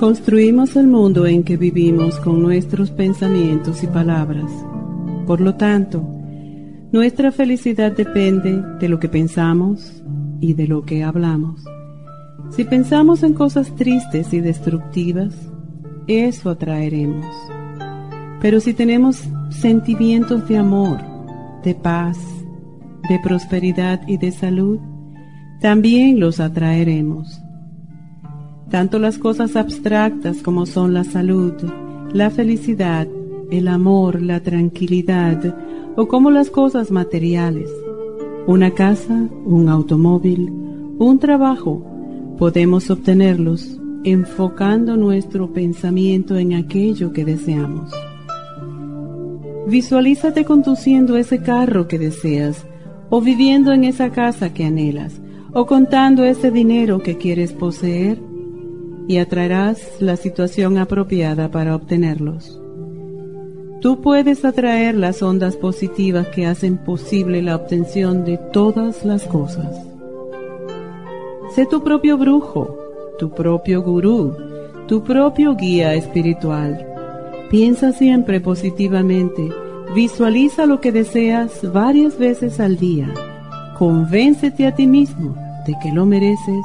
Construimos el mundo en que vivimos con nuestros pensamientos y palabras. Por lo tanto, nuestra felicidad depende de lo que pensamos y de lo que hablamos. Si pensamos en cosas tristes y destructivas, eso atraeremos. Pero si tenemos sentimientos de amor, de paz, de prosperidad y de salud, también los atraeremos tanto las cosas abstractas como son la salud, la felicidad, el amor, la tranquilidad, o como las cosas materiales, una casa, un automóvil, un trabajo, podemos obtenerlos enfocando nuestro pensamiento en aquello que deseamos. Visualízate conduciendo ese carro que deseas, o viviendo en esa casa que anhelas, o contando ese dinero que quieres poseer y atraerás la situación apropiada para obtenerlos. Tú puedes atraer las ondas positivas que hacen posible la obtención de todas las cosas. Sé tu propio brujo, tu propio gurú, tu propio guía espiritual. Piensa siempre positivamente, visualiza lo que deseas varias veces al día. Convéncete a ti mismo de que lo mereces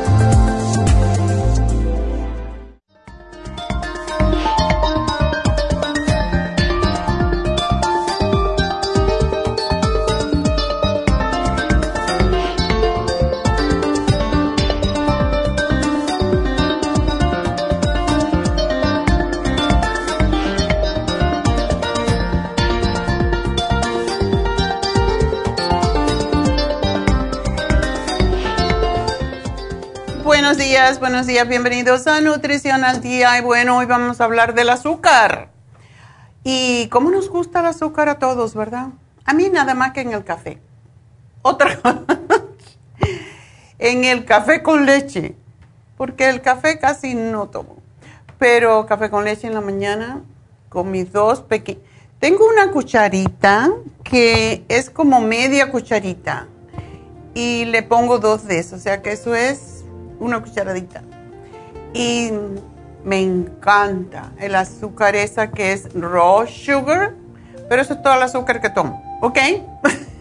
Buenos días, bienvenidos a Nutrición al Día. Y bueno, hoy vamos a hablar del azúcar. Y cómo nos gusta el azúcar a todos, ¿verdad? A mí nada más que en el café. Otra en el café con leche, porque el café casi no tomo. Pero café con leche en la mañana, con mis dos pequeños. Tengo una cucharita que es como media cucharita y le pongo dos de eso, o sea que eso es una cucharadita. Y me encanta el azúcar esa que es raw sugar, pero eso es todo el azúcar que tomo, ¿ok?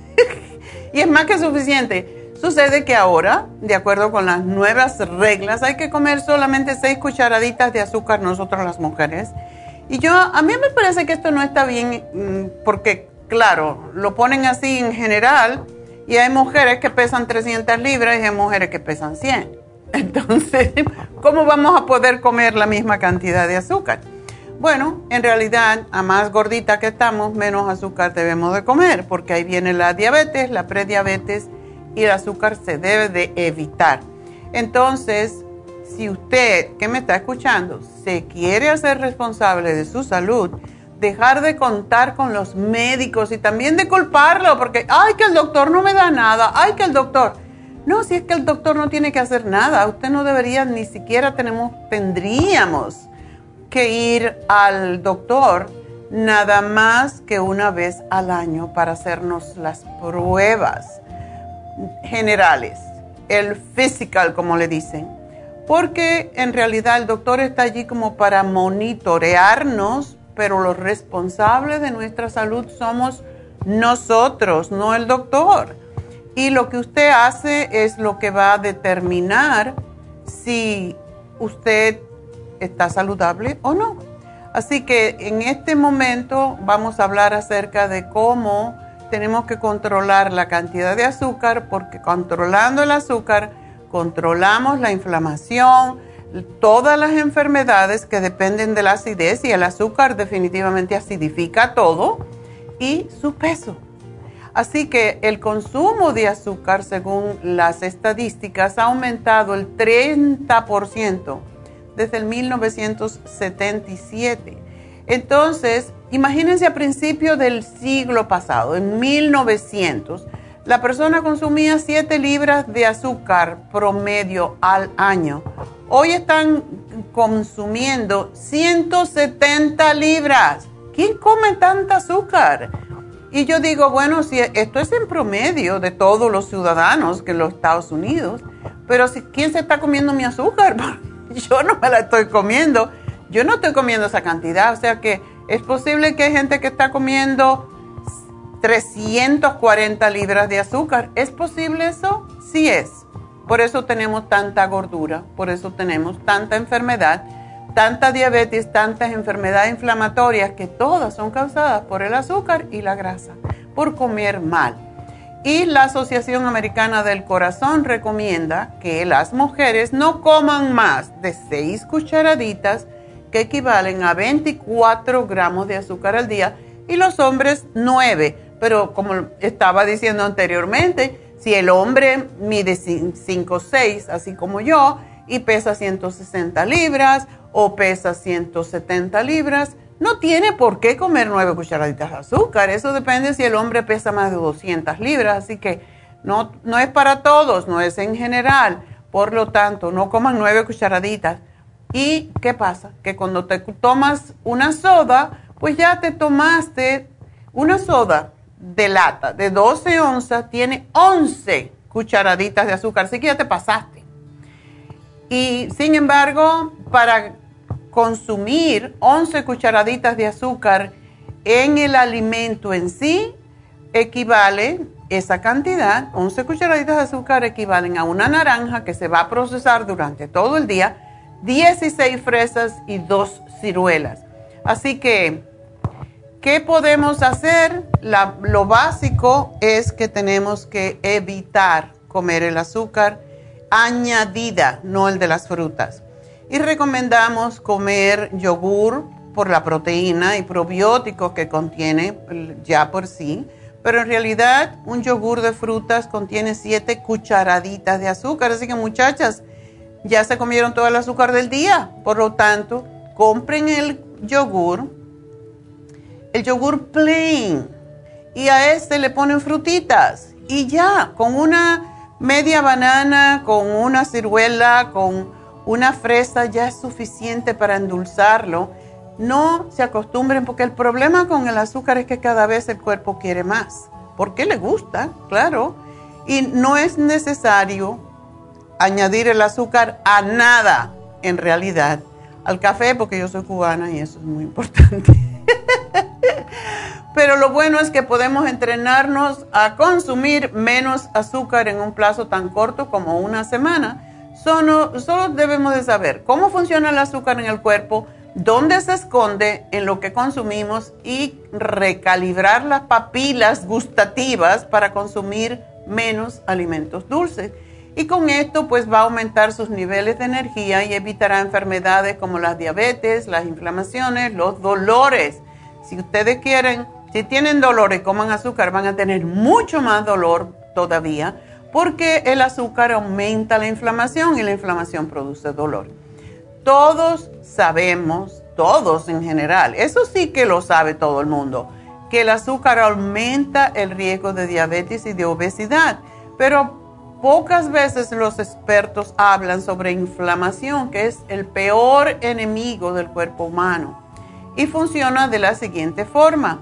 y es más que suficiente. Sucede que ahora, de acuerdo con las nuevas reglas, hay que comer solamente seis cucharaditas de azúcar nosotros las mujeres. Y yo, a mí me parece que esto no está bien mm, porque claro, lo ponen así en general y hay mujeres que pesan 300 libras y hay mujeres que pesan 100. Entonces, ¿cómo vamos a poder comer la misma cantidad de azúcar? Bueno, en realidad, a más gordita que estamos, menos azúcar debemos de comer, porque ahí viene la diabetes, la prediabetes y el azúcar se debe de evitar. Entonces, si usted que me está escuchando se quiere hacer responsable de su salud, dejar de contar con los médicos y también de culparlo, porque, ay, que el doctor no me da nada, ay, que el doctor... No, si es que el doctor no tiene que hacer nada, usted no debería, ni siquiera tenemos, tendríamos que ir al doctor nada más que una vez al año para hacernos las pruebas generales, el physical como le dicen, porque en realidad el doctor está allí como para monitorearnos, pero los responsables de nuestra salud somos nosotros, no el doctor. Y lo que usted hace es lo que va a determinar si usted está saludable o no. Así que en este momento vamos a hablar acerca de cómo tenemos que controlar la cantidad de azúcar, porque controlando el azúcar controlamos la inflamación, todas las enfermedades que dependen de la acidez y el azúcar definitivamente acidifica todo y su peso. Así que el consumo de azúcar, según las estadísticas, ha aumentado el 30% desde el 1977. Entonces, imagínense a principios del siglo pasado, en 1900, la persona consumía 7 libras de azúcar promedio al año. Hoy están consumiendo 170 libras. ¿Quién come tanta azúcar? Y yo digo, bueno, si esto es en promedio de todos los ciudadanos que en los Estados Unidos, pero si, ¿quién se está comiendo mi azúcar? yo no me la estoy comiendo. Yo no estoy comiendo esa cantidad. O sea que es posible que hay gente que está comiendo 340 libras de azúcar. ¿Es posible eso? Sí es. Por eso tenemos tanta gordura, por eso tenemos tanta enfermedad, tanta diabetes, tantas enfermedades inflamatorias que todas son causadas por el azúcar y la grasa, por comer mal. Y la Asociación Americana del Corazón recomienda que las mujeres no coman más de 6 cucharaditas que equivalen a 24 gramos de azúcar al día y los hombres 9. Pero como estaba diciendo anteriormente, si el hombre mide 5 o 6, así como yo, y pesa 160 libras o pesa 170 libras, no tiene por qué comer nueve cucharaditas de azúcar. Eso depende si el hombre pesa más de 200 libras. Así que no, no es para todos, no es en general. Por lo tanto, no coman nueve cucharaditas. ¿Y qué pasa? Que cuando te tomas una soda, pues ya te tomaste una soda de lata de 12 onzas, tiene 11 cucharaditas de azúcar, así que ya te pasaste. Y sin embargo, para consumir 11 cucharaditas de azúcar en el alimento en sí equivale, esa cantidad, 11 cucharaditas de azúcar equivalen a una naranja que se va a procesar durante todo el día, 16 fresas y 2 ciruelas. Así que, ¿qué podemos hacer? lo básico es que tenemos que evitar comer el azúcar añadida, no el de las frutas. Y recomendamos comer yogur por la proteína y probióticos que contiene ya por sí. Pero en realidad un yogur de frutas contiene 7 cucharaditas de azúcar. Así que muchachas, ya se comieron todo el azúcar del día. Por lo tanto, compren el yogur, el yogur plain. Y a este le ponen frutitas. Y ya, con una media banana, con una ciruela, con una fresa ya es suficiente para endulzarlo. No se acostumbren porque el problema con el azúcar es que cada vez el cuerpo quiere más. Porque le gusta, claro. Y no es necesario añadir el azúcar a nada, en realidad. Al café, porque yo soy cubana y eso es muy importante. Pero lo bueno es que podemos entrenarnos a consumir menos azúcar en un plazo tan corto como una semana Solo, debemos de saber cómo funciona el azúcar en el cuerpo dónde se esconde en lo que consumimos y recalibrar las papilas gustativas para consumir menos alimentos dulces. Y con esto pues va a aumentar sus niveles de energía y evitará enfermedades como la diabetes, las inflamaciones, los dolores. Si ustedes quieren, si tienen dolor y coman azúcar, van a tener mucho más dolor todavía porque el azúcar aumenta la inflamación y la inflamación produce dolor. Todos sabemos, todos en general, eso sí que lo sabe todo el mundo, que el azúcar aumenta el riesgo de diabetes y de obesidad, pero pocas veces los expertos hablan sobre inflamación, que es el peor enemigo del cuerpo humano. Y funciona de la siguiente forma.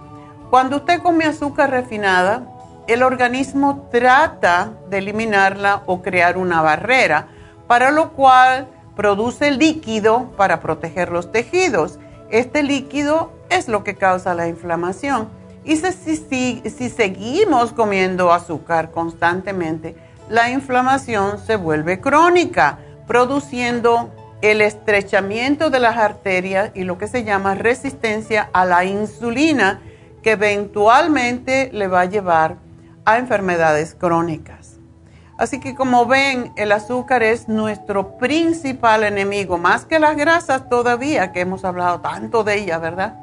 Cuando usted come azúcar refinada, el organismo trata de eliminarla o crear una barrera, para lo cual produce líquido para proteger los tejidos. Este líquido es lo que causa la inflamación. Y si, seguimos comiendo azúcar constantemente, la inflamación se vuelve crónica, produciendo el estrechamiento de las arterias y lo que se llama resistencia a la insulina, que eventualmente le va a llevar a enfermedades crónicas. Así que como ven, el azúcar es nuestro principal enemigo, más que las grasas todavía, que hemos hablado tanto de ellas, ¿verdad?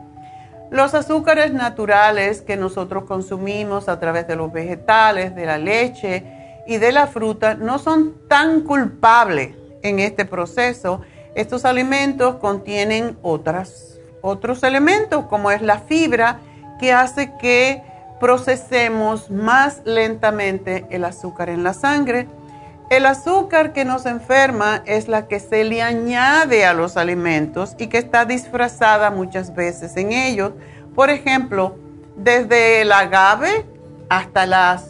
Los azúcares naturales que nosotros consumimos a través de los vegetales, de la leche y de la fruta no son tan culpables en este proceso. Estos alimentos contienen otras, otros elementos, como es la fibra, que hace que procesemos más lentamente el azúcar en la sangre. El azúcar que nos enferma es la que se le añade a los alimentos y que está disfrazada muchas veces en ellos. Por ejemplo, desde el agave hasta la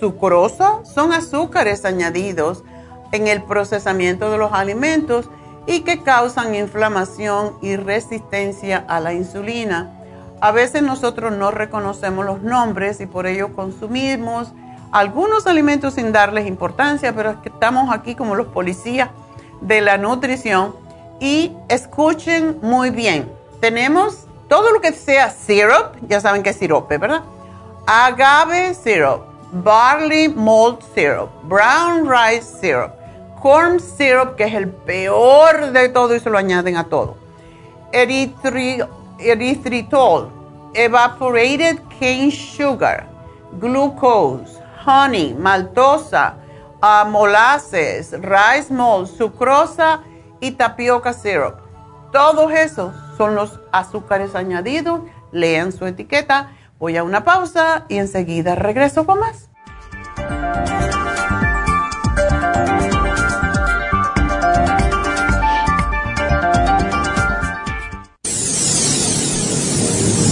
sucrosa son azúcares añadidos en el procesamiento de los alimentos y que causan inflamación y resistencia a la insulina. A veces nosotros no reconocemos los nombres y por ello consumimos algunos alimentos sin darles importancia, pero estamos aquí como los policías de la nutrición y escuchen muy bien. Tenemos todo lo que sea syrup, ya saben que es sirope, ¿verdad? Agave syrup, barley malt syrup, brown rice syrup, corn syrup, que es el peor de todo y se lo añaden a todo. Erythritol erythritol, evaporated cane sugar, glucose, honey, maltosa, uh, molasses, rice malt, sucrosa y tapioca syrup. Todos esos son los azúcares añadidos. Lean su etiqueta. Voy a una pausa y enseguida regreso con más.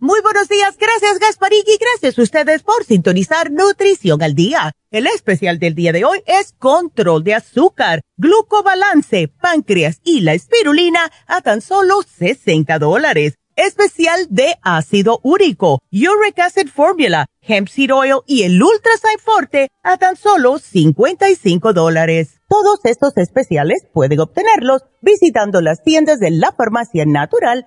Muy buenos días, gracias Gasparín y gracias a ustedes por sintonizar Nutrición al Día. El especial del día de hoy es control de azúcar, glucobalance, páncreas y la espirulina a tan solo 60 dólares especial de ácido úrico, Uric Acid Formula, Hemp Seed Oil y el Ultra Forte a tan solo 55 dólares. Todos estos especiales pueden obtenerlos visitando las tiendas de la Farmacia Natural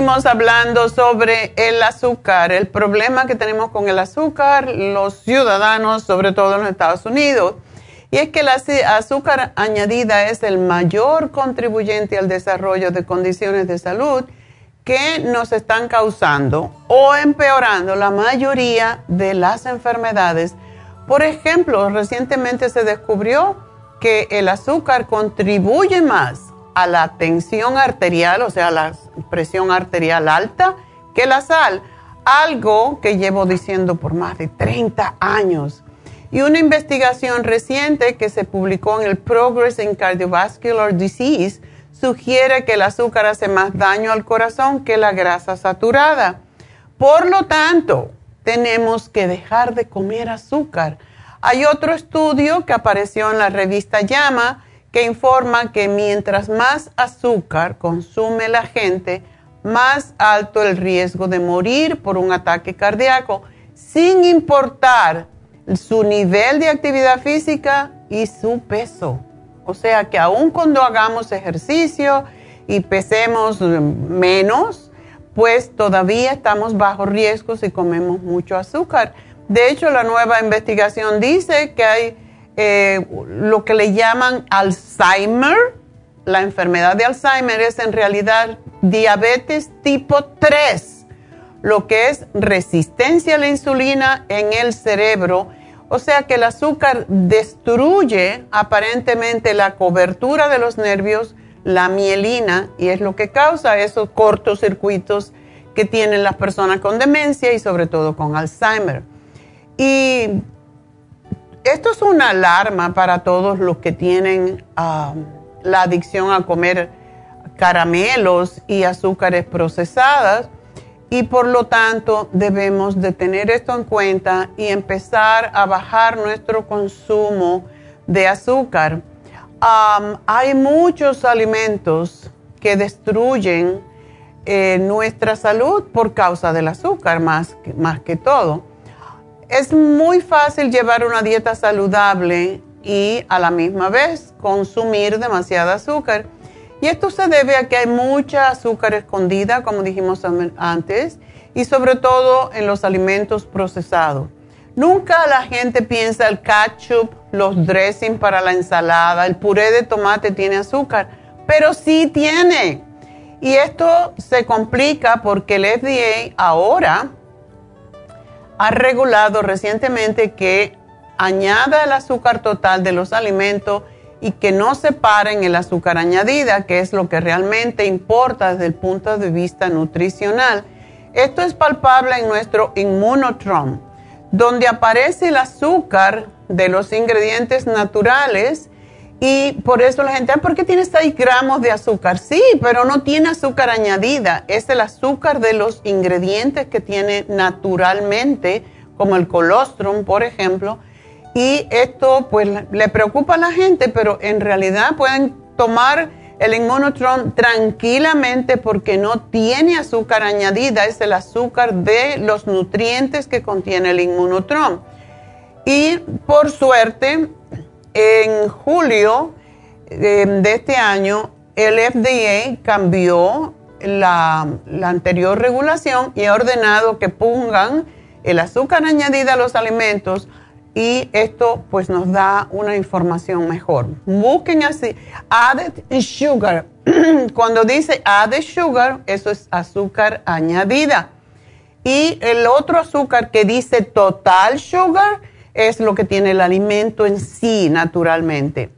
Seguimos hablando sobre el azúcar, el problema que tenemos con el azúcar, los ciudadanos, sobre todo en los Estados Unidos. Y es que la azúcar añadida es el mayor contribuyente al desarrollo de condiciones de salud que nos están causando o empeorando la mayoría de las enfermedades. Por ejemplo, recientemente se descubrió que el azúcar contribuye más a la tensión arterial, o sea, la presión arterial alta, que la sal. Algo que llevo diciendo por más de 30 años. Y una investigación reciente que se publicó en el Progress in Cardiovascular Disease sugiere que el azúcar hace más daño al corazón que la grasa saturada. Por lo tanto, tenemos que dejar de comer azúcar. Hay otro estudio que apareció en la revista Llama que informa que mientras más azúcar consume la gente, más alto el riesgo de morir por un ataque cardíaco, sin importar su nivel de actividad física y su peso. O sea que aun cuando hagamos ejercicio y pesemos menos, pues todavía estamos bajo riesgo si comemos mucho azúcar. De hecho, la nueva investigación dice que hay eh, lo que le llaman Alzheimer. La enfermedad de Alzheimer es en realidad diabetes tipo 3, lo que es resistencia a la insulina en el cerebro o sea que el azúcar destruye aparentemente la cobertura de los nervios, la mielina, y es lo que causa esos cortocircuitos que tienen las personas con demencia y sobre todo con Alzheimer. Y esto es una alarma para todos los que tienen ah, la adicción a comer caramelos y azúcares procesadas y por lo tanto debemos de tener esto en cuenta y empezar a bajar nuestro consumo de azúcar. hay muchos alimentos que destruyen eh, nuestra salud por causa del azúcar más, más que todo. Es muy fácil llevar una dieta saludable y a la misma vez consumir demasiado azúcar y esto se debe a que hay mucha azúcar escondida, como dijimos antes, y sobre todo en los alimentos procesados. Nunca la gente piensa el ketchup, los dressings para la ensalada, el puré de tomate tiene azúcar, pero sí tiene. Y esto se complica porque el FDA ahora ha regulado recientemente que añada el azúcar total de los alimentos y que no separen el azúcar añadida, que es lo que realmente importa desde el punto de vista nutricional. Esto es palpable en nuestro Immunotron, donde aparece el azúcar de los ingredientes naturales y por eso la gente, ¿por qué tiene 6 gramos de azúcar? Sí, pero no tiene azúcar añadida, es el azúcar de los ingredientes que tiene naturalmente, como el colostrum, por ejemplo, y esto pues le preocupa a la gente, pero en realidad pueden tomar el inmunotron tranquilamente porque no tiene azúcar añadida, es el azúcar de los nutrientes que contiene el inmunotron. Y por suerte, en julio eh, de este año, el FDA cambió la, la anterior regulación y ha ordenado que pongan el azúcar añadida a los alimentos y esto pues nos da una información mejor. Busquen así, added sugar. Cuando dice added sugar, eso es azúcar añadida. Y el otro azúcar que dice total sugar es lo que tiene el alimento en sí naturalmente.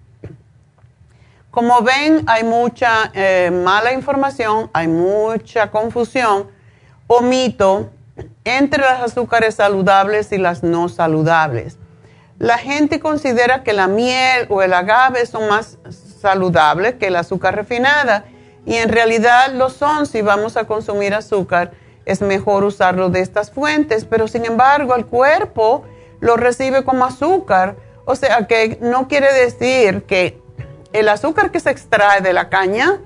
Como ven, hay mucha eh, mala información, hay mucha confusión. Omito entre las azúcares saludables y las no saludables. La gente considera que la miel o el agave son más saludables que el azúcar refinada y en realidad lo son si vamos a consumir azúcar. Es mejor usarlo de estas fuentes, pero sin embargo el cuerpo lo recibe como azúcar. O sea que no quiere decir que el azúcar que se extrae de la caña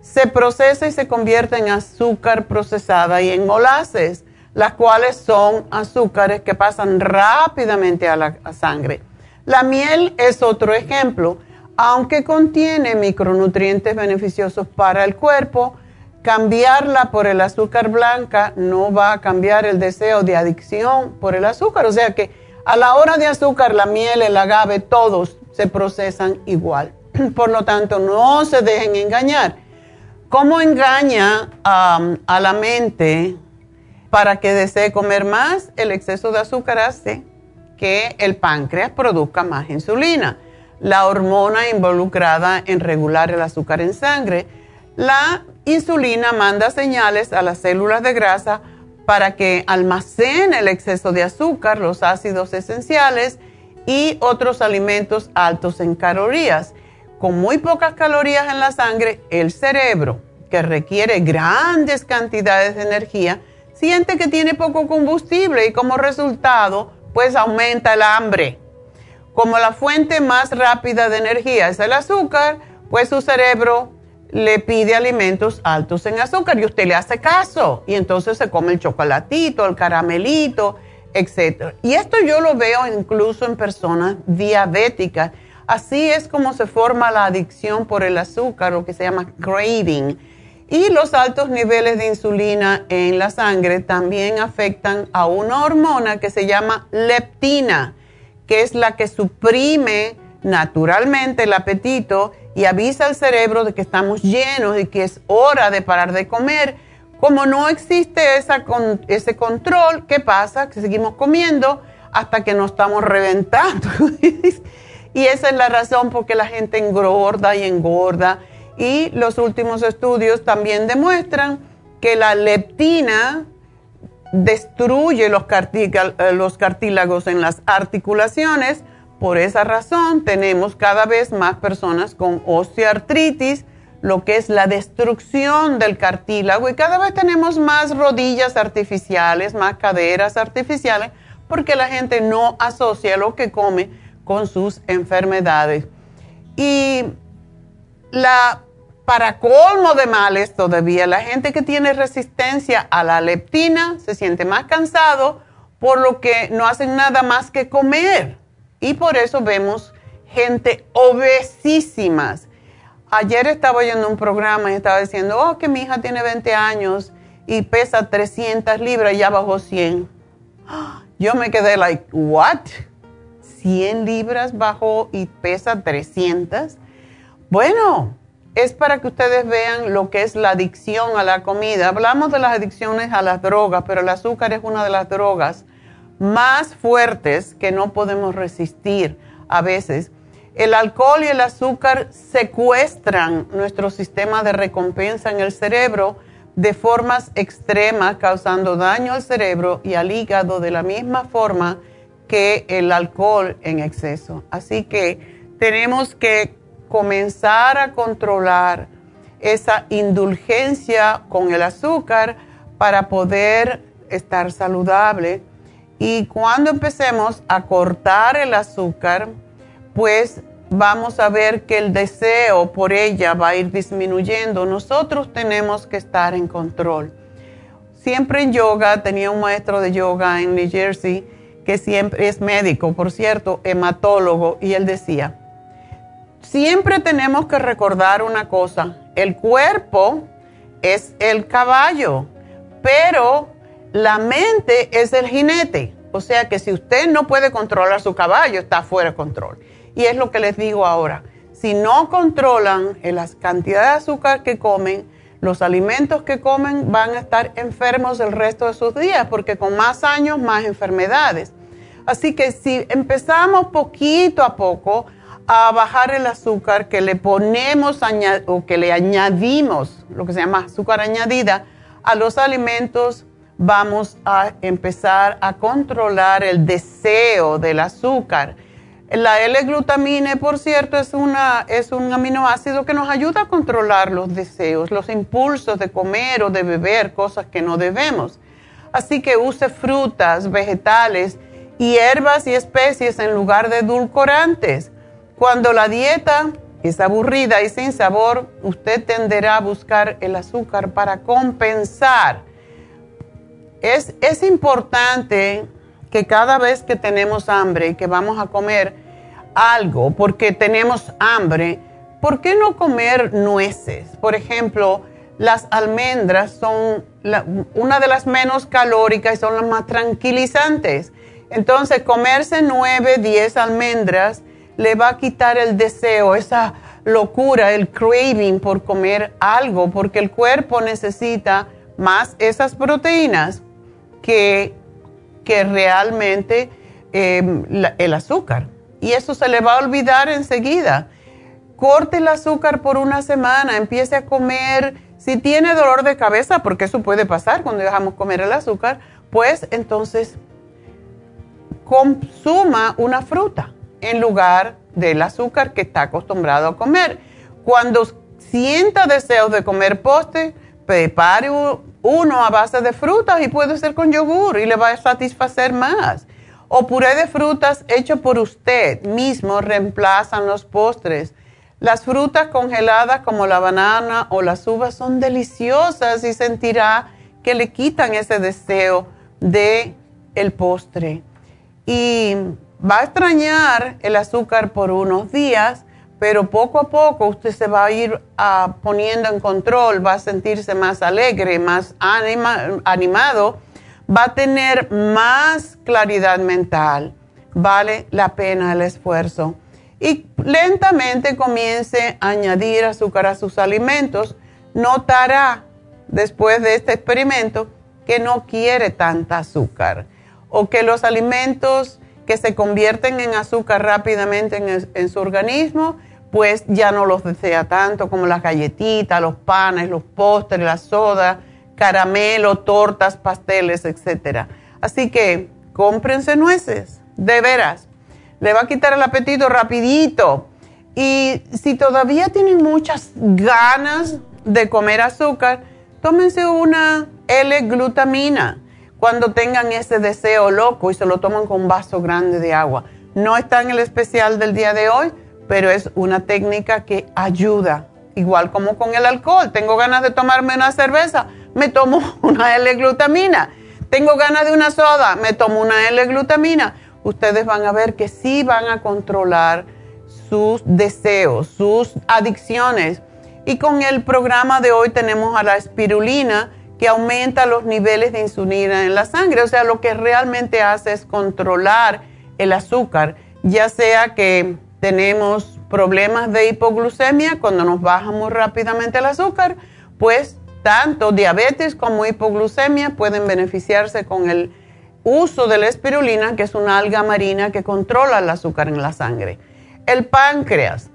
se procesa y se convierte en azúcar procesada y en molases, las cuales son azúcares que pasan rápidamente a la sangre. La miel es otro ejemplo. Aunque contiene micronutrientes beneficiosos para el cuerpo, cambiarla por el azúcar blanca no va a cambiar el deseo de adicción por el azúcar. O sea que a la hora de azúcar, la miel, el agave, todos se procesan igual. Por lo tanto, no se dejen engañar. ¿Cómo engaña a la mente para que desee comer más? El exceso de azúcar hace que el páncreas produzca más insulina, la hormona involucrada en regular el azúcar en sangre. La insulina manda señales a las células de grasa para que almacene el exceso de azúcar, los ácidos esenciales y otros alimentos altos en calorías con muy pocas calorías en la sangre, el cerebro, que requiere grandes cantidades de energía, siente que tiene poco combustible y como resultado, pues aumenta el hambre. Como la fuente más rápida de energía es el azúcar, pues su cerebro le pide alimentos altos en azúcar y usted le hace caso y entonces se come el chocolatito, el caramelito, etc. Y esto yo lo veo incluso en personas diabéticas Así es como se forma la adicción por el azúcar, lo que se llama craving. Y los altos niveles de insulina en la sangre también afectan a una hormona que se llama leptina, que es la que suprime naturalmente el apetito y avisa al cerebro de que estamos llenos y que es hora de parar de comer. Como no existe esa ese control, ¿qué pasa? Que seguimos comiendo hasta que nos estamos reventando. Y esa es la razón por que la gente engorda y engorda. Y los últimos estudios también demuestran que la leptina destruye los, eh, los cartílagos en las articulaciones. Por esa razón tenemos cada vez más personas con osteoartritis, lo que es la destrucción del cartílago. Y cada vez tenemos más rodillas artificiales, más caderas artificiales, porque la gente no asocia lo que come con sus enfermedades. Y la, para colmo de males todavía, la gente que tiene resistencia a la leptina se siente más cansado, por lo que no hacen nada más que comer. Y por eso vemos gente obesísimas. Ayer estaba oyendo un programa y estaba diciendo, oh, que mi hija tiene 20 años y pesa 300 libras y ya bajó 100. Yo me quedé like, what? 100 libras bajó y pesa 300. Bueno, es para que ustedes vean lo que es la adicción a la comida. Hablamos de las adicciones a las drogas, pero el azúcar es una de las drogas más fuertes que no podemos resistir a veces. El alcohol y el azúcar secuestran nuestro sistema de recompensa en el cerebro de formas extremas, causando daño al cerebro y al hígado de la misma forma que el alcohol en exceso. Así que tenemos que comenzar a controlar esa indulgencia con el azúcar para poder estar saludable. Y cuando empecemos a cortar el azúcar, pues vamos a ver que el deseo por ella va a ir disminuyendo. Nosotros tenemos que estar en control. Siempre en yoga, tenía un maestro de yoga en New Jersey, que siempre es médico, por cierto, hematólogo, y él decía, siempre tenemos que recordar una cosa, el cuerpo es el caballo, pero la mente es el jinete. O sea que si usted no puede controlar su caballo, está fuera de control. Y es lo que les digo ahora. Si no controlan las cantidades de azúcar que comen, los alimentos que comen van a estar enfermos el resto de sus días, porque con más años, más enfermedades. Así que si empezamos poquito a poco a bajar el azúcar que le ponemos o que le añadimos, lo que se llama azúcar añadida, a los alimentos, vamos a empezar a controlar el deseo del azúcar. La L-glutamina, por cierto, es, una, es un aminoácido que nos ayuda a controlar los deseos, los impulsos de comer o de beber cosas que no debemos. Así que use frutas, vegetales, hierbas y especies en lugar de edulcorantes. Cuando la dieta es aburrida y sin sabor, usted tenderá a buscar el azúcar para compensar. Es, importante que cada vez que tenemos hambre y que vamos a comer, algo porque tenemos hambre, ¿por qué no comer nueces? Por ejemplo, las almendras son una de las menos calóricas y son las más tranquilizantes. Entonces, comerse 9, 10 almendras le va a quitar el deseo, esa locura, el craving por comer algo, porque el cuerpo necesita más esas proteínas que, que realmente eh, el azúcar y eso se le va a olvidar enseguida. Corte el azúcar por una semana, empiece a comer. Si tiene dolor de cabeza, porque eso puede pasar cuando dejamos comer el azúcar, pues entonces consuma una fruta en lugar del azúcar que está acostumbrado a comer. Cuando sienta deseos de comer postre, prepare uno a base de frutas y puede ser con yogur y le va a satisfacer más o puré de frutas hecho por usted mismo reemplazan los postres. Las frutas congeladas como la banana o las uvas son deliciosas y sentirá que le quitan ese deseo de el postre. Y va a extrañar el azúcar por unos días, pero poco a poco usted se va a ir ah, poniendo en control, va a sentirse más alegre, más animado va a tener más claridad mental. Vale la pena el esfuerzo. Y lentamente comience a añadir azúcar a sus alimentos. Notará después de este experimento que no quiere tanta azúcar o que los alimentos que se convierten en azúcar rápidamente en, en, su organismo, pues ya no los desea tanto como las galletitas, los panes, los postres, la soda, caramelo, tortas, pasteles, etc. Así que cómprense nueces, de veras. Le va a quitar el apetito rapidito. Y si todavía tienen muchas ganas de comer azúcar, tómense una L-glutamina cuando tengan ese deseo loco y se lo toman con un vaso grande de agua. No está en el especial del día de hoy, pero es una técnica que ayuda, igual como con el alcohol. Tengo ganas de tomarme una cerveza me tomo una L-glutamina. Tengo ganas de una soda, me tomo una L-glutamina. Ustedes van a ver que sí van a controlar sus deseos, sus adicciones. Y con el programa de hoy tenemos a la espirulina que aumenta los niveles de insulina en la sangre. O sea, lo que realmente hace es controlar el azúcar, ya sea que tenemos problemas de hipoglucemia cuando nos baja muy rápidamente el azúcar, pues tanto diabetes como hipoglucemia pueden beneficiarse con el uso de la espirulina, que es una alga marina que controla el azúcar en la sangre. El páncreas.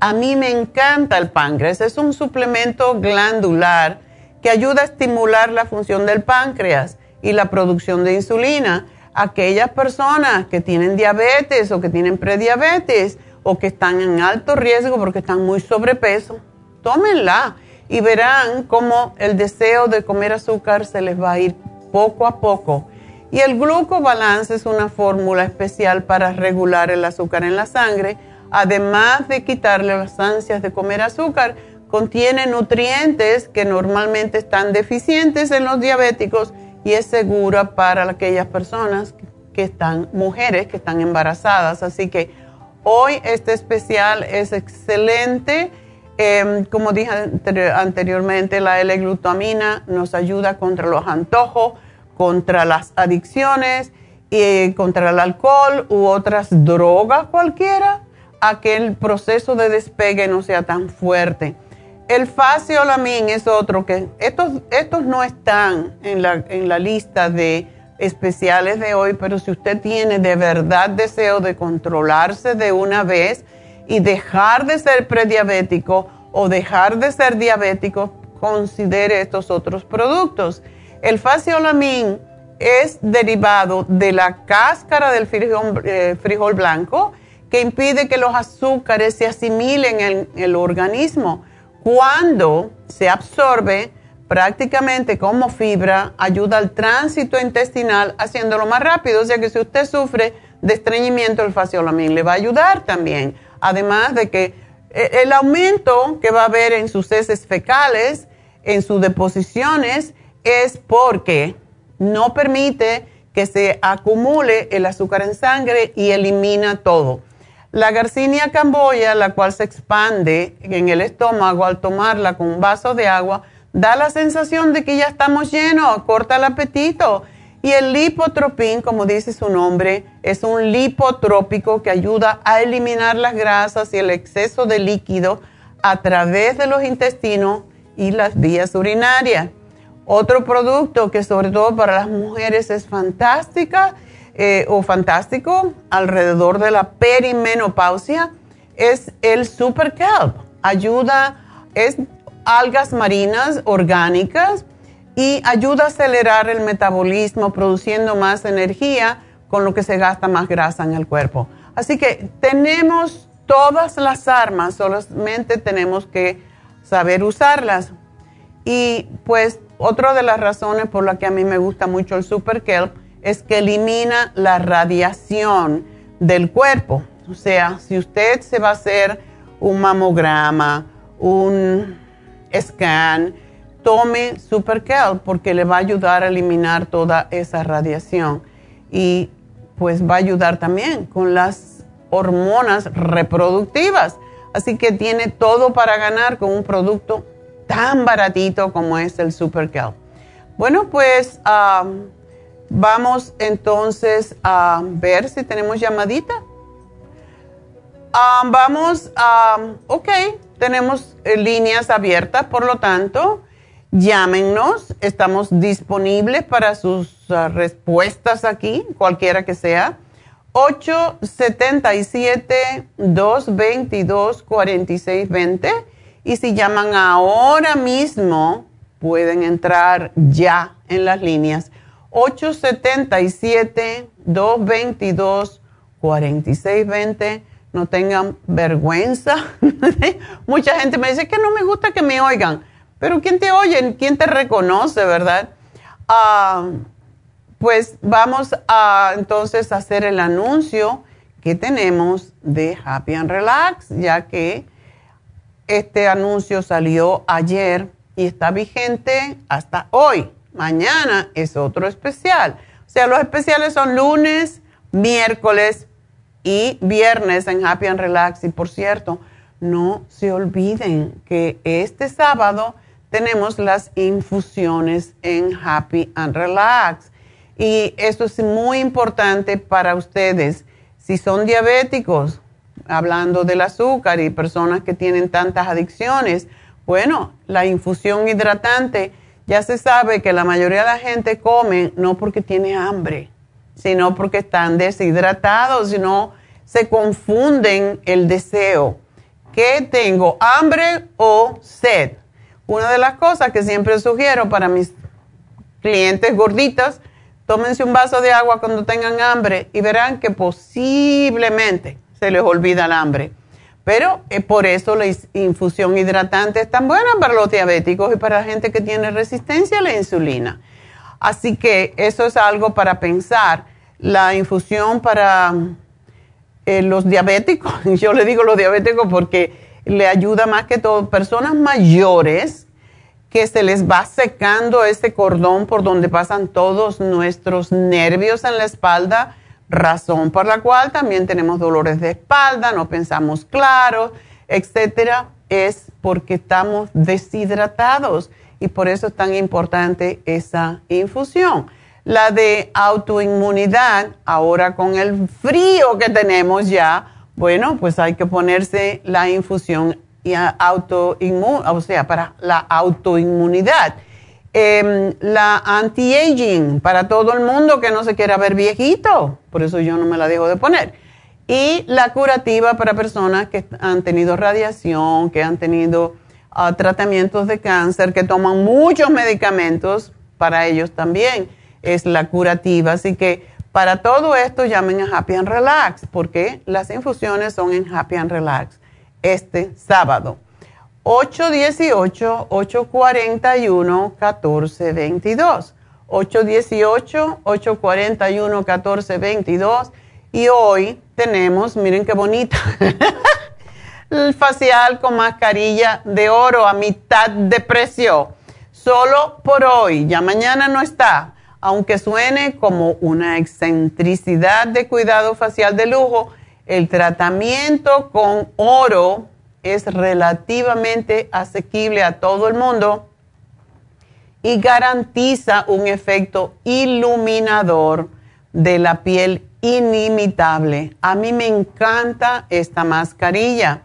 A mí me encanta el páncreas. Es un suplemento glandular que ayuda a estimular la función del páncreas y la producción de insulina. Aquellas personas que tienen diabetes o que tienen prediabetes o que están en alto riesgo porque están muy sobrepeso, tómenla y verán cómo el deseo de comer azúcar se les va a ir poco a poco. Y el glucobalance es una fórmula especial para regular el azúcar en la sangre, además de quitarle las ansias de comer azúcar. Contiene nutrientes que normalmente están deficientes en los diabéticos y es segura para aquellas personas que están, mujeres que están embarazadas. Así que hoy este especial es excelente Em, como dije anteriormente, la L-glutamina nos ayuda contra los antojos, contra las adicciones, y contra el alcohol u otras drogas cualquiera, a que el proceso de despegue no sea tan fuerte. El faciolamin es otro que estos, estos no están en la, en la lista de especiales de hoy, pero si usted tiene de verdad deseo de controlarse de una vez, y dejar de ser prediabético o dejar de ser diabético, considere estos otros productos. El faciolamin es derivado de la cáscara del eh, frijol blanco que impide que los azúcares se asimilen en el organismo. Cuando se absorbe prácticamente como fibra, ayuda al tránsito intestinal haciéndolo más rápido. O sea que si usted sufre de estreñimiento, el faciolamin le va a ayudar también. Además de que eh, el aumento que va a haber en sus heces fecales, en sus deposiciones, es porque no permite que se acumule el azúcar en sangre y elimina todo. La Garcinia camboya, la cual se expande en el estómago al tomarla con un vaso de agua, da la sensación de que ya estamos llenos, corta el apetito. Y el lipotropín, como dice su nombre, es un lipotrópico que ayuda a eliminar las grasas y el exceso de líquido a través de los intestinos y las vías urinarias. Otro producto que sobre todo para las mujeres es fantástica eh, o fantástico alrededor de la perimenopausia es el Super Kelp. Ayuda, es algas marinas orgánicas y ayuda a acelerar el metabolismo produciendo más energía con lo que se gasta más grasa en el cuerpo. Así que tenemos todas las armas, solamente tenemos que saber usarlas. Y pues otra de las razones por las que a mí me gusta mucho el Super Kelp es que elimina la radiación del cuerpo. O sea, si usted se va a hacer un mamograma, un scan, tome Super Kelp porque le va a ayudar a eliminar toda esa radiación y pues va a ayudar también con las hormonas reproductivas. Así que tiene todo para ganar con un producto tan baratito como es el Super Kelp. Bueno, pues Vamos entonces a ver si tenemos llamadita. Vamos a, ok, tenemos eh, líneas abiertas, por lo tanto, llámenos, estamos disponibles para sus ah, respuestas aquí, cualquiera que sea. 877-222-4620. Y si llaman ahora mismo, pueden entrar ya en las líneas 877-222-4620. No tengan vergüenza. Mucha gente me dice que no me gusta que me oigan. Pero ¿quién te oye? ¿Quién te reconoce, verdad? Ah, pues vamos a entonces hacer el anuncio que tenemos de Happy and Relax, ya que este anuncio salió ayer y está vigente hasta hoy. Mañana es otro especial. O sea, los especiales son lunes, miércoles y viernes en Happy and Relax. Y por cierto, no se olviden que este sábado tenemos las infusiones en Happy and Relax. Y esto es muy importante para ustedes. Si son diabéticos, hablando del azúcar y personas que tienen tantas adicciones, bueno, la infusión hidratante ya se sabe que la mayoría de la gente come no porque tiene hambre, sino porque están deshidratados, sino se confunden el deseo. ¿Qué tengo? ¿Hambre o sed? Una de las cosas que siempre sugiero para mis clientes gorditas, tómense un vaso de agua cuando tengan hambre y verán que posiblemente se les olvida el hambre. Pero eh, por eso la infusión hidratante es tan buena para los diabéticos y para la gente que tiene resistencia a la insulina. Así que eso es algo para pensar. La infusión para eh, los diabéticos, yo le digo los diabéticos porque le ayuda más que todo personas mayores que se les va secando ese cordón por donde pasan todos nuestros nervios en la espalda razón por la cual también tenemos dolores de espalda, no pensamos claro, etcétera, es porque estamos deshidratados y por eso es tan importante esa infusión. La de autoinmunidad, ahora con el frío que tenemos ya, bueno, pues hay que ponerse la infusión y autoinmun, o sea, para la autoinmunidad. Em, la anti-aging para todo el mundo que no se quiera ver viejito, por eso yo no me la dejo de poner. Y la curativa para personas que han tenido radiación, que han tenido ah, tratamientos de cáncer, que toman muchos medicamentos, para ellos también es la curativa. Así que para todo esto llamen a Happy and Relax porque las infusiones son en Happy and Relax este sábado. 818-841-1422. 818-841-1422. Y hoy tenemos, miren qué bonita, el facial con mascarilla de oro a mitad de precio. Solo por hoy, ya mañana no está. Aunque suene como una excentricidad de cuidado facial de lujo, el tratamiento con oro es relativamente asequible a todo el mundo y garantiza un efecto iluminador de la piel inimitable. A mí me encanta esta mascarilla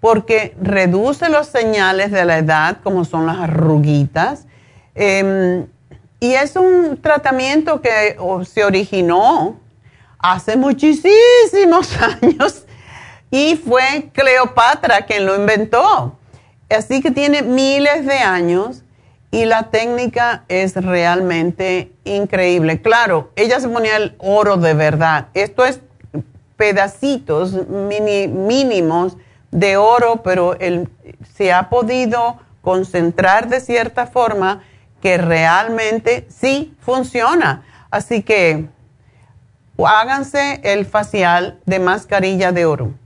porque reduce los señales de la edad, como son las arruguitas. Em, y es un tratamiento que se originó hace muchísimos años y fue Cleopatra quien lo inventó. Así que tiene miles de años y la técnica es realmente increíble. Claro, ella se ponía el oro de verdad. Esto es pedacitos mínimos de oro, pero se ha podido concentrar de cierta forma que realmente sí funciona. Así que háganse el facial de mascarilla de oro.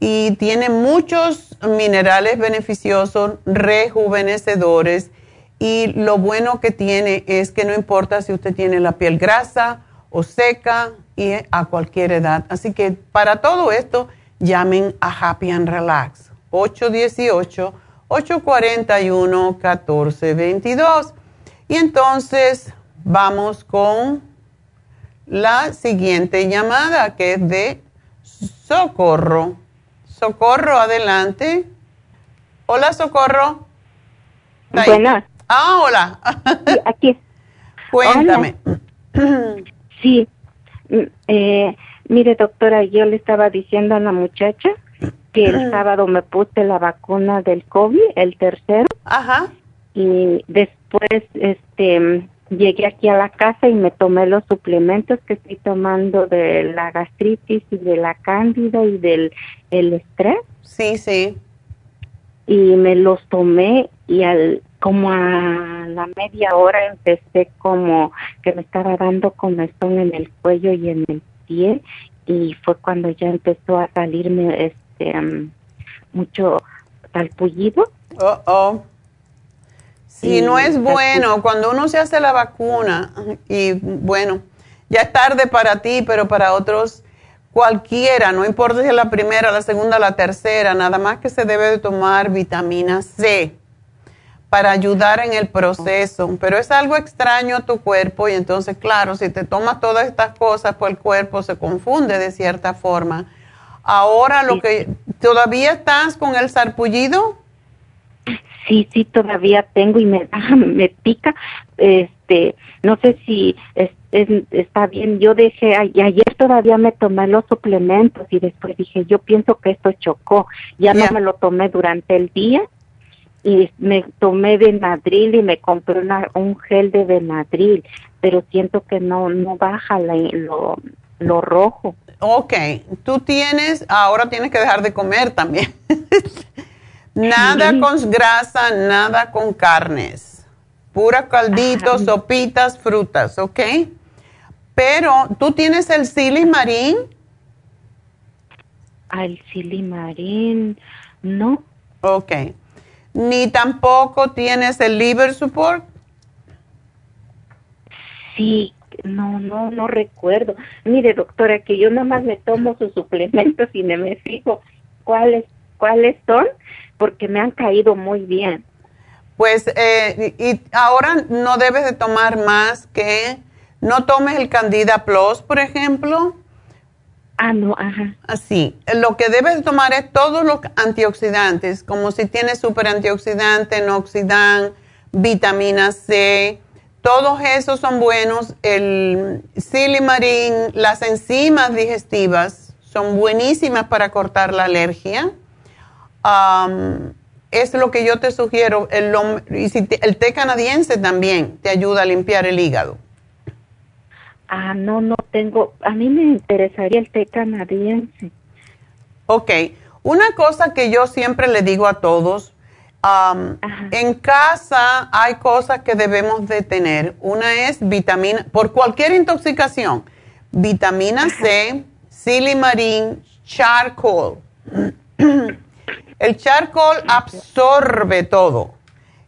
Y tiene muchos minerales beneficiosos, rejuvenecedores y lo bueno que tiene es que no importa si usted tiene la piel grasa o seca y a cualquier edad. Así que para todo esto, llamen a Happy and Relax. 818-841-1422. Y entonces vamos con la siguiente llamada que es de Socorro. Socorro, adelante. Hola, Socorro. Buenas. Ah, hola. aquí. Cuéntame. Sí. Mm, eh, mire, doctora, yo le estaba diciendo a la muchacha que el sábado me puse la vacuna del COVID, el tercero. Ajá. Y después, este, llegué aquí a la casa y me tomé los suplementos que estoy tomando de la gastritis y de la cándida y del el estrés. Sí, sí. Y me los tomé y al como a la media hora empecé como que me estaba dando comezón en el cuello y en el pie y fue cuando ya empezó a salirme este um, mucho talpullido. Oh, oh. Sí, no es bueno cuando uno se hace la vacuna y bueno, ya es tarde para ti, pero para otros cualquiera, no importa si es la primera, la segunda, la tercera, nada más que se debe de tomar vitamina C para ayudar en el proceso, pero es algo extraño a tu cuerpo y entonces, claro, si te tomas todas estas cosas, pues el cuerpo se confunde de cierta forma. Ahora lo que, ¿todavía estás con el sarpullido? Sí, sí, todavía tengo y me, me pica, este, no sé si está bien, yo dejé, ayer todavía me tomé los suplementos y después dije, yo pienso que esto chocó, ya no me lo tomé durante el día y me tomé Benadryl y me compré un gel de Benadryl, pero siento que no no baja lo, lo rojo. Ok, tú tienes, ahora tienes que dejar de comer también. nada con grasa, nada con carnes. Pura caldito, sopitas, frutas, ¿ok? Pero, ¿tú tienes el silimarín? Al silimarín, no. Ok ni tampoco tienes el liver support? Sí, no, no, no recuerdo. Mire, doctora, que yo nada más me tomo sus suplementos y no me fijo cuáles, cuáles son, porque me han caído muy bien. Pues, eh, y ahora no debes de tomar más que, no tomes el Candida Plus, por ejemplo. Ah, no, ajá. Así. Lo que debes tomar es todos los antioxidantes, como si tienes super antioxidante, noxidan, vitamina C, todos esos son buenos. El silimarín, las enzimas digestivas son buenísimas para cortar la alergia. Es lo que yo te sugiero. El, y si el té canadiense también te ayuda a limpiar el hígado. Ah, no, no tengo. A mí me interesaría el té canadiense. Ok. Una cosa que yo siempre le digo a todos, en casa hay cosas que debemos de tener. Una es vitamina, por cualquier intoxicación, vitamina C, silimarín, charcoal. El charcoal absorbe todo.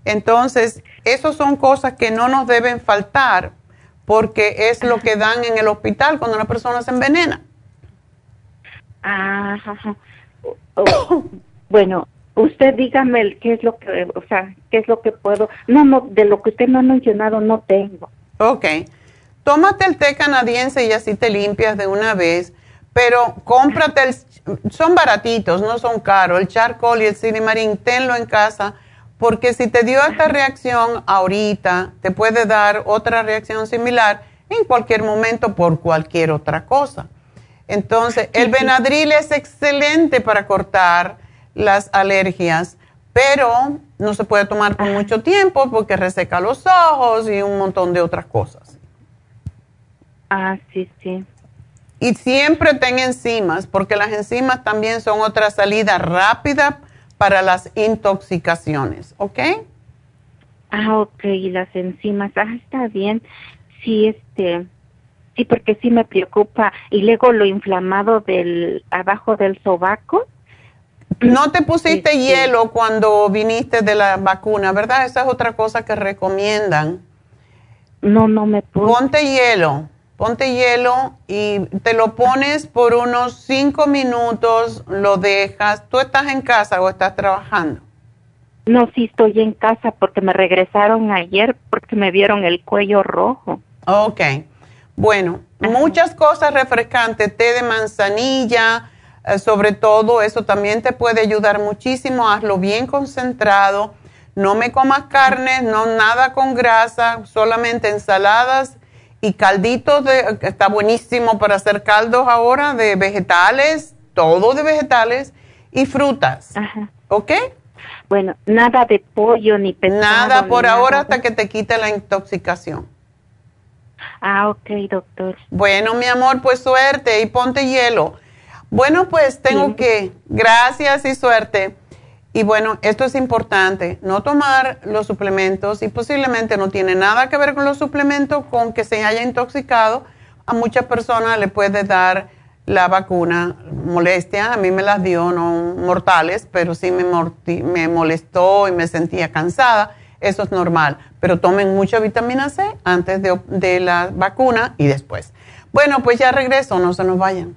Entonces, esas son cosas que no nos deben faltar porque es lo que dan en el hospital cuando una persona se envenena. Ajá. Oh, bueno, usted dígame qué es lo que, o sea, qué es lo que puedo. No, no, de lo que usted me ha mencionado no tengo. Ok. Tómate el té canadiense y así te limpias de una vez, pero cómprate el, son baratitos, no son caros, el charcoal y el silimarín, tenlo en casa, porque si te dio esta reacción ahorita, te puede dar otra reacción similar en cualquier momento por cualquier otra cosa. Entonces, el Benadryl es excelente para cortar las alergias, pero no se puede tomar por mucho tiempo porque reseca los ojos y un montón de otras cosas. Ah, sí, sí. Y siempre ten enzimas, porque las enzimas también son otra salida rápida para las intoxicaciones, ¿ok? Ah, ok, las enzimas, ah, está bien. Sí, este, Sí, porque sí me preocupa. Y luego lo inflamado del abajo del sobaco. No te pusiste este, hielo cuando viniste de la vacuna, ¿verdad? Esa es otra cosa que recomiendan. No, no me puse. Ponte hielo, ponte hielo y te lo pones por unos cinco minutos, lo dejas. ¿Tú estás en casa o estás trabajando? No, sí estoy en casa porque me regresaron ayer porque me vieron el cuello rojo. Ok. Bueno, muchas cosas refrescantes, té de manzanilla, eh, sobre todo, eso también te puede ayudar muchísimo. Hazlo bien concentrado. No me comas carne, no nada con grasa, solamente ensaladas y calditos de, está buenísimo para hacer caldos ahora de vegetales, todo de vegetales y frutas. Ajá. ¿Ok? Bueno, nada de pollo ni pescado. Nada por ahora hasta que te quite la intoxicación. Ah, ok, doctor. Bueno, mi amor, pues suerte y ponte hielo. Bueno, pues tengo que, gracias y suerte. Y bueno, esto es importante, no tomar los suplementos y posiblemente no tiene nada que ver con los suplementos, con que se haya intoxicado. A muchas personas le puede dar la vacuna molestia, a mí me las dio, no mortales, pero sí me, me molestó y me sentía cansada eso es normal, pero tomen mucha vitamina C antes de, la vacuna y después. Bueno, pues ya regreso, no se nos vayan.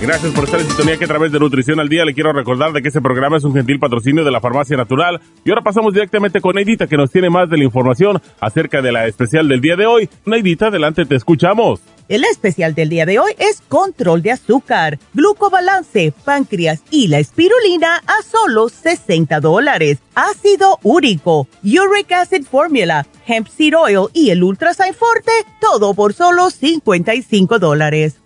Gracias por estar en sintonía que a través de Nutrición al Día le quiero recordar de que este programa es un gentil patrocinio de la Farmacia Natural. Y ahora pasamos directamente con Neidita que nos tiene más de la información acerca de la especial del día de hoy. Neidita, adelante, te escuchamos. El especial del día de hoy es control de azúcar, glucobalance, páncreas y la espirulina a solo 60 dólares. Ácido úrico, uric acid formula, hemp seed oil y el ultrasign forte, todo por solo 55 dólares.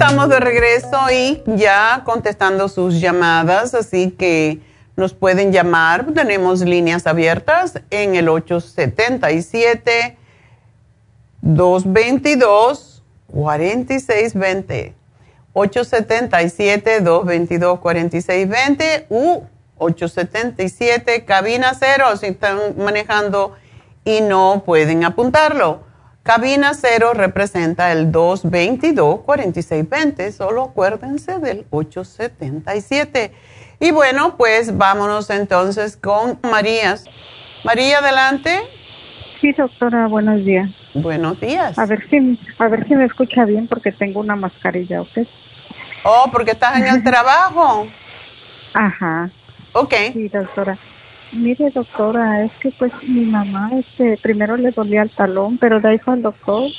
Estamos de regreso y ya contestando sus llamadas, así que nos pueden llamar, tenemos líneas abiertas en el 877-222-4620. 877-222-4620 u 877 cabina cero si están manejando y no pueden apuntarlo. Cabina cero representa el 222-4620, solo acuérdense del 877. Y bueno, pues vámonos entonces con María. María, adelante. Sí, doctora, buenos días. Buenos días. A ver si, a ver si me escucha bien porque tengo una mascarilla, ¿ok? Oh, porque estás en el trabajo. Ajá. Ok. Sí, doctora. Mire, doctora, es que pues mi mamá, este, primero le dolía el talón, pero de ahí fue al doctor,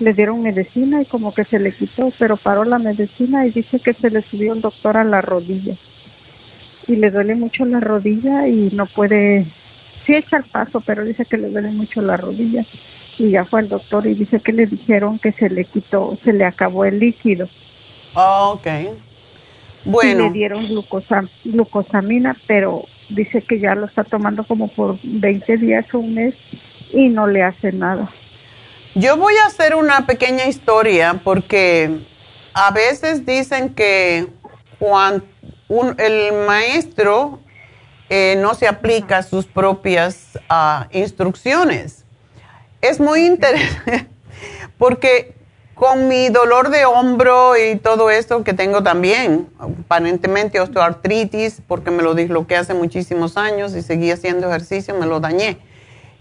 le dieron medicina y como que se le quitó, pero paró la medicina y dice que se le subió el doctor a la rodilla y le duele mucho la rodilla y no puede, sí echa el paso, pero dice que le duele mucho la rodilla. Y ya fue al doctor y dice que le dijeron que se le quitó, se le acabó el líquido. Oh, ok. Bueno. Y le dieron glucosamina, pero dice que ya lo está tomando como por 20 días o un mes y no le hace nada. Yo voy a hacer una pequeña historia porque a veces dicen que cuando el maestro eh, no se aplica sus propias ah, instrucciones. Es muy interesante porque con mi dolor de hombro y todo esto que tengo también, aparentemente osteoartritis, porque me lo disloqué hace muchísimos años y seguí haciendo ejercicio, me lo dañé.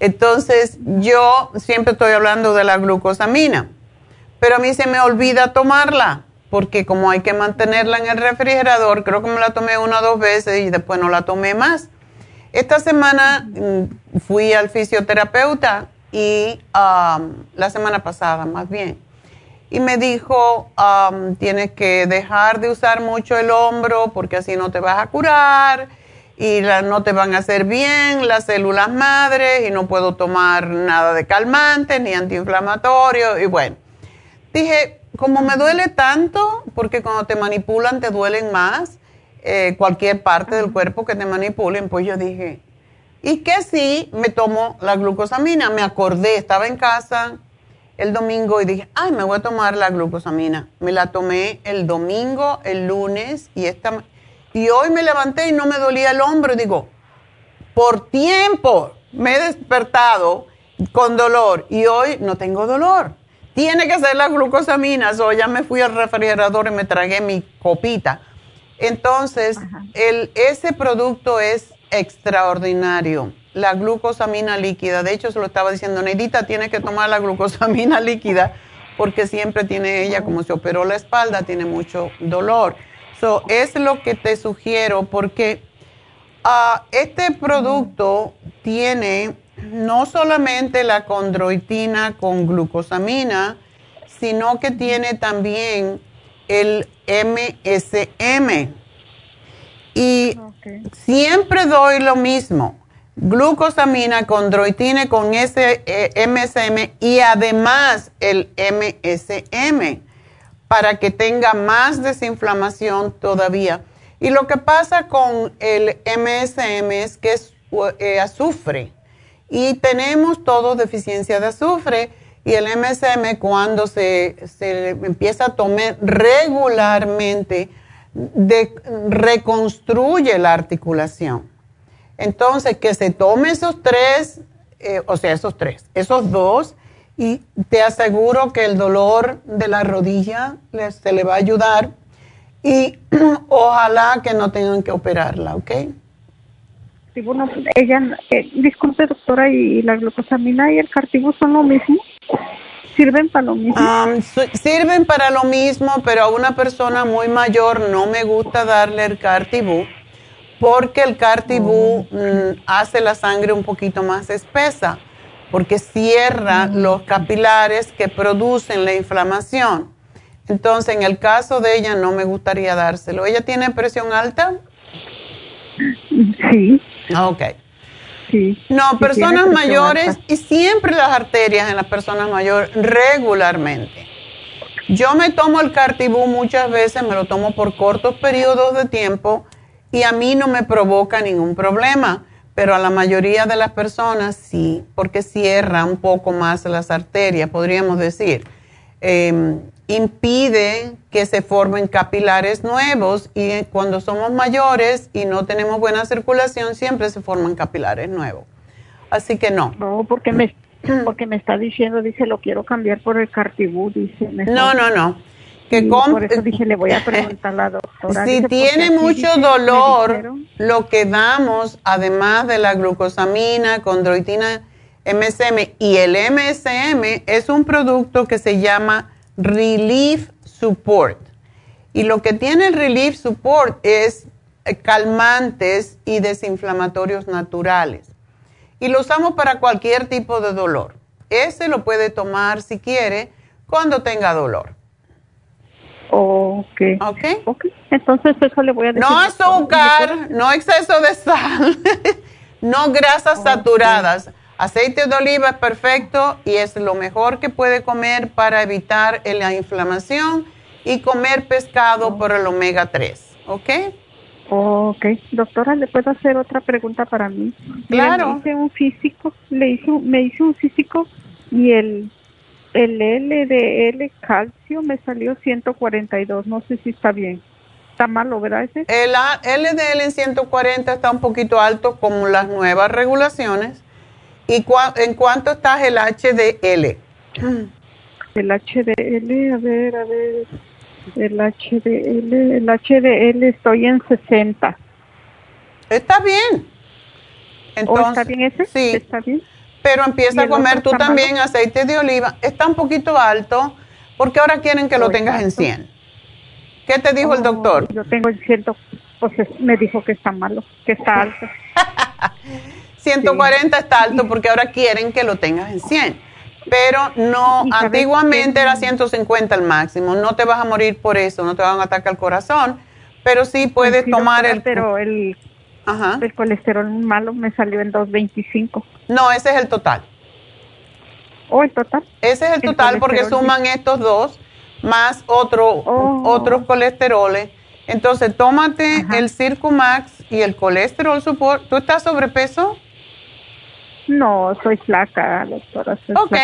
Entonces, yo siempre estoy hablando de la glucosamina, pero a mí se me olvida tomarla porque como hay que mantenerla en el refrigerador, creo que me la tomé una o dos veces y después no la tomé más. Esta semana mm, fui al fisioterapeuta y um, la semana pasada más bien, y me dijo, um, tienes que dejar de usar mucho el hombro porque así no te vas a curar y no te van a hacer bien las células madres y no puedo tomar nada de calmante ni antiinflamatorio y bueno, dije, como me duele tanto, porque cuando te manipulan te duelen más, eh, cualquier parte del cuerpo que te manipulen, pues yo dije, ¿y qué si me tomo la glucosamina? Me acordé, estaba en casa el domingo y dije, ay, me voy a tomar la glucosamina. Me la tomé el domingo, el lunes y esta y hoy me levanté y no me dolía el hombro. Y digo, por tiempo me he despertado con dolor y hoy no tengo dolor tiene que ser la glucosamina. O ya me fui al refrigerador y me tragué mi copita. Entonces, el, ese producto es extraordinario. La glucosamina líquida. De hecho, se lo estaba diciendo, Neidita tiene que tomar la glucosamina líquida porque siempre tiene ella, como se operó la espalda, tiene mucho dolor. So, es lo que te sugiero porque uh, este producto tiene no solamente la condroitina con glucosamina, sino que tiene también el MSM. Y siempre doy lo mismo, glucosamina, condroitina con ese eh, MSM y además el MSM para que tenga más desinflamación todavía. Y lo que pasa con el MSM es que es eh, azufre Y tenemos todo deficiencia de azufre y el MSM cuando se, se empieza a tomar regularmente, reconstruye la articulación. Entonces, que se tome esos tres, eh, o sea, esos tres, esos dos, y te aseguro que el dolor de la rodilla se le va a ayudar y ojalá que no tengan que operarla, ¿ok? Sí, bueno, ella, eh, disculpe doctora, ¿y la glucosamina y el cartibú son lo mismo? ¿Sirven para lo mismo? sirven para lo mismo, pero a una persona muy mayor no me gusta darle el cartibú porque el cartibú mm, hace la sangre un poquito más espesa, porque cierra mm. los capilares que producen la inflamación. Entonces, en el caso de ella no me gustaría dárselo. ¿Ella tiene presión alta? Sí. Ok. Sí. No, personas mayores y siempre las arterias en las personas mayores regularmente. Yo me tomo el cartibú muchas veces, me lo tomo por cortos periodos de tiempo y a mí no me provoca ningún problema, pero a la mayoría de las personas sí, porque cierra un poco más las arterias, podríamos decir. Em, impide que se formen capilares nuevos y cuando somos mayores y no tenemos buena circulación siempre se forman capilares nuevos. Así que no. No, porque me, porque me está diciendo, dice, lo quiero cambiar por el cartibú, dice. No, no, no. Que por eso dije, le voy a preguntar a la doctora. Si tiene mucho dolor, lo que damos, además de la glucosamina, condroitina, MSM y el MSM, es un producto que se llama Relief Support. Y lo que tiene el Relief Support es eh, calmantes y desinflamatorios naturales. Y lo usamos para cualquier tipo de dolor. Ese lo puede tomar si quiere cuando tenga dolor. Ok. Ok. Entonces eso le voy a decir. No azúcar, no exceso de sal, no grasas saturadas. Aceite de oliva es perfecto y es lo mejor que puede comer para evitar la inflamación y comer pescado por el omega 3, ¿ok? Ok, doctora, ¿le puedo hacer otra pregunta para mí? Claro. hice un físico, le me hice un físico y el, el LDL calcio me salió 142, no sé si está bien. Está malo, ¿verdad ese? El LDL en 140 está un poquito alto como las nuevas regulaciones ¿Y en cuánto está el HDL? El HDL, a ver, a ver. El HDL, el HDL estoy en 60. Está bien. Entonces, ¿Está bien ese? Sí. ¿Está bien? Pero empieza a comer tú también aceite de oliva. Está un poquito alto porque ahora quieren que lo tengas en 100. ¿Qué te dijo el doctor? Yo tengo en 100, pues me dijo que está malo, que está alto. 140 está alto porque ahora quieren que lo tengas en 100. Pero no, antiguamente era 150 el máximo. No te vas a morir por eso, no te van a atacar el corazón. Pero sí puedes tomar el... Pero el, el colesterol malo me salió en 225. No, ese es el total. ¿O oh, el total? Ese es el, total porque suman estos dos más otro, oh. otros colesteroles. Entonces, tómate el Circumax y el colesterol support. ¿Tú estás sobrepeso? No, soy flaca, doctora. ok,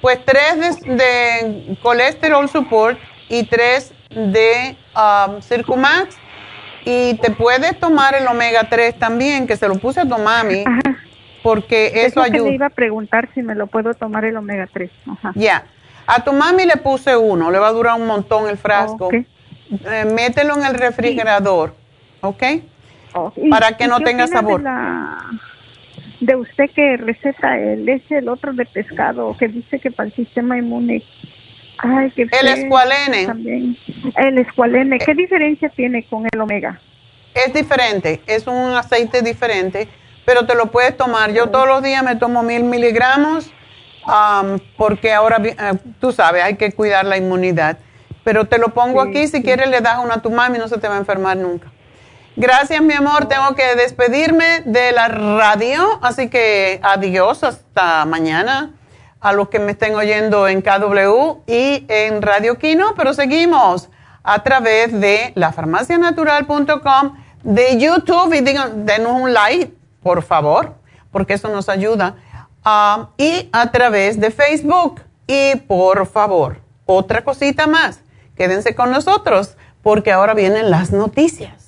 pues tres de, colesterol support y tres de um, Circumax. Y te puedes tomar el omega 3 también, que se lo puse a tu mami, porque eso, ayuda. Que le iba a preguntar si me lo puedo tomar el omega 3. Ya. A tu mami le puse uno, le va a durar un montón el frasco. Eh, mételo en el refrigerador, ¿ok? Para que no tenga sabor de usted que receta el ese el otro de pescado que dice que para el sistema inmune ay que el escualene también el escualene qué diferencia tiene con el omega es diferente es un aceite diferente pero te lo puedes tomar. Yo todos los días me tomo mil miligramos porque ahora eh, tú sabes hay que cuidar la inmunidad. Pero te lo pongo aquí si quieres le das una a tu mami no se te va a enfermar nunca. Gracias, mi amor. Tengo que despedirme de la radio, así que adiós hasta mañana a los que me estén oyendo en KW y en Radio Kino, pero seguimos a través de lafarmacianatural.com, de YouTube y digan, denos un like, por favor, porque eso nos ayuda ah, y a través de Facebook. Y por favor, otra cosita más, quédense con nosotros porque ahora vienen las noticias.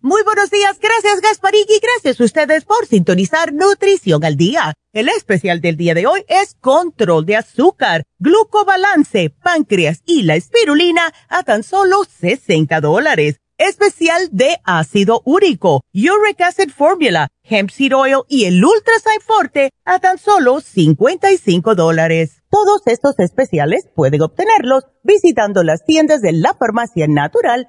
Muy buenos días, gracias Gasparín y gracias a ustedes por sintonizar Nutrición al Día. El especial del día de hoy es control de azúcar, glucobalance, páncreas y la espirulina a tan solo 60 dólares. Especial de ácido úrico, uric acid formula, hemp seed oil y el ultrasign forte a tan solo 55 dólares. Todos estos especiales pueden obtenerlos visitando las tiendas de la farmacia natural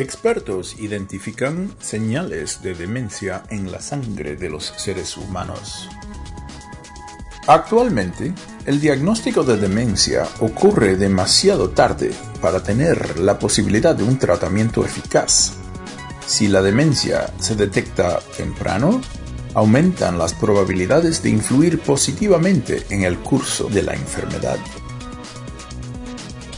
Expertos identifican señales de demencia en la sangre de los seres humanos. Actualmente, el diagnóstico de demencia ocurre demasiado tarde para tener la posibilidad de un tratamiento eficaz. Si la demencia se detecta temprano, aumentan las probabilidades de influir positivamente en el curso de la enfermedad.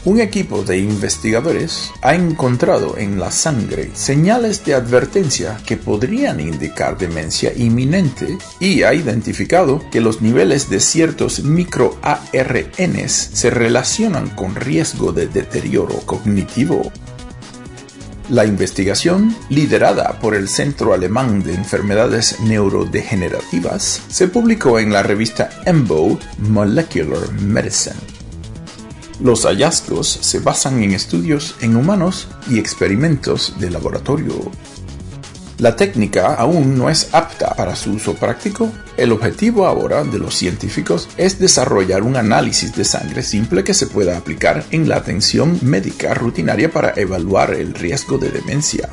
Un equipo de investigadores ha encontrado en la sangre señales de advertencia que podrían indicar demencia inminente y ha identificado que los niveles de ciertos microARNs se relacionan con riesgo de deterioro cognitivo. La investigación, liderada por el Centro Alemán de Enfermedades Neurodegenerativas, se publicó en la revista EMBO Molecular Medicine. Los hallazgos se basan en estudios en humanos y experimentos de laboratorio. La técnica aún no es apta para su uso práctico. El objetivo ahora de los científicos es desarrollar un análisis de sangre simple que se pueda aplicar en la atención médica rutinaria para evaluar el riesgo de demencia.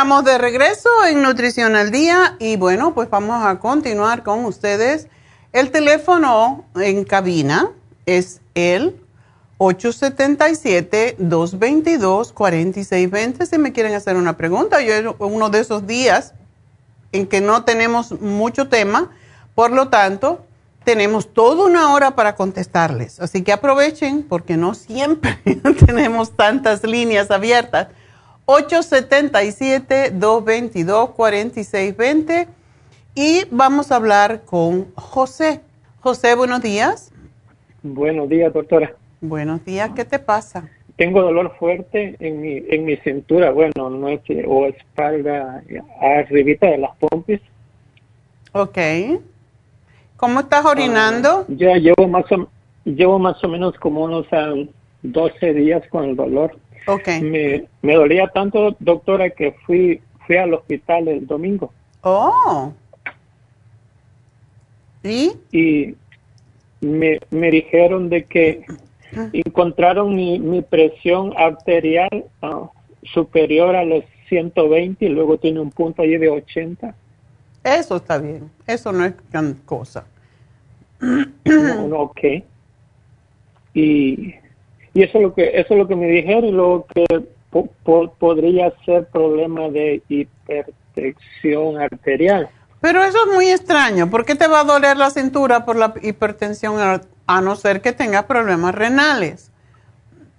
Estamos de regreso en Nutrición al Día y bueno, pues vamos a continuar con ustedes. El teléfono en cabina es el 877-222-4620 si me quieren hacer una pregunta. Yo uno de esos días en que no tenemos mucho tema, por lo tanto, tenemos toda una hora para contestarles. Así que aprovechen porque no siempre tenemos tantas líneas abiertas. 877-222-4620 y vamos a hablar con José. José, buenos días. Buenos días, doctora. Buenos días, ¿qué te pasa? Tengo dolor fuerte en mi, en mi cintura, bueno, no es, o espalda, arribita de las pompis. Ok. ¿Cómo estás orinando? Ah, ya llevo más o, llevo más o menos como unos 12 ah, días con el dolor. Okay. Me, me dolía tanto, doctora, que fui, fui al hospital el domingo. Oh. ¿Y? Y me, me dijeron de que encontraron mi, mi presión arterial ah, superior a los 120 y luego tiene un punto ahí de 80. Eso está bien, eso no es gran cosa. No, ok. Y y eso es lo que eso es lo que me dijeron y lo que podría ser problema de hipertensión arterial. Pero eso es muy extraño. ¿Por qué te va a doler la cintura por la hipertensión a no ser que tengas problemas renales?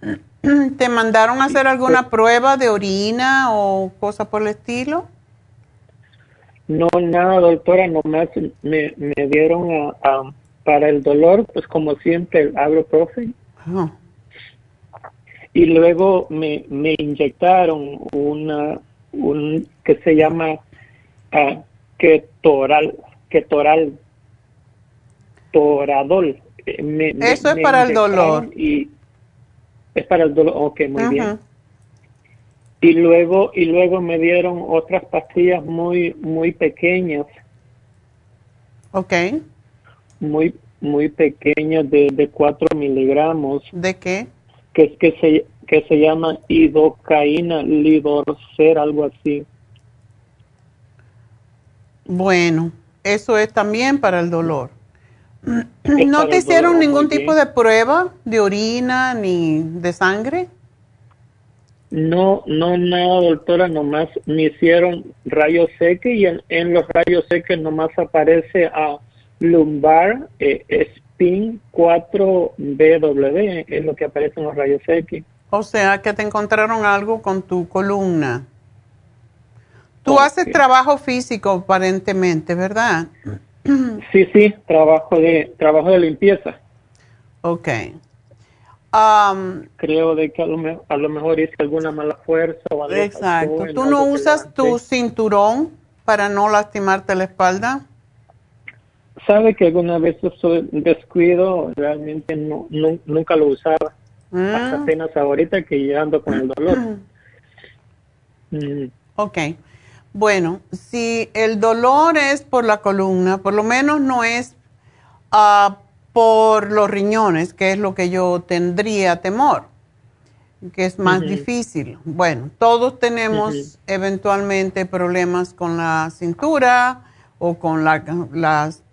¿Te mandaron a hacer alguna prueba de orina o cosa por el estilo? No, nada, doctora, nomás me, me dieron a, para el dolor, pues como siempre, el profe. Oh y luego me, me inyectaron una un que se llama uh, ketoral ketoral toradol. Eh, eso es para el dolor. y es para el dolor ok muy bien. Y luego y luego me dieron otras pastillas muy muy pequeñas. Ok. Muy muy pequeñas de, de 4 miligramos. De qué que, que, se, que se llama idocaína lidorcer, algo así. Bueno, eso es también para el dolor. ¿No te hicieron ningún tipo de prueba de orina ni de sangre? No, no, nada, doctora, nomás me hicieron rayos X y en, los rayos X nomás aparece a lumbar, eh, 4BW, es lo que aparece en los rayos X. O sea, que te encontraron algo con tu columna. Tú haces trabajo físico aparentemente, ¿verdad? Sí, sí, trabajo de trabajo de limpieza. Ok. Um, Creo de que a lo, mejor hice alguna mala fuerza o algo Exacto. ¿Tú no usas tu cinturón para no lastimarte la espalda? Sabe que alguna vez soy descuido, realmente no, nunca lo usaba. Hasta mm. apenas ahorita que ya ando con el dolor. Mm. Ok. Bueno, si el dolor es por la columna, por lo menos no es uh, por los riñones, que es lo que yo tendría temor, que es más difícil. Bueno, todos tenemos eventualmente problemas con la cintura o con la, las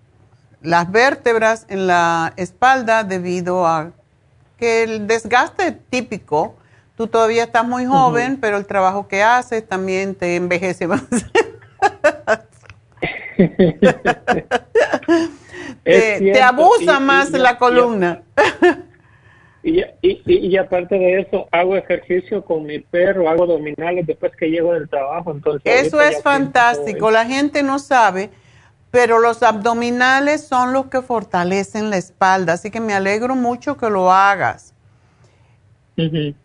las vértebras en la espalda debido a que el desgaste típico, tú todavía estás muy joven, pero el trabajo que haces también te envejece más. te, abusa más la columna. Y, y, y, aparte de eso, hago ejercicio con mi perro, hago abdominales después que llego del trabajo. Entonces eso es fantástico. La gente no sabe pero los abdominales son los que fortalecen la espalda, así que me alegro mucho que lo hagas.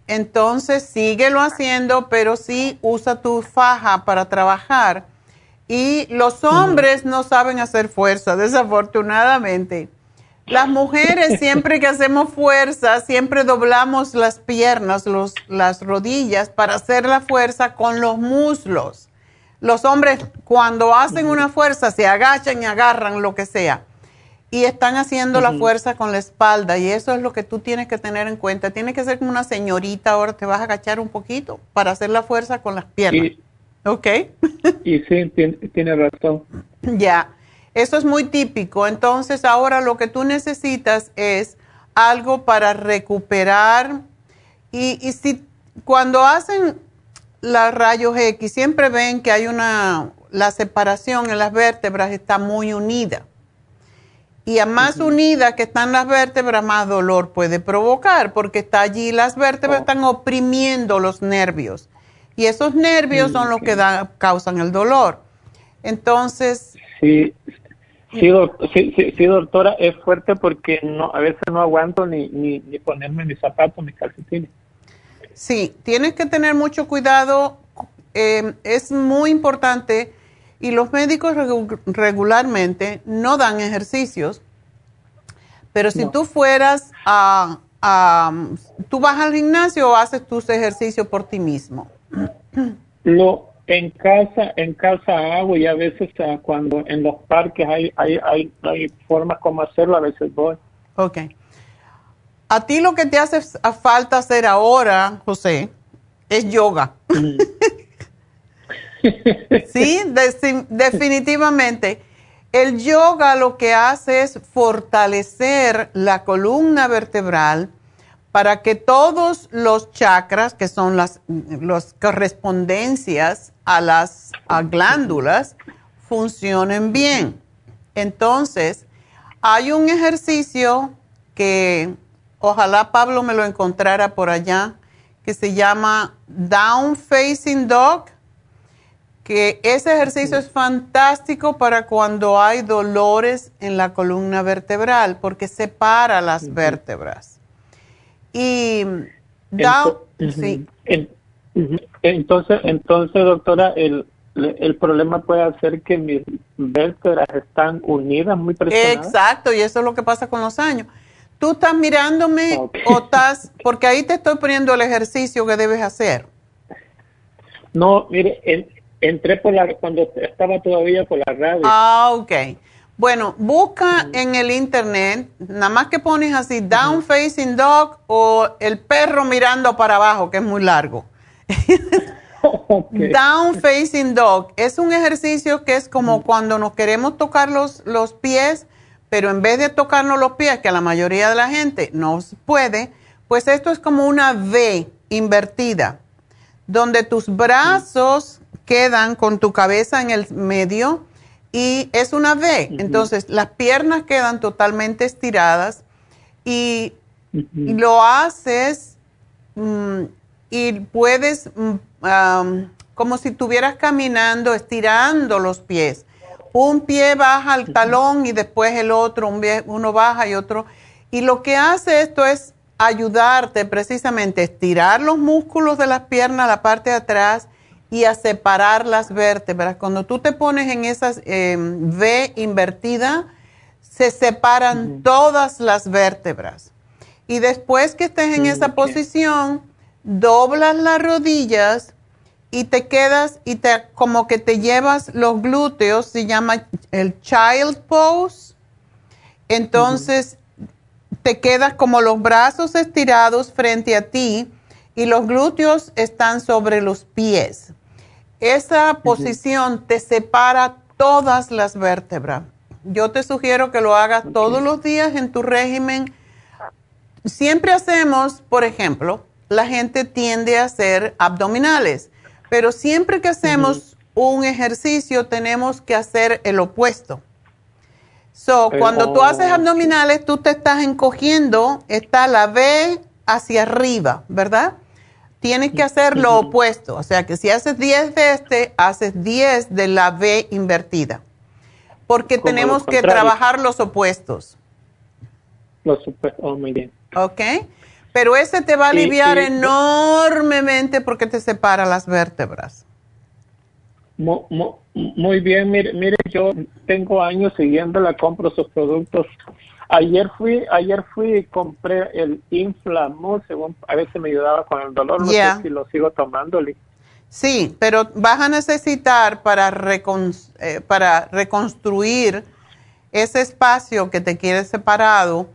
Entonces, síguelo haciendo, pero sí usa tu faja para trabajar. Y los hombres no saben hacer fuerza, desafortunadamente. Las mujeres, siempre que hacemos fuerza, siempre doblamos las piernas, los, las rodillas para hacer la fuerza con los muslos. Los hombres cuando hacen una fuerza se agachan y agarran lo que sea. Y están haciendo la fuerza con la espalda y eso es lo que tú tienes que tener en cuenta. Tienes que ser como una señorita, ahora te vas a agachar un poquito para hacer la fuerza con las piernas. Ok. y sí, tiene, razón. Ya, eso es muy típico. Entonces ahora lo que tú necesitas es algo para recuperar. Y, y si cuando hacen los rayos X, siempre ven que hay una, la separación en las vértebras está muy unida. Y a más unida que están las vértebras, más dolor puede provocar, porque está allí, las vértebras oh. están oprimiendo los nervios. Y esos nervios son los que causan el dolor. Entonces... Sí, sí, doctora, es fuerte porque no, a veces no aguanto ni, ni, ni ponerme mis zapatos, mis calcetines. Sí, tienes que tener mucho cuidado. Eh, es muy importante y los médicos regularmente no dan ejercicios, pero si tú fueras a, tú vas al gimnasio o haces tus ejercicios por ti mismo. Lo en casa, en casa hago y a veces ah, cuando en los parques hay, hay, hay, hay formas como hacerlo, a veces voy. Ok. A ti lo que te hace falta hacer ahora, José, es yoga. Mm. sí, definitivamente. El yoga lo que hace es fortalecer la columna vertebral para que todos los chakras, que son las, correspondencias a las glándulas, funcionen bien. Entonces, hay un ejercicio que ojalá Pablo me lo encontrara por allá, que se llama Down Facing Dog que ese ejercicio es fantástico para cuando hay dolores en la columna vertebral, porque separa las vértebras. Y da, entonces, entonces, doctora, el, el problema puede ser que mis vértebras están unidas, muy presionadas. Exacto, y eso es lo que pasa con los años. Tú estás mirándome o estás, porque ahí te estoy poniendo el ejercicio que debes hacer. No, mire, el, entré por la, cuando estaba todavía por la radio. Ah, ok. Bueno, busca en el internet, nada más que pones así, down facing dog o el perro mirando para abajo, que es muy largo. Down facing dog es un ejercicio que es como cuando nos queremos tocar los, los pies, pero en vez de tocarnos los pies, que a la mayoría de la gente no puede, pues esto es como una V invertida, donde tus brazos quedan con tu cabeza en el medio y es una V. Entonces, las piernas quedan totalmente estiradas y, lo haces mm, y puedes, mm, como si estuvieras caminando, estirando los pies. Un pie baja al talón y después el otro, uno baja y otro. Y lo que hace esto es ayudarte precisamente a estirar los músculos de las piernas, la parte de atrás, y a separar las vértebras. Cuando tú te pones en esa em, V invertida, se separan todas las vértebras. Y después que estés en esa posición, doblas las rodillas y te quedas y te como que te llevas los glúteos, se llama el child pose. Entonces te quedas como los brazos estirados frente a ti y los glúteos están sobre los pies. Esa posición te separa todas las vértebras. Yo te sugiero que lo hagas todos los días en tu régimen. Siempre hacemos, por ejemplo, la gente tiende a hacer abdominales, pero siempre que hacemos un ejercicio tenemos que hacer el opuesto. So, cuando tú haces oh, abdominales, tú te estás encogiendo, está la V hacia arriba, ¿verdad? tienes que hacer lo opuesto. O sea que si haces 10 de este, haces 10 de la V invertida. Porque tenemos que trabajar los opuestos. Los opuestos, oh, muy bien. Ok. Pero ese te va a aliviar enormemente porque te separa las vértebras. Muy, bien, mire, mire, yo tengo años siguiéndola, compro sus productos Ayer fui, ayer fui y compré el Inflamor, según a veces me ayudaba con el dolor, no sé si lo sigo tomando. Sí, pero vas a necesitar para, eh, para reconstruir ese espacio que te quede separado,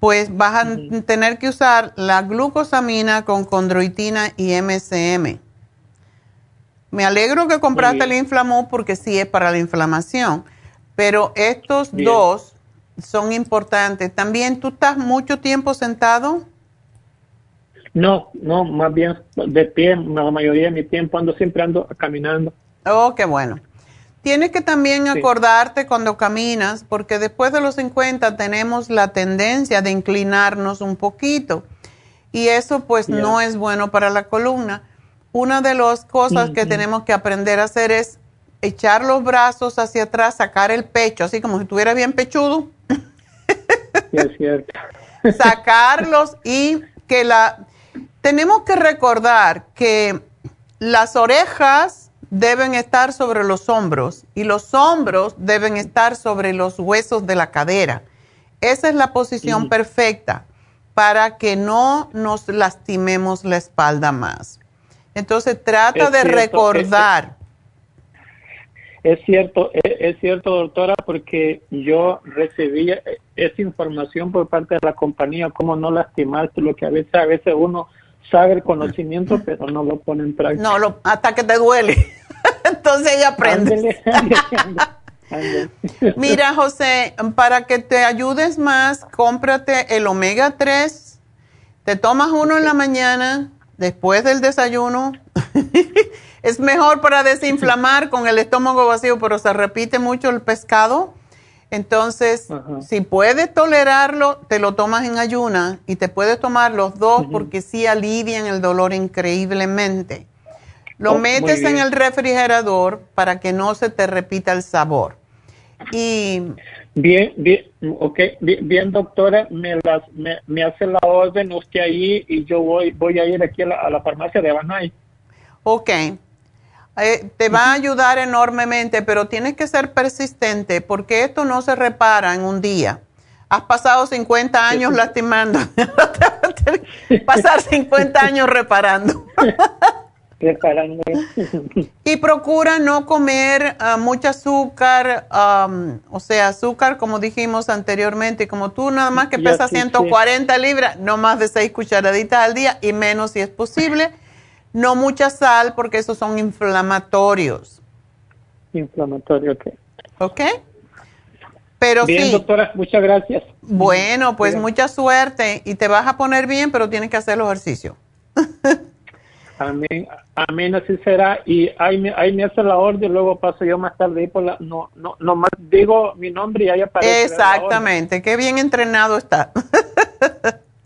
pues vas a tener que usar la glucosamina con condroitina y MSM. Me alegro que compraste el Inflamó porque sí es para la inflamación, pero estos dos son importantes. También, ¿tú estás mucho tiempo sentado? No, no, más bien de pie, la mayoría de mi tiempo ando siempre ando caminando. Oh, qué bueno. Tienes que también acordarte cuando caminas, porque después de los 50 tenemos la tendencia de inclinarnos un poquito y eso pues no es bueno para la columna. Una de las cosas que tenemos que aprender a hacer es echar los brazos hacia atrás, sacar el pecho, así como si estuviera bien pechudo. es cierto. Sacarlos y que la... Tenemos que recordar que las orejas deben estar sobre los hombros y los hombros deben estar sobre los huesos de la cadera. Esa es la posición perfecta para que no nos lastimemos la espalda más. Entonces trata de recordar. Es, cierto, es, cierto, doctora, porque yo recibí esa información por parte de la compañía, cómo no lastimarse, lo que a veces, a veces uno sabe el conocimiento, pero no lo pone en práctica. No, lo, hasta que te duele. Entonces ella aprende. Mira, José, para que te ayudes más, cómprate el omega 3. Te tomas uno en la mañana, después del desayuno. es mejor para desinflamar con el estómago vacío, pero se repite mucho el pescado. Entonces, si puedes tolerarlo, te lo tomas en ayuna y te puedes tomar los dos porque sí alivian el dolor increíblemente. Lo oh, metes en el refrigerador para que no se te repita el sabor. Y bien, bien, ok, bien, doctora, me, las, me, hace la orden usted ahí y yo voy voy a ir aquí a la, farmacia de Banay. Ok, eh, te va a ayudar enormemente, pero tienes que ser persistente porque esto no se repara en un día. Has pasado 50 años lastimando. Pasar 50 años reparando. y procura no comer uh, mucho azúcar, um, o sea, azúcar como dijimos anteriormente, como tú nada más que pesas 140 libras, no más de 6 cucharaditas al día y menos si es posible. No mucha sal porque esos son inflamatorios. Inflamatorios, ok. ¿Ok? Pero bien, doctora, muchas gracias. Bueno, pues mucha suerte y te vas a poner bien, pero tienes que hacer el ejercicio. Amén, amén, así será. Y ahí me, ahí me hace la orden, luego paso yo más tarde y por la, no, no, nomás digo mi nombre y ahí aparece. Exactamente, qué bien entrenado está.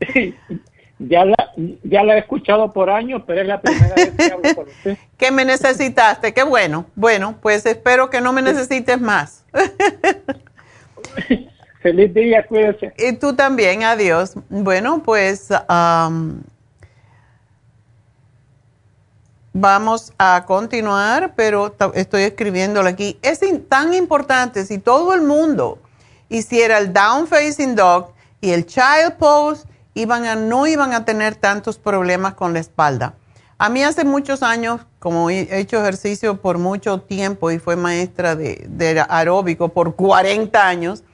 ya la, ya la he escuchado por años, pero es la primera vez que hablo con usted. que me necesitaste, qué bueno. Bueno, pues espero que no me necesites más. Feliz día, cuídese. Y tú también, adiós. Bueno, pues Vamos a continuar, pero estoy escribiéndolo aquí. Es tan importante si todo el mundo hiciera el down facing dog y el child pose, no iban a tener tantos problemas con la espalda. A mí hace muchos años, como he hecho ejercicio por mucho tiempo y fue maestra de, aeróbico por 40 años,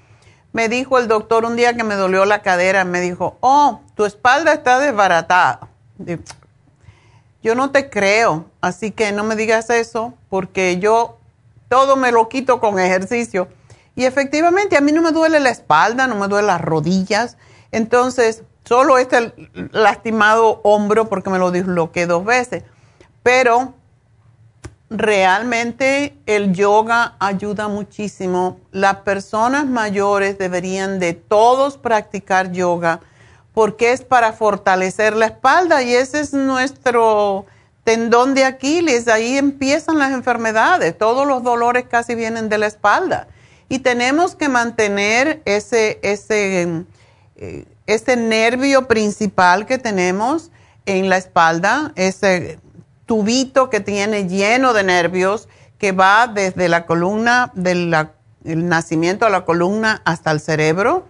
me dijo el doctor un día que me dolió la cadera, me dijo, oh, tu espalda está desbaratada. Yo no te creo, así que no me digas eso porque yo todo me lo quito con ejercicio. Y efectivamente a mí no me duele la espalda, no me duele las rodillas. Entonces, solo este lastimado hombro porque me lo disloqué dos veces. Pero realmente el yoga ayuda muchísimo. Las personas mayores deberían de todos practicar yoga porque es para fortalecer la espalda y ese es nuestro tendón de Aquiles, ahí empiezan las enfermedades, todos los dolores casi vienen de la espalda y tenemos que mantener ese, ese, eh, ese nervio principal que tenemos en la espalda, ese tubito que tiene lleno de nervios que va desde la columna, del nacimiento de la columna hasta el cerebro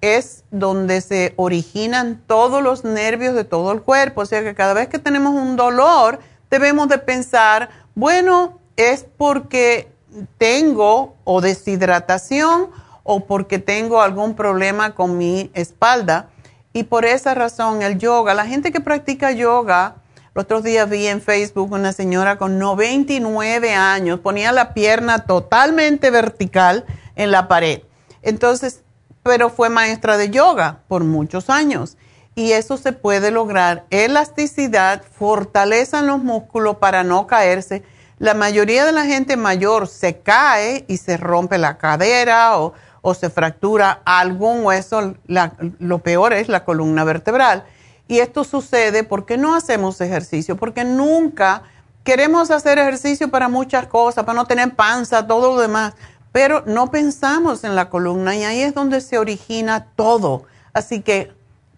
es donde se originan todos los nervios de todo el cuerpo. O sea que cada vez que tenemos un dolor, debemos de pensar, bueno, es porque tengo o deshidratación o porque tengo algún problema con mi espalda. Y por esa razón el yoga, la gente que practica yoga Los otros días vi en Facebook una señora con 99 años, ponía la pierna totalmente vertical en la pared. Entonces, pero fue maestra de yoga por muchos años. Y eso se puede lograr. Elasticidad, fortaleza en los músculos para no caerse. La mayoría de la gente mayor se cae y se rompe la cadera o, se fractura algún hueso. lo peor es la columna vertebral. Y esto sucede porque no hacemos ejercicio, porque nunca queremos hacer ejercicio para muchas cosas, para no tener panza, todo lo demás, pero no pensamos en la columna y ahí es donde se origina todo. Así que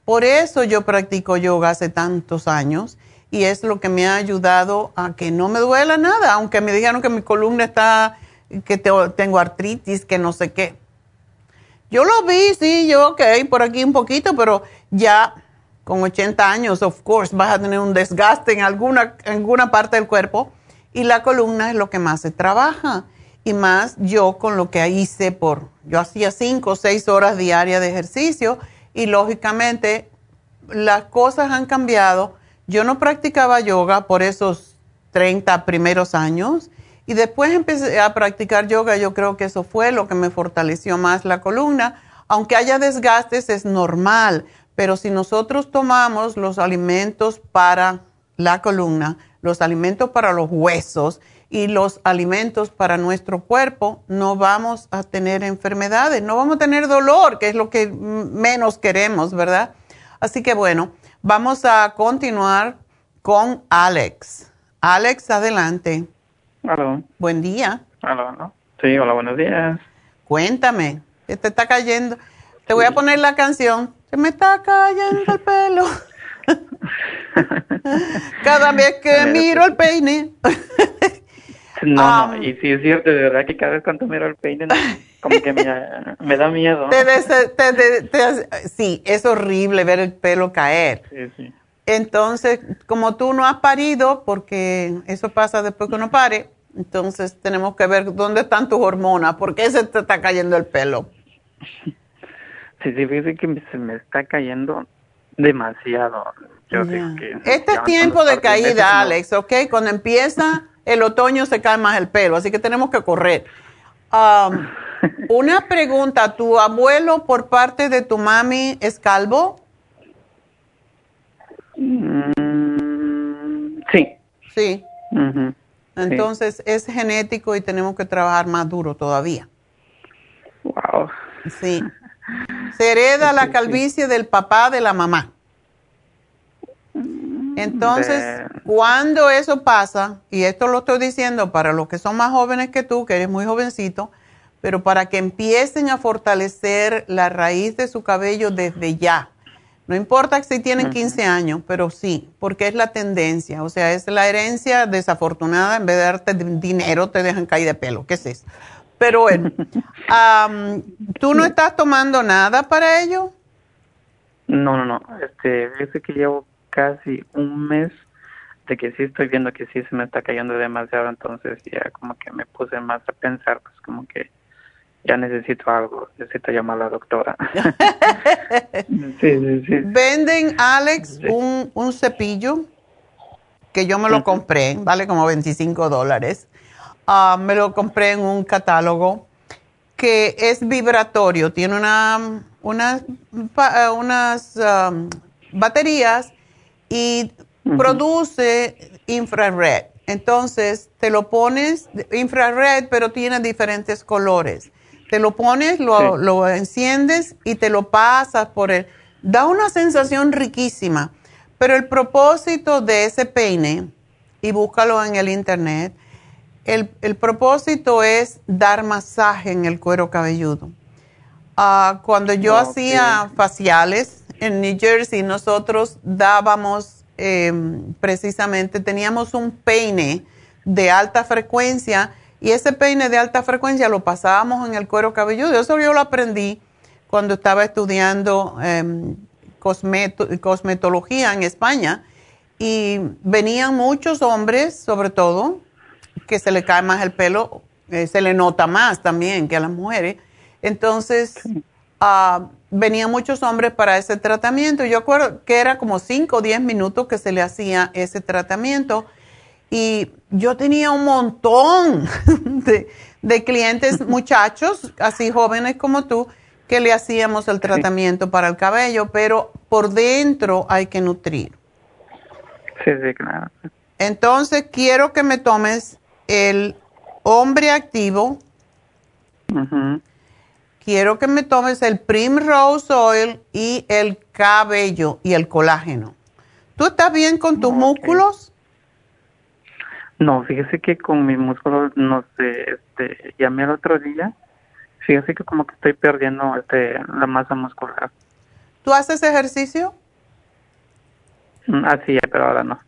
por eso yo practico yoga hace tantos años y es lo que me ha ayudado a que no me duela nada, aunque me dijeron que mi columna está, que tengo artritis, que no sé qué. Yo lo vi, sí, yo, ok, por aquí un poquito, pero ya con 80 años, of course, vas a tener un desgaste en alguna, en alguna parte del cuerpo y la columna es lo que más se trabaja. Y más yo con lo que hice por, yo hacía 5 o 6 horas diarias de ejercicio y lógicamente las cosas han cambiado. Yo no practicaba yoga por esos 30 primeros años y después empecé a practicar yoga. Yo creo que eso fue lo que me fortaleció más la columna. Aunque haya desgastes, es normal pero si nosotros tomamos los alimentos para la columna, los alimentos para los huesos y los alimentos para nuestro cuerpo, no vamos a tener enfermedades, no vamos a tener dolor, que es lo que menos queremos, ¿verdad? Así que bueno, vamos a continuar con Alex. Alex, adelante. Hola. Buen día. Hola, Sí, hola, buenos días. Cuéntame, ¿qué te está cayendo? Te voy a poner la canción se me está cayendo el pelo. cada vez que miro el peine. no, no, ah. y sí es cierto, de verdad que cada vez cuando miro el peine, como que me, da miedo. sí, es horrible ver el pelo caer. Sí, sí. Entonces, como tú no has parido, porque eso pasa después que uno pare, entonces tenemos que ver dónde están tus hormonas, por qué se te está cayendo el pelo. Sí, sí, fíjese que se me está cayendo demasiado. Yo que este es tiempo de caída, Alex, ¿ok? Cuando empieza el otoño se cae más el pelo, así que tenemos que correr. Um, una pregunta, ¿tu abuelo por parte de tu mami es calvo? Mm, sí. Sí. Entonces es genético y tenemos que trabajar más duro todavía. Wow. Sí. Se hereda la calvicie del papá de la mamá. Entonces, cuando eso pasa, y esto lo estoy diciendo para los que son más jóvenes que tú, que eres muy jovencito, pero para que empiecen a fortalecer la raíz de su cabello desde ya. No importa si tienen 15 años, pero sí, porque es la tendencia. O sea, es la herencia desafortunada. En vez de darte dinero, te dejan caer de pelo. ¿Qué es eso? Pero bueno, ¿tú no estás tomando nada para ello? No, no, no. Este, dice que llevo casi un mes de que sí estoy viendo que sí se me está cayendo demasiado, entonces ya como que me puse más a pensar, pues como que ya necesito algo, necesito llamar a la doctora. sí, sí, sí. Venden, Alex, un, un cepillo que yo me lo compré, vale como 25 dólares Ah, me lo compré en un catálogo que es vibratorio, tiene una, unas um, baterías y produce infrared. Entonces, te lo pones infrared, pero tiene diferentes colores. Te lo pones, lo, lo enciendes y te lo pasas por él. Da una sensación riquísima. Pero el propósito de ese peine, y búscalo en el internet, el, propósito es dar masaje en el cuero cabelludo. Ah, cuando yo hacía faciales en New Jersey, nosotros dábamos em, precisamente, teníamos un peine de alta frecuencia y ese peine de alta frecuencia lo pasábamos en el cuero cabelludo. Eso yo lo aprendí cuando estaba estudiando em, cosmetología en España y venían muchos hombres, sobre todo, que se le cae más el pelo, eh, se le nota más también que a las mujeres. Entonces, ah, venían muchos hombres para ese tratamiento. Yo acuerdo que era como 5 o 10 minutos que se le hacía ese tratamiento. Y yo tenía un montón de, de clientes, muchachos, así jóvenes como tú, que le hacíamos el tratamiento para el cabello, pero por dentro hay que nutrir. Sí, sí, claro. Entonces quiero que me tomes el hombre activo. Quiero que me tomes el Primrose Oil y el cabello y el colágeno. ¿Tú estás bien con tus músculos? No, fíjese que con mis músculos, no sé, este, llamé el otro día. Fíjese que como que estoy perdiendo este, la masa muscular. ¿Tú haces ejercicio? Mm, Así, pero ahora no.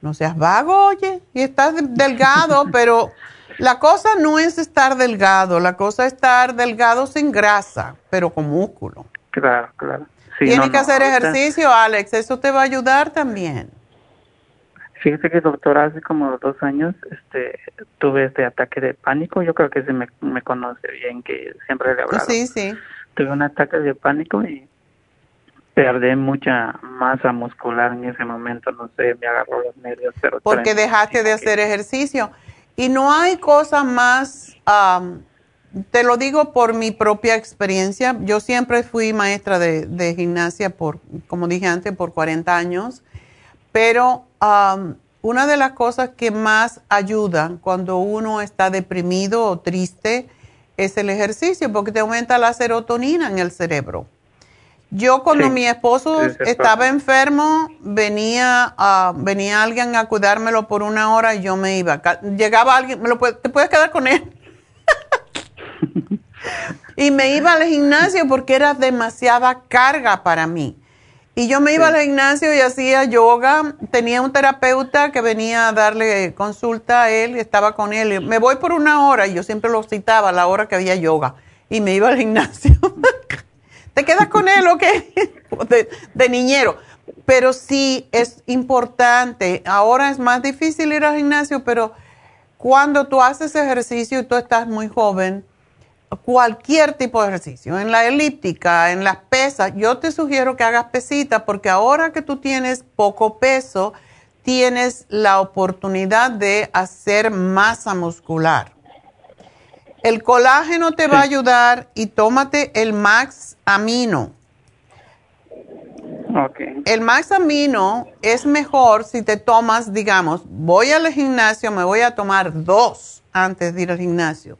No seas vago, oye, y estás delgado, pero la cosa no es estar delgado, la cosa es estar delgado sin grasa, pero con músculo. Claro, claro. Sí, Tienes no, que hacer ejercicio, Alex, eso te va a ayudar también. Fíjese que doctor, hace como dos años este, tuve este ataque de pánico. Yo creo que se me, me conoce bien, que siempre le he hablado. Sí, sí. Tuve un ataque de pánico y perdí mucha masa muscular en ese momento. No sé, me agarró los nervios. Pero porque dejaste de hacer ejercicio. Y no hay cosa más, am, te lo digo por mi propia experiencia, yo siempre fui maestra de, de gimnasia por, como dije antes, por 40 años, pero am, una de las cosas que más ayuda cuando uno está deprimido o triste es el ejercicio, porque te aumenta la serotonina en el cerebro. Yo cuando Sí. mi esposo es estaba enfermo, venía, ah, venía alguien a cuidármelo por una hora y yo me iba. Llegaba alguien, me lo puede- te puedes quedar con él. y me iba al gimnasio porque era demasiada carga para mí. Y yo me iba al gimnasio y hacía yoga. Tenía un terapeuta que venía a darle consulta a él, estaba con él. Y Me voy por una hora y yo siempre lo citaba a la hora que había yoga. Y me iba al gimnasio. ¿Te quedas con él o qué? De, de niñero. Pero sí es importante. Ahora es más difícil ir al gimnasio, pero cuando tú haces ejercicio y tú estás muy joven, cualquier tipo de ejercicio, en la elíptica, en las pesas, yo te sugiero que hagas pesita porque ahora que tú tienes poco peso, tienes la oportunidad de hacer masa muscular. El colágeno te va a ayudar y tómate el Max Amino. Okay. El Max Amino es mejor si te tomas, digamos, voy al gimnasio, me voy a tomar dos antes de ir al gimnasio,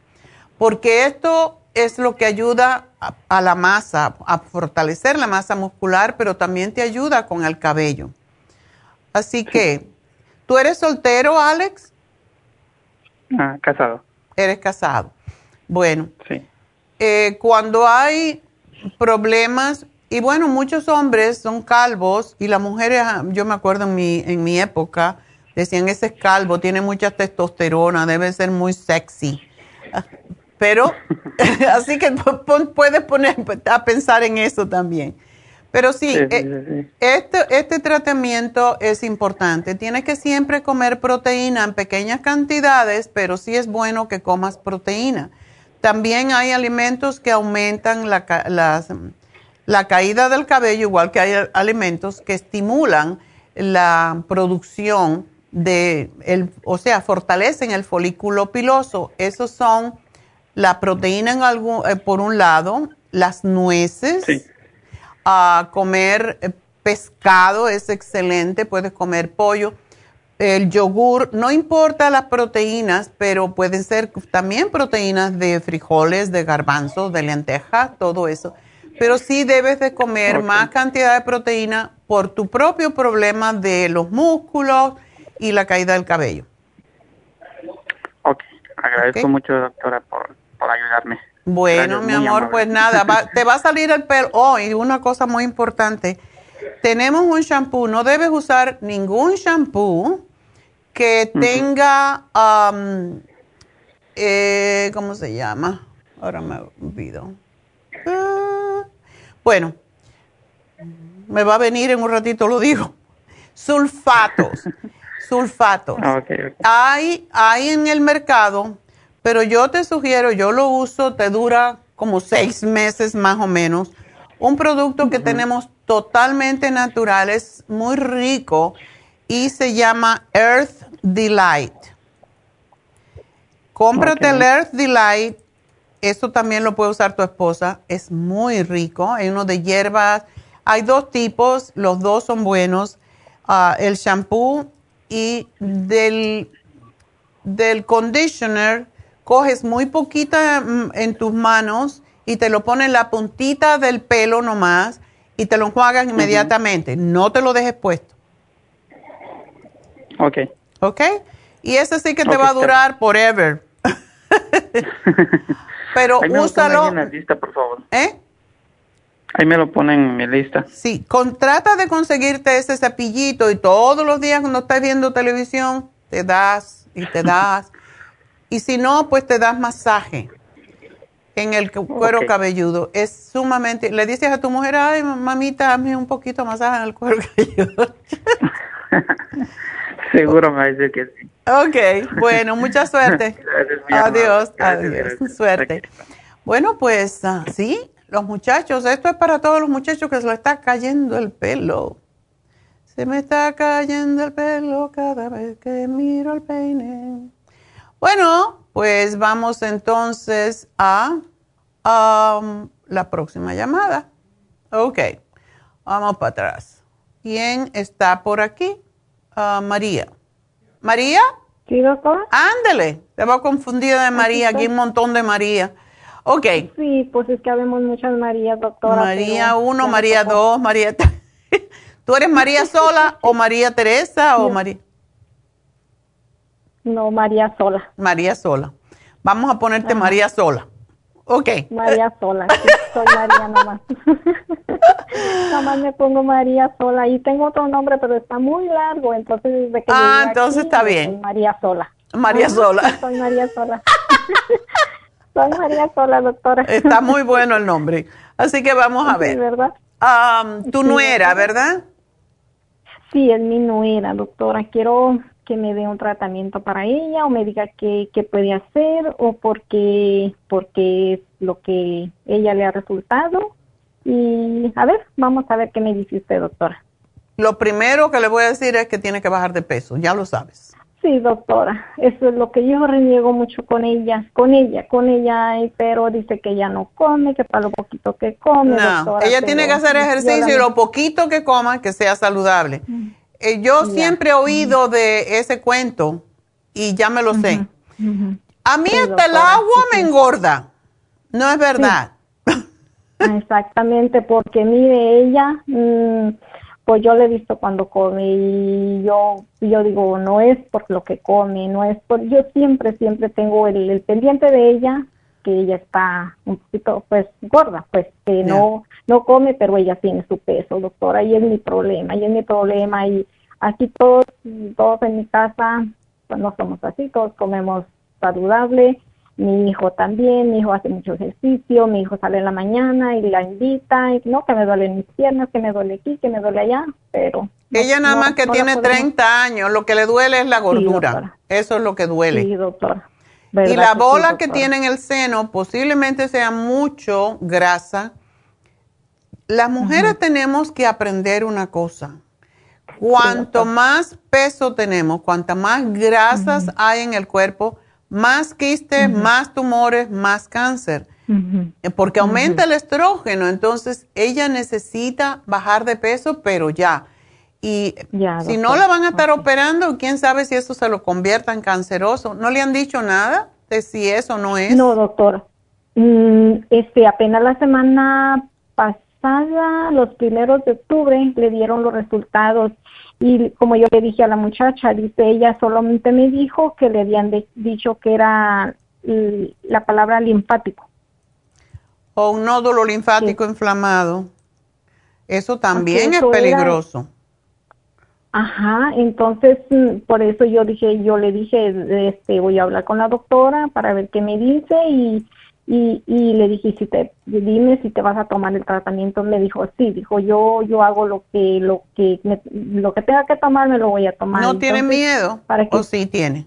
porque esto es lo que ayuda a, a la masa, a fortalecer la masa muscular, pero también te ayuda con el cabello. Así que, ¿tú eres soltero, Alex? Ah, casado. Eres casado. Bueno, Sí. eh, cuando hay problemas, y bueno, muchos hombres son calvos y las mujeres, ah, yo me acuerdo en mi, en mi época, decían, ese es calvo, tiene mucha testosterona, debe ser muy sexy. Pero, así que puedes poner a pensar en eso también. Pero sí, Sí, sí, eh, este, este tratamiento es importante. Tienes que siempre comer proteína en pequeñas cantidades, pero sí es bueno que comas proteína. También hay alimentos que aumentan la, las- la caída del cabello, igual que hay alimentos que estimulan la producción de, el, o sea, fortalecen el folículo piloso. Esos son la proteína en algún, eh, por un lado, las nueces, a comer eh, pescado es excelente, puedes comer pollo, el yogur, no importa las proteínas, pero pueden ser también proteínas de frijoles, de garbanzos, de lentejas, todo eso. Pero sí debes de comer más cantidad de proteína por tu propio problema de los músculos y la caída del cabello. Ok. Agradezco mucho, doctora, por, por ayudarme. Bueno, Gracias, mi amor, amable. pues nada, va- te va a salir el pelo. Oh, y una cosa muy importante. Tenemos un shampoo, no debes usar ningún shampoo que tenga, eh, ¿cómo se llama? Ahora me olvido. Ah, bueno, me va a venir en un ratito, lo digo. Sulfatos, sulfatos. Hay, hay en el mercado, pero yo te sugiero, yo lo uso, te dura como seis meses más o menos, un producto que tenemos totalmente natural, es muy rico y se llama Earth Delight. Cómprate el Earth Delight, eso también lo puede usar tu esposa, es muy rico, hay uno de hierbas, hay dos tipos, los dos son buenos, ah, el shampoo y del, del conditioner, coges muy poquita mm, en tus manos y te lo pones en la puntita del pelo nomás y te lo enjuagas inmediatamente. No te lo dejes puesto. Ok. Ok. Y ese sí que te va a durar forever. Pero Ahí me úsalo. Lo ponen en la lista, por favor. ¿Eh? Ahí me lo ponen en mi lista. Sí, con, trata de conseguirte ese cepillito y todos los días cuando estás viendo televisión te das y te das. Y si no, pues te das masaje en el cu- cuero cabelludo. Es sumamente... Le dices a tu mujer, ay, mamita, hazme un poquito de masaje en el cuero cabelludo. Seguro me decir que sí. ok, bueno, mucha suerte. Gracias. Adiós, Gracias, adiós, gracias. suerte. Bueno, pues ah, sí, los muchachos, esto es para todos los muchachos que se les está cayendo el pelo. Se me está cayendo el pelo cada vez que miro el peine. Bueno, pues vamos entonces a am, la próxima llamada. Ok, vamos para atrás. ¿Quién está por aquí? Ah, María. ¿María? Sí, doctora. Ándele, te va confundida de María, aquí hay un montón de María. Ok, Sí, pues es que habemos muchas Marías, doctora. María pero 1, ya me María tocó. 2, María 3. ¿Tú eres María sola o María Teresa o María? No, María sola. María sola. Vamos a ponerte María sola. Ok. María sola. Sí, soy María nomás. nomás me pongo María sola. Y tengo otro nombre, pero está muy largo. Entonces, desde que Ah, entonces aquí, está bien. María sola. María Ajá, sola. sí, Soy María sola. soy María sola, doctora. Está muy bueno el nombre. Así que vamos a Sí, ver. ¿verdad? Am, tu Sí, nuera. ¿verdad? Sí, es mi nuera, doctora. Quiero que me dé un tratamiento para ella o me diga qué, qué puede hacer o porque, porque es lo que ella le ha resultado. Y a ver, vamos a ver qué me dice usted, doctora. Lo primero que le voy a decir es que tiene que bajar de peso, ya lo sabes. Sí, doctora, eso es lo que yo reniego mucho con ella, con ella, con ella, pero dice que ella no come, que para lo poquito que come. No, doctora, ella tiene que hacer ejercicio la- y lo poquito que coma que sea saludable. Eh, yo siempre he oído de ese cuento y ya me lo sé. A mí Sí, hasta el agua sí, me engorda. No es verdad. Ah, Exactamente, porque mire, ella, mm, pues yo le he visto cuando come y yo, yo digo, no es por lo que come, no es por, yo siempre, siempre tengo el, el pendiente de ella, que ella está un poquito, pues, gorda, pues, que no, no come, pero ella tiene su peso, doctora, y es mi problema, y es mi problema, y aquí todos, todos en mi casa, pues no somos así, todos comemos saludable, mi hijo también, mi hijo hace mucho ejercicio, mi hijo sale en la mañana y la invita, y no, que me duelen mis piernas, que me duele aquí, que me duele allá, pero... no- Ella nada no- más que no tiene podemos- 30 años, lo que le duele es la gordura. Eso es lo que duele. Sí, doctora. Y ¿Verdad la sí, bola que tiene en el seno posiblemente sea mucho grasa. Las mujeres tenemos que aprender una cosa. Cuanto más peso tenemos, cuanta más grasas hay en el cuerpo, más quistes, más tumores, más cáncer. Eh, Porque aumenta el estrógeno, entonces ella necesita bajar de peso, pero ya. Y Ya, si no la van a estar operando, quién sabe si eso se lo convierta en canceroso. ¿No le han dicho nada de si eso no es? No, doctora. Mm, este, apenas la semana pasada, los primeros de octubre, le dieron los resultados. Y como yo le dije a la muchacha, dice ella solamente me dijo que le habían de- dicho que era la palabra linfático. O un nódulo linfático inflamado. Eso también es era- peligroso. Ajá, entonces mm, por eso yo dije, yo le dije, este, voy a hablar con la doctora para ver qué me dice y, y, y le dije, si te, dime si te vas a tomar el tratamiento. Me dijo, sí, dijo, yo, yo hago lo que, lo que, me- lo que tenga que tomar me lo voy a tomar. ¿No tiene miedo? ¿Para qué? ¿O sí tiene?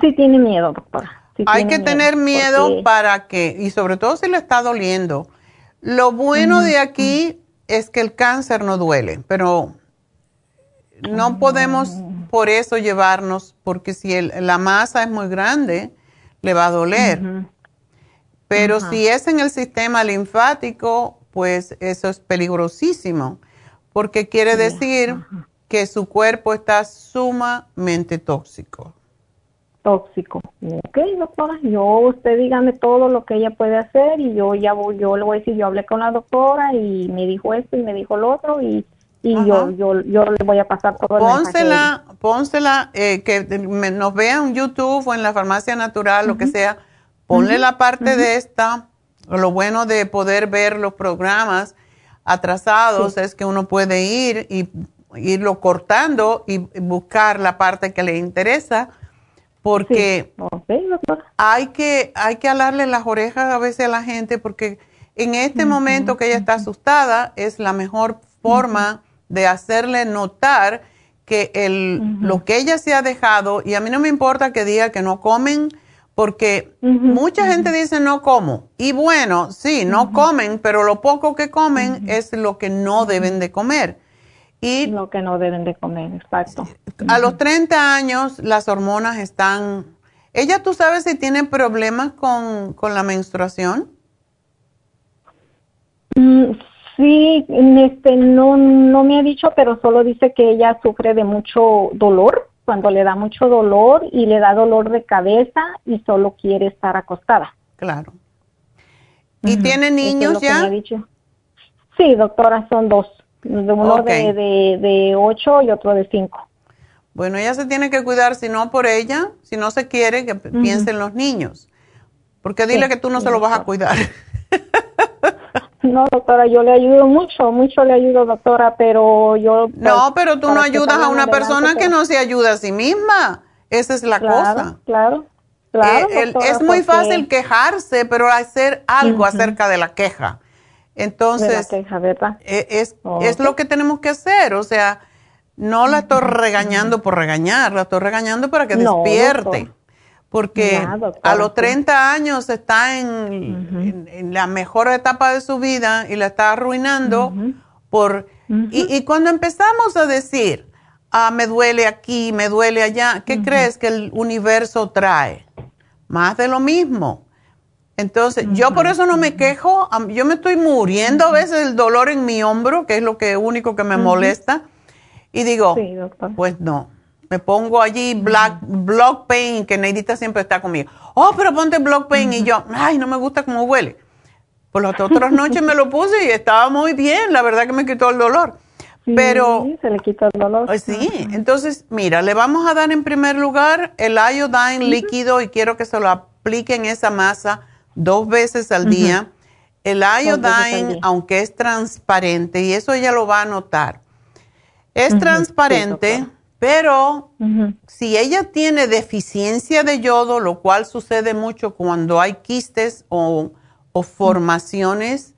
Sí tiene miedo, doctora. sí Hay que tener miedo porque- para que, y sobre todo si le está doliendo, Lo bueno de aquí es que el cáncer no duele, pero no podemos por eso llevarnos, porque si la masa es muy grande, le va a doler. Pero si es en el sistema linfático, pues eso es peligrosísimo, porque quiere decir que su cuerpo está sumamente tóxico. Tóxico. Ok, doctora, yo, usted dígame todo lo que ella puede hacer y yo ya voy, yo le voy a decir, yo hablé con la doctora y me dijo esto y me dijo lo otro y, y yo, yo, yo le voy a pasar todo pónsela, el Pónsela, eh, que nos vea en YouTube o en la farmacia natural, lo que sea, ponle la parte de esta, lo bueno de poder ver los programas atrasados es que uno puede ir y irlo cortando y buscar la parte que le interesa porque hay que hay que alarle las orejas a veces a la gente porque en este momento que ella está asustada es la mejor forma de hacerle notar que el, lo que ella se ha dejado, y a mí no me importa que diga que no comen, porque mucha gente dice no como. Y bueno, sí, no comen, pero lo poco que comen es lo que no deben de comer. Y lo que no deben de comer, exacto. A los 30 años las hormonas están... ¿Ella tú sabes si tiene problemas con, con la menstruación? Mm, sí, este, no, no me ha dicho, pero solo dice que ella sufre de mucho dolor, cuando le da mucho dolor y le da dolor de cabeza y solo quiere estar acostada. Claro. ¿Y tiene niños ya? Sí, doctora, son dos uno de, de, ocho y otro de cinco. Bueno, ella se tiene que cuidar, si no por ella, si no se quiere, que piense en los niños. Porque dile que tú no se lo vas a cuidar. No, doctora, yo le ayudo mucho, mucho le ayudo, doctora, pero yo... Pues, no, pero tú no ayudas a una persona que no se ayuda a sí misma. Esa es la cosa. Claro, claro. Eh, es muy fácil quejarse, pero hacer algo acerca de la queja. Entonces, e, es, es lo que tenemos que hacer, o sea, no la estoy regañando por regañar, la estoy regañando para que despierte. Porque a los 30 años está en, la mejor etapa de su vida y la está arruinando por... Y, cuando empezamos a decir, ah, me duele aquí, me duele allá, ¿qué crees que el universo trae? Más de lo mismo. Entonces, yo por eso no me quejo, yo me estoy muriendo a veces el dolor en mi hombro, que es lo que único que me molesta, y digo, pues no, me pongo allí black, block pain, que Neidita siempre está conmigo. Oh, pero ponte block pain, y yo, ay, no me gusta cómo huele. Por las otras noches me lo puse y estaba muy bien, la verdad que me quitó el dolor. pero se le quita el dolor. Pues sí, entonces mira, le vamos a dar en primer lugar el iodine líquido y quiero que se lo aplique en esa masa dos veces al día. El iodine, aunque es transparente, y eso ella lo va a notar, es transparente, pero si ella tiene deficiencia de yodo, lo cual sucede mucho cuando hay quistes o, formaciones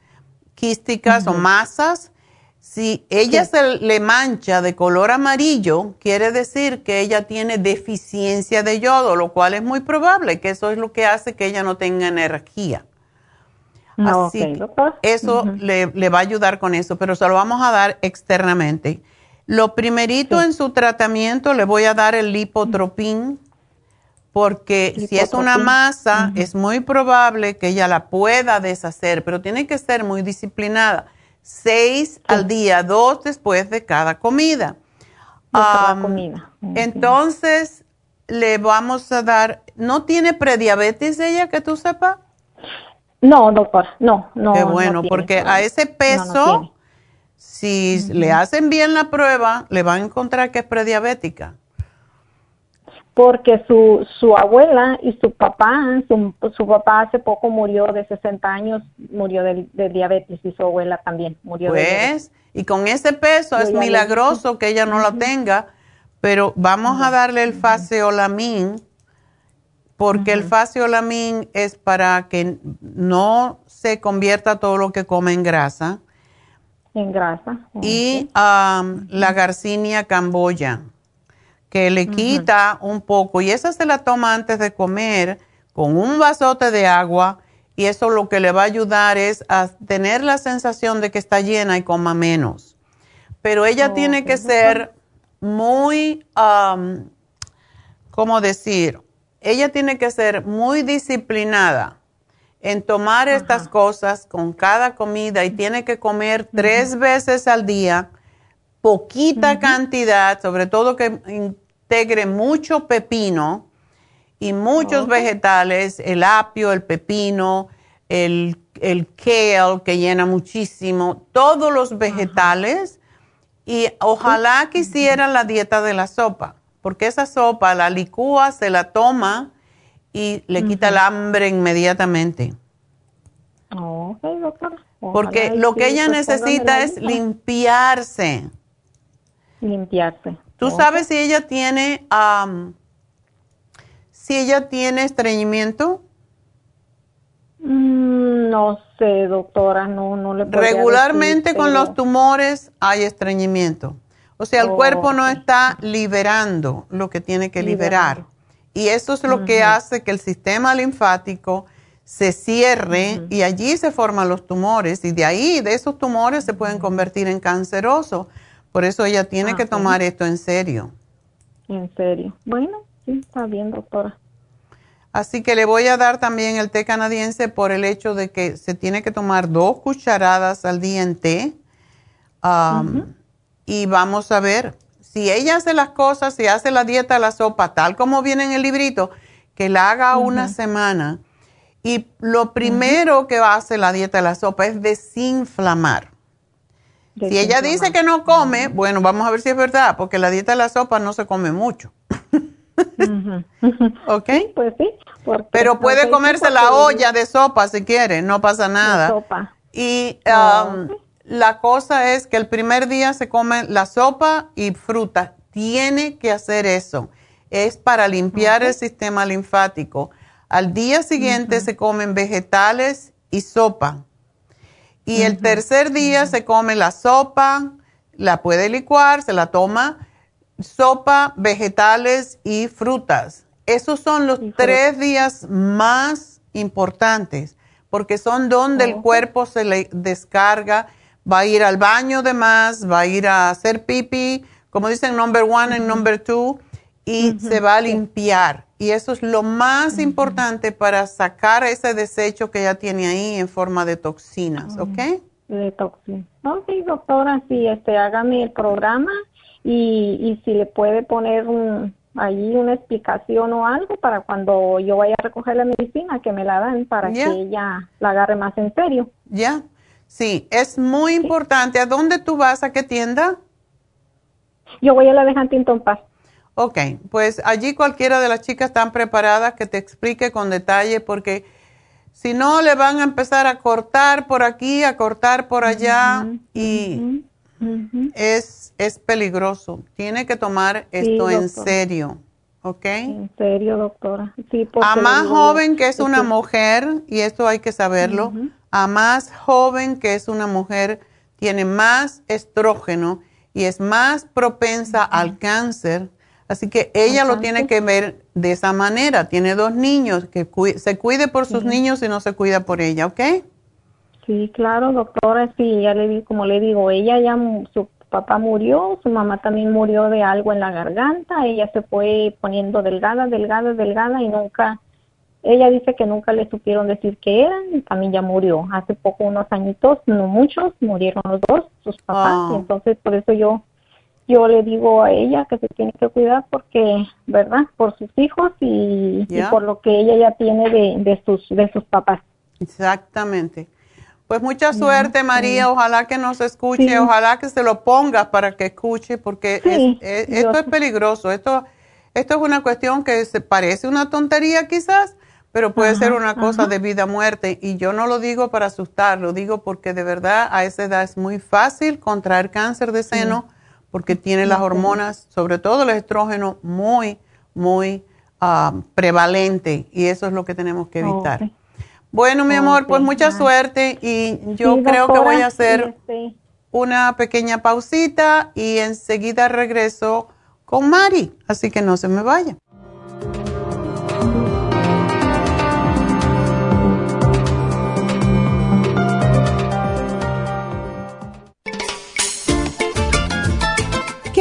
quísticas o masas, si ella se le mancha de color amarillo, quiere decir que ella tiene deficiencia de yodo, lo cual es muy probable, que eso es lo que hace que ella no tenga energía. Así eso le, va a ayudar con eso, pero se lo vamos a dar externamente. Lo primerito en su tratamiento le voy a dar el lipotropín, porque si es una masa, es muy probable que ella la pueda deshacer, pero tiene que ser muy disciplinada seis al día, dos después de cada comida. cada comida. Entonces, le vamos a dar, ¿no tiene prediabetes ella que tú sepas? No, doctor, no, no. Qué bueno, porque a ese peso, si le hacen bien la prueba, le van a encontrar que es prediabética. Porque su, su abuela y su papá, su, su papá hace poco murió de 60 años, murió de, diabetes y su abuela también murió pues, de diabetes. y con ese peso es milagroso que ella no lo tenga, pero vamos a darle el faseolamin, porque el faseolamin es para que no se convierta todo lo que come en grasa. Grasa. Y la garcinia camboya que le quita un poco y esa se la toma antes de comer con un vasote de agua y eso lo que le va a ayudar es a tener la sensación de que está llena y coma menos. Pero ella tiene que ser muy, ¿cómo decir? Ella tiene que ser muy disciplinada en tomar estas cosas con cada comida y tiene que comer tres veces al día, poquita cantidad, sobre todo que integre mucho pepino y muchos vegetales, el apio, el pepino, el, el, kale que llena muchísimo, todos los vegetales. Y ojalá que hicieran la dieta de la sopa, porque esa sopa la licúa, se la toma y le quita el hambre inmediatamente. Porque lo que ella necesita es limpiarse. Limpiarse. ¿Tú sabes si ella tiene si ella tiene estreñimiento? Mm, no sé, doctora, no, no le Regularmente con los tumores hay estreñimiento. O sea, el cuerpo no está liberando lo que tiene que liberar. Y eso es lo que hace que el sistema linfático se cierre y allí se forman los tumores. Y de ahí, de esos tumores, se pueden convertir en cancerosos. Por eso ella tiene que tomar esto en serio. En serio. Bueno, Sí, está bien, doctora. Así que le voy a dar también el té canadiense por el hecho de que se tiene que tomar dos cucharadas al día en té. Y vamos a ver, si ella hace las cosas, si hace la dieta, la sopa, tal como viene en el librito, que la haga una semana. Y lo primero que hacer la dieta de la sopa es desinflamar. Si ella dice que no come, bueno, vamos a ver si es verdad, porque la dieta de la sopa no se come mucho. ¿Ok? pues sí. Pero puede comerse la olla de sopa si quiere, no pasa nada. Sopa. Y um, la cosa es que el primer día se come la sopa y fruta. Tiene que hacer eso. Es para limpiar el sistema linfático. Al día siguiente se comen vegetales y sopa. Y el tercer día se come la sopa, la puede licuar, se la toma sopa, vegetales y frutas. Esos son los tres días más importantes porque son donde el cuerpo se le descarga, va a ir al baño de más, va a ir a hacer pipi, como dicen number one y number two, y se va a limpiar. Y eso es lo más importante para sacar ese desecho que ya tiene ahí en forma de toxinas, ¿ok? De toxinas. Ok, doctora, sí, este, hágame el programa y, y si le puede poner un, allí una explicación o algo para cuando yo vaya a recoger la medicina que me la dan para que ella la agarre más en serio. Ya, sí, es muy importante. ¿A dónde tú vas? ¿A qué tienda? Yo voy a la de Huntington Park. Ok, pues allí cualquiera de las chicas están preparadas que te explique con detalle porque si no le van a empezar a cortar por aquí, a cortar por allá y es, es peligroso. Tiene que tomar esto en serio, ¿ok? En serio, doctora. Sí, a más joven que es una mujer, y esto hay que saberlo, a más joven que es una mujer, tiene más estrógeno y es más propensa al cáncer. Así que ella lo tiene que ver de esa manera. Tiene dos niños, que se cuide por sus niños y no se cuida por ella, ¿ok? Sí, claro, doctora, sí, ya le di, como le digo, ella ya, su papá murió, su mamá también murió de algo en la garganta, ella se fue poniendo delgada, delgada, delgada y nunca, ella dice que nunca le supieron decir qué eran y también ya murió. Hace poco, unos añitos, no muchos, murieron los dos, sus papás, y ah. entonces por eso yo, yo le digo a ella que se tiene que cuidar porque, ¿verdad? Por sus hijos y, por lo que ella ya tiene de, de, sus, de sus papás. Exactamente. Pues mucha suerte, María. Ojalá que nos escuche, ojalá que se lo ponga para que escuche, porque esto es peligroso. Esto, esto es una cuestión que se parece una tontería quizás, pero puede ser una cosa de vida muerte. Y yo no lo digo para asustar, lo digo porque de verdad a esa edad es muy fácil contraer cáncer de seno, porque tiene las hormonas, sobre todo el estrógeno, muy, muy ah, prevalente. Y eso es lo que tenemos que evitar. Bueno, mi amor, pues mucha suerte y yo creo que voy a hacer una pequeña pausita y enseguida regreso con Mari, así que no se me vaya.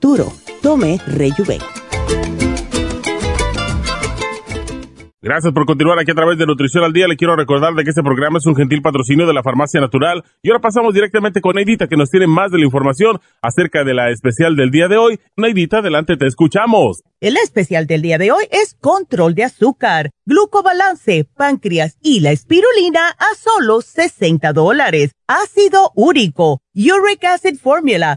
Tome Rejuven. Gracias por continuar aquí a través de Nutrición al Día. Le quiero recordar de que este programa es un gentil patrocinio de la Farmacia Natural. Y ahora pasamos directamente con Neidita, que nos tiene más de la información acerca de la especial del día de hoy. Neidita, adelante, te escuchamos. El especial del día de hoy es control de azúcar, glucobalance, páncreas y la espirulina a solo 60 dólares. Ácido úrico, uric acid formula,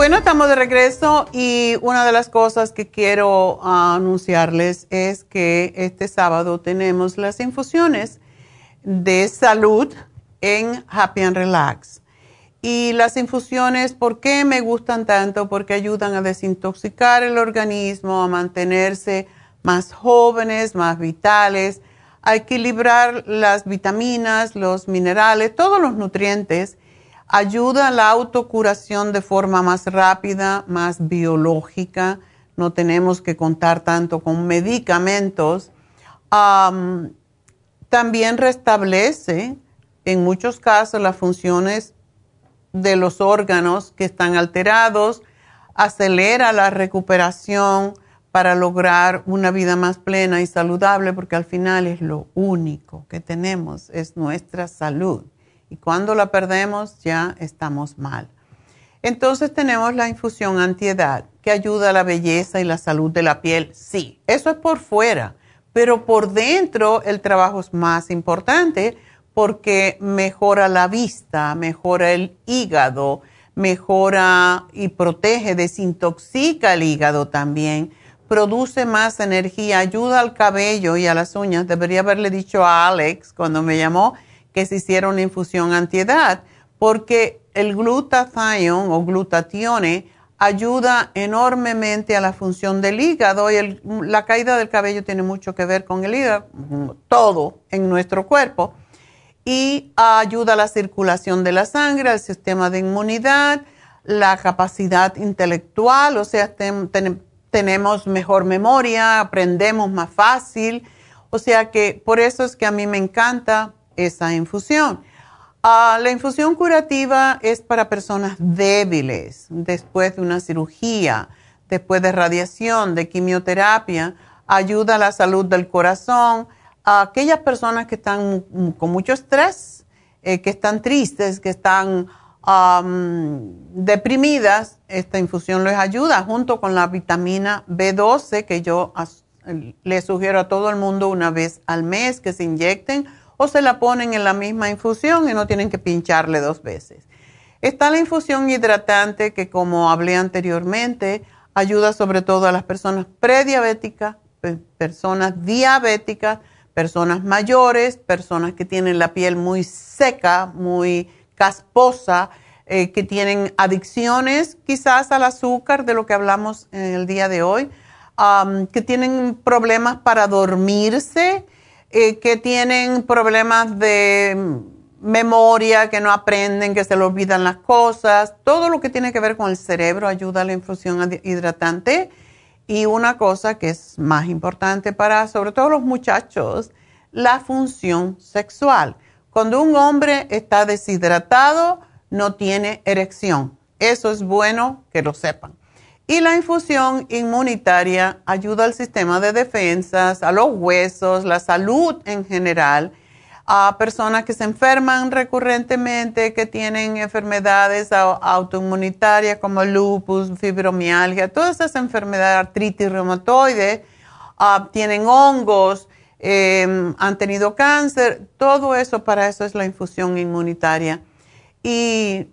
Bueno, estamos de regreso y una de las cosas que quiero ah, anunciarles es que este sábado tenemos las infusiones de salud en Happy and Relax. Y las infusiones, ¿por qué me gustan tanto? Porque ayudan a desintoxicar el organismo, a mantenerse más jóvenes, más vitales, a equilibrar las vitaminas, los minerales, todos los nutrientes ayuda a la autocuración de forma más rápida, más biológica. No tenemos que contar tanto con medicamentos. también restablece en muchos casos las funciones de los órganos que están alterados, acelera la recuperación para lograr una vida más plena y saludable, porque al final es lo único que tenemos, es nuestra salud y cuando la perdemos ya estamos mal. Entonces tenemos la infusión antiedad que ayuda a la belleza y la salud de la piel. Sí, eso es por fuera, pero por dentro el trabajo es más importante porque mejora la vista, mejora el hígado, mejora y protege, desintoxica el hígado también, produce más energía, ayuda al cabello y a las uñas. Debería haberle dicho a Alex cuando me llamó que se hiciera una infusión antiedad, porque el glutathione o glutatione ayuda enormemente a la función del hígado y la caída del cabello tiene mucho que ver con el hígado, todo en nuestro cuerpo, y ayuda a la circulación de la sangre, al sistema de inmunidad, la capacidad intelectual, o sea, tenemos mejor memoria, aprendemos más fácil, o sea que por eso es que a mí me encanta esa infusión. Ah, la infusión curativa es para personas débiles, después de una cirugía, después de radiación, de quimioterapia, ayuda a la salud del corazón, a aquellas personas que están con mucho estrés, eh, que están tristes, que están deprimidas, esta infusión les ayuda junto con la vitamina B12 que yo le sugiero a todo el mundo una vez al mes que se inyecten o se la ponen en la misma infusión y no tienen que pincharle dos veces. Está la infusión hidratante que como hablé anteriormente ayuda sobre todo a las personas prediabéticas, personas diabéticas, personas mayores, personas que tienen la piel muy seca, muy casposa, eh, que tienen adicciones quizás al azúcar, de lo que hablamos en el día de hoy, que tienen problemas para dormirse, eh, que tienen problemas de memoria, que no aprenden, que se le olvidan las cosas. Todo lo que tiene que ver con el cerebro ayuda a la infusión hidratante. Y una cosa que es más importante para, sobre todo los muchachos, la función sexual. Cuando un hombre está deshidratado, no tiene erección. Eso es bueno que lo sepan. Y la infusión inmunitaria ayuda al sistema de defensas, a los huesos, la salud en general, a personas que se enferman recurrentemente, que tienen enfermedades autoinmunitarias como lupus, fibromialgia, todas esas enfermedades, artritis reumatoide, ah, tienen hongos, em, han tenido cáncer, todo eso, para eso es la infusión inmunitaria. Y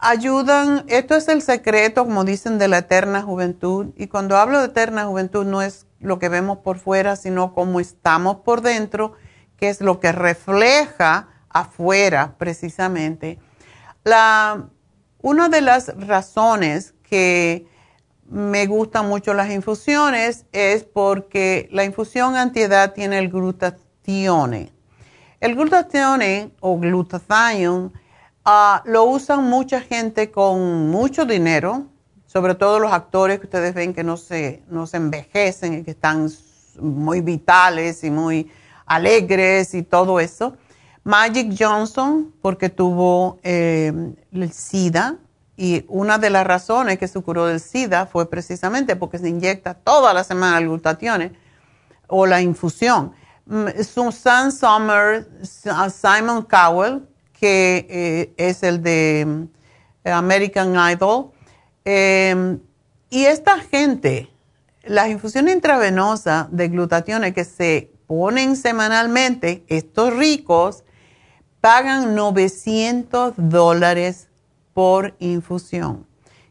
ayudan, esto es el secreto, como dicen, de la eterna juventud. Y cuando hablo de eterna juventud no es lo que vemos por fuera, sino cómo estamos por dentro, que es lo que refleja afuera precisamente. La, una de las razones que me gustan mucho las infusiones es porque la infusión antiedad tiene el glutatione. El glutatione o glutathione Ah, lo usan mucha gente con mucho dinero, sobre todo los actores que ustedes ven que no se, no se envejecen y que están muy vitales y muy alegres y todo eso. Magic Johnson, porque tuvo eh, el SIDA, y una de las razones que se curó del SIDA fue precisamente porque se inyecta toda la semana el glutatión o la infusión. Mm, Susan Sommer, Simon Cowell, que eh, es el de eh, American Idol. Em, y esta gente, las infusiones intravenosas de glutatión que se ponen semanalmente, estos ricos pagan 900 dólares por infusión.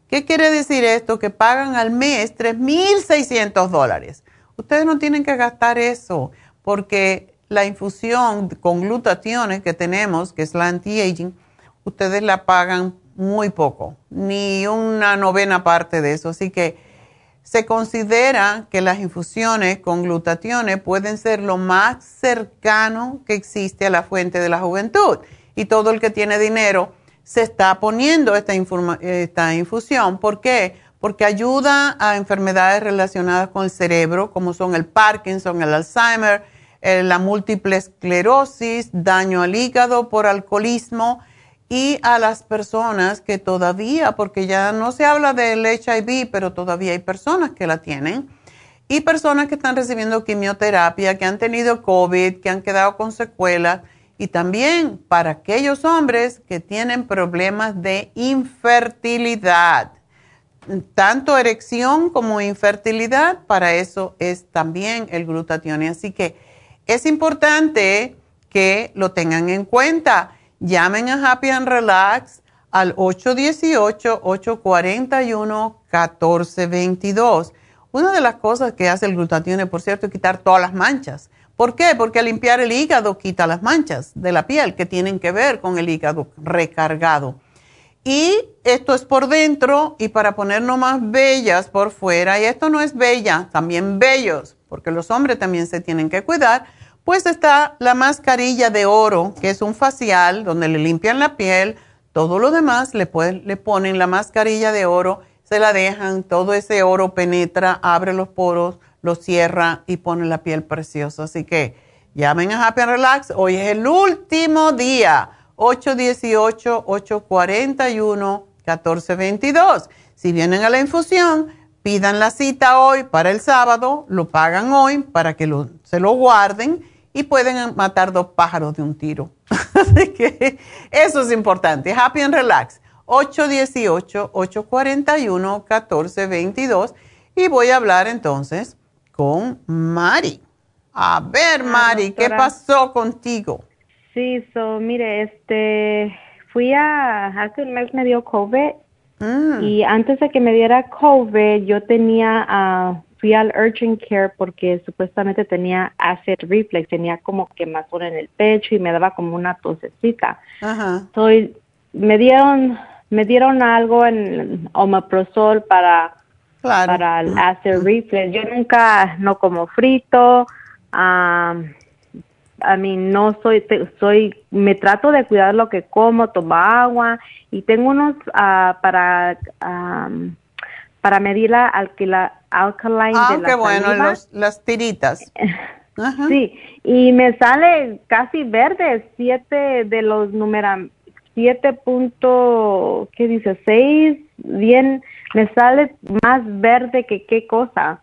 ¿Qué quiere decir esto? Que pagan al mes 3.600 dólares. Ustedes no tienen que gastar eso porque la infusión con glutationes que tenemos, que es la anti-aging, ustedes la pagan muy poco, ni una novena parte de eso. Así que se considera que las infusiones con glutationes pueden ser lo más cercano que existe a la fuente de la juventud. Y todo el que tiene dinero se está poniendo esta, esta infusión. ¿Por qué? Porque ayuda a enfermedades relacionadas con el cerebro, como son el Parkinson, el Alzheimer, eh, la múltiple esclerosis, daño al hígado por alcoholismo y a las personas que todavía, porque ya no se habla del HIV, pero todavía hay personas que la tienen, y personas que están recibiendo quimioterapia, que han tenido COVID, que han quedado con secuelas, y también para aquellos hombres que tienen problemas de infertilidad. Tanto erección como infertilidad, para eso es también el glutatión. Así que es importante que lo tengan en cuenta. Llamen a Happy and Relax al 818-841-1422. Una de las cosas que hace el glutatión, por cierto, es quitar todas las manchas. ¿Por qué? Porque limpiar el hígado quita las manchas de la piel que tienen que ver con el hígado recargado. Y esto es por dentro y para ponernos más bellas por fuera. Y esto no es bella, también bellos, porque los hombres también se tienen que cuidar pues está la mascarilla de oro, que es un facial donde le limpian la piel, todo lo demás le, le ponen la mascarilla de oro, se la dejan, todo ese oro penetra, abre los poros, lo cierra y pone la piel preciosa. Así que llamen a Happy Relax, hoy es el último día, 818-841-1422. Si vienen a la infusión, pidan la cita hoy para el sábado, lo pagan hoy para que se lo guarden y pueden matar dos pájaros de un tiro. Así que eso es importante. Happy and Relax, 818-841-1422. Y voy a hablar entonces con Mari. A ver, Mari, ¿qué pasó contigo? Sí, so, mire, este, fui a, hace un mes me dio COVID mm. y antes de que me diera COVID yo tenía uh, fui al urgent care porque supuestamente tenía acid reflex, tenía como quemazón en el pecho y me daba como una tosecita. Ajá. me dieron me dieron algo en omeprazol para para el acid reflux. Yo nunca no como frito. Um, a mí no soy, soy, me trato de cuidar lo que como, tomo agua y tengo unos uh, para um, para medir la, alquila, alkaline ah, de la qué bueno, las tiritas. Sí, y me sale casi verde, siete de los números, siete punto, ¿qué dice? Seis, bien, me sale más verde que qué cosa.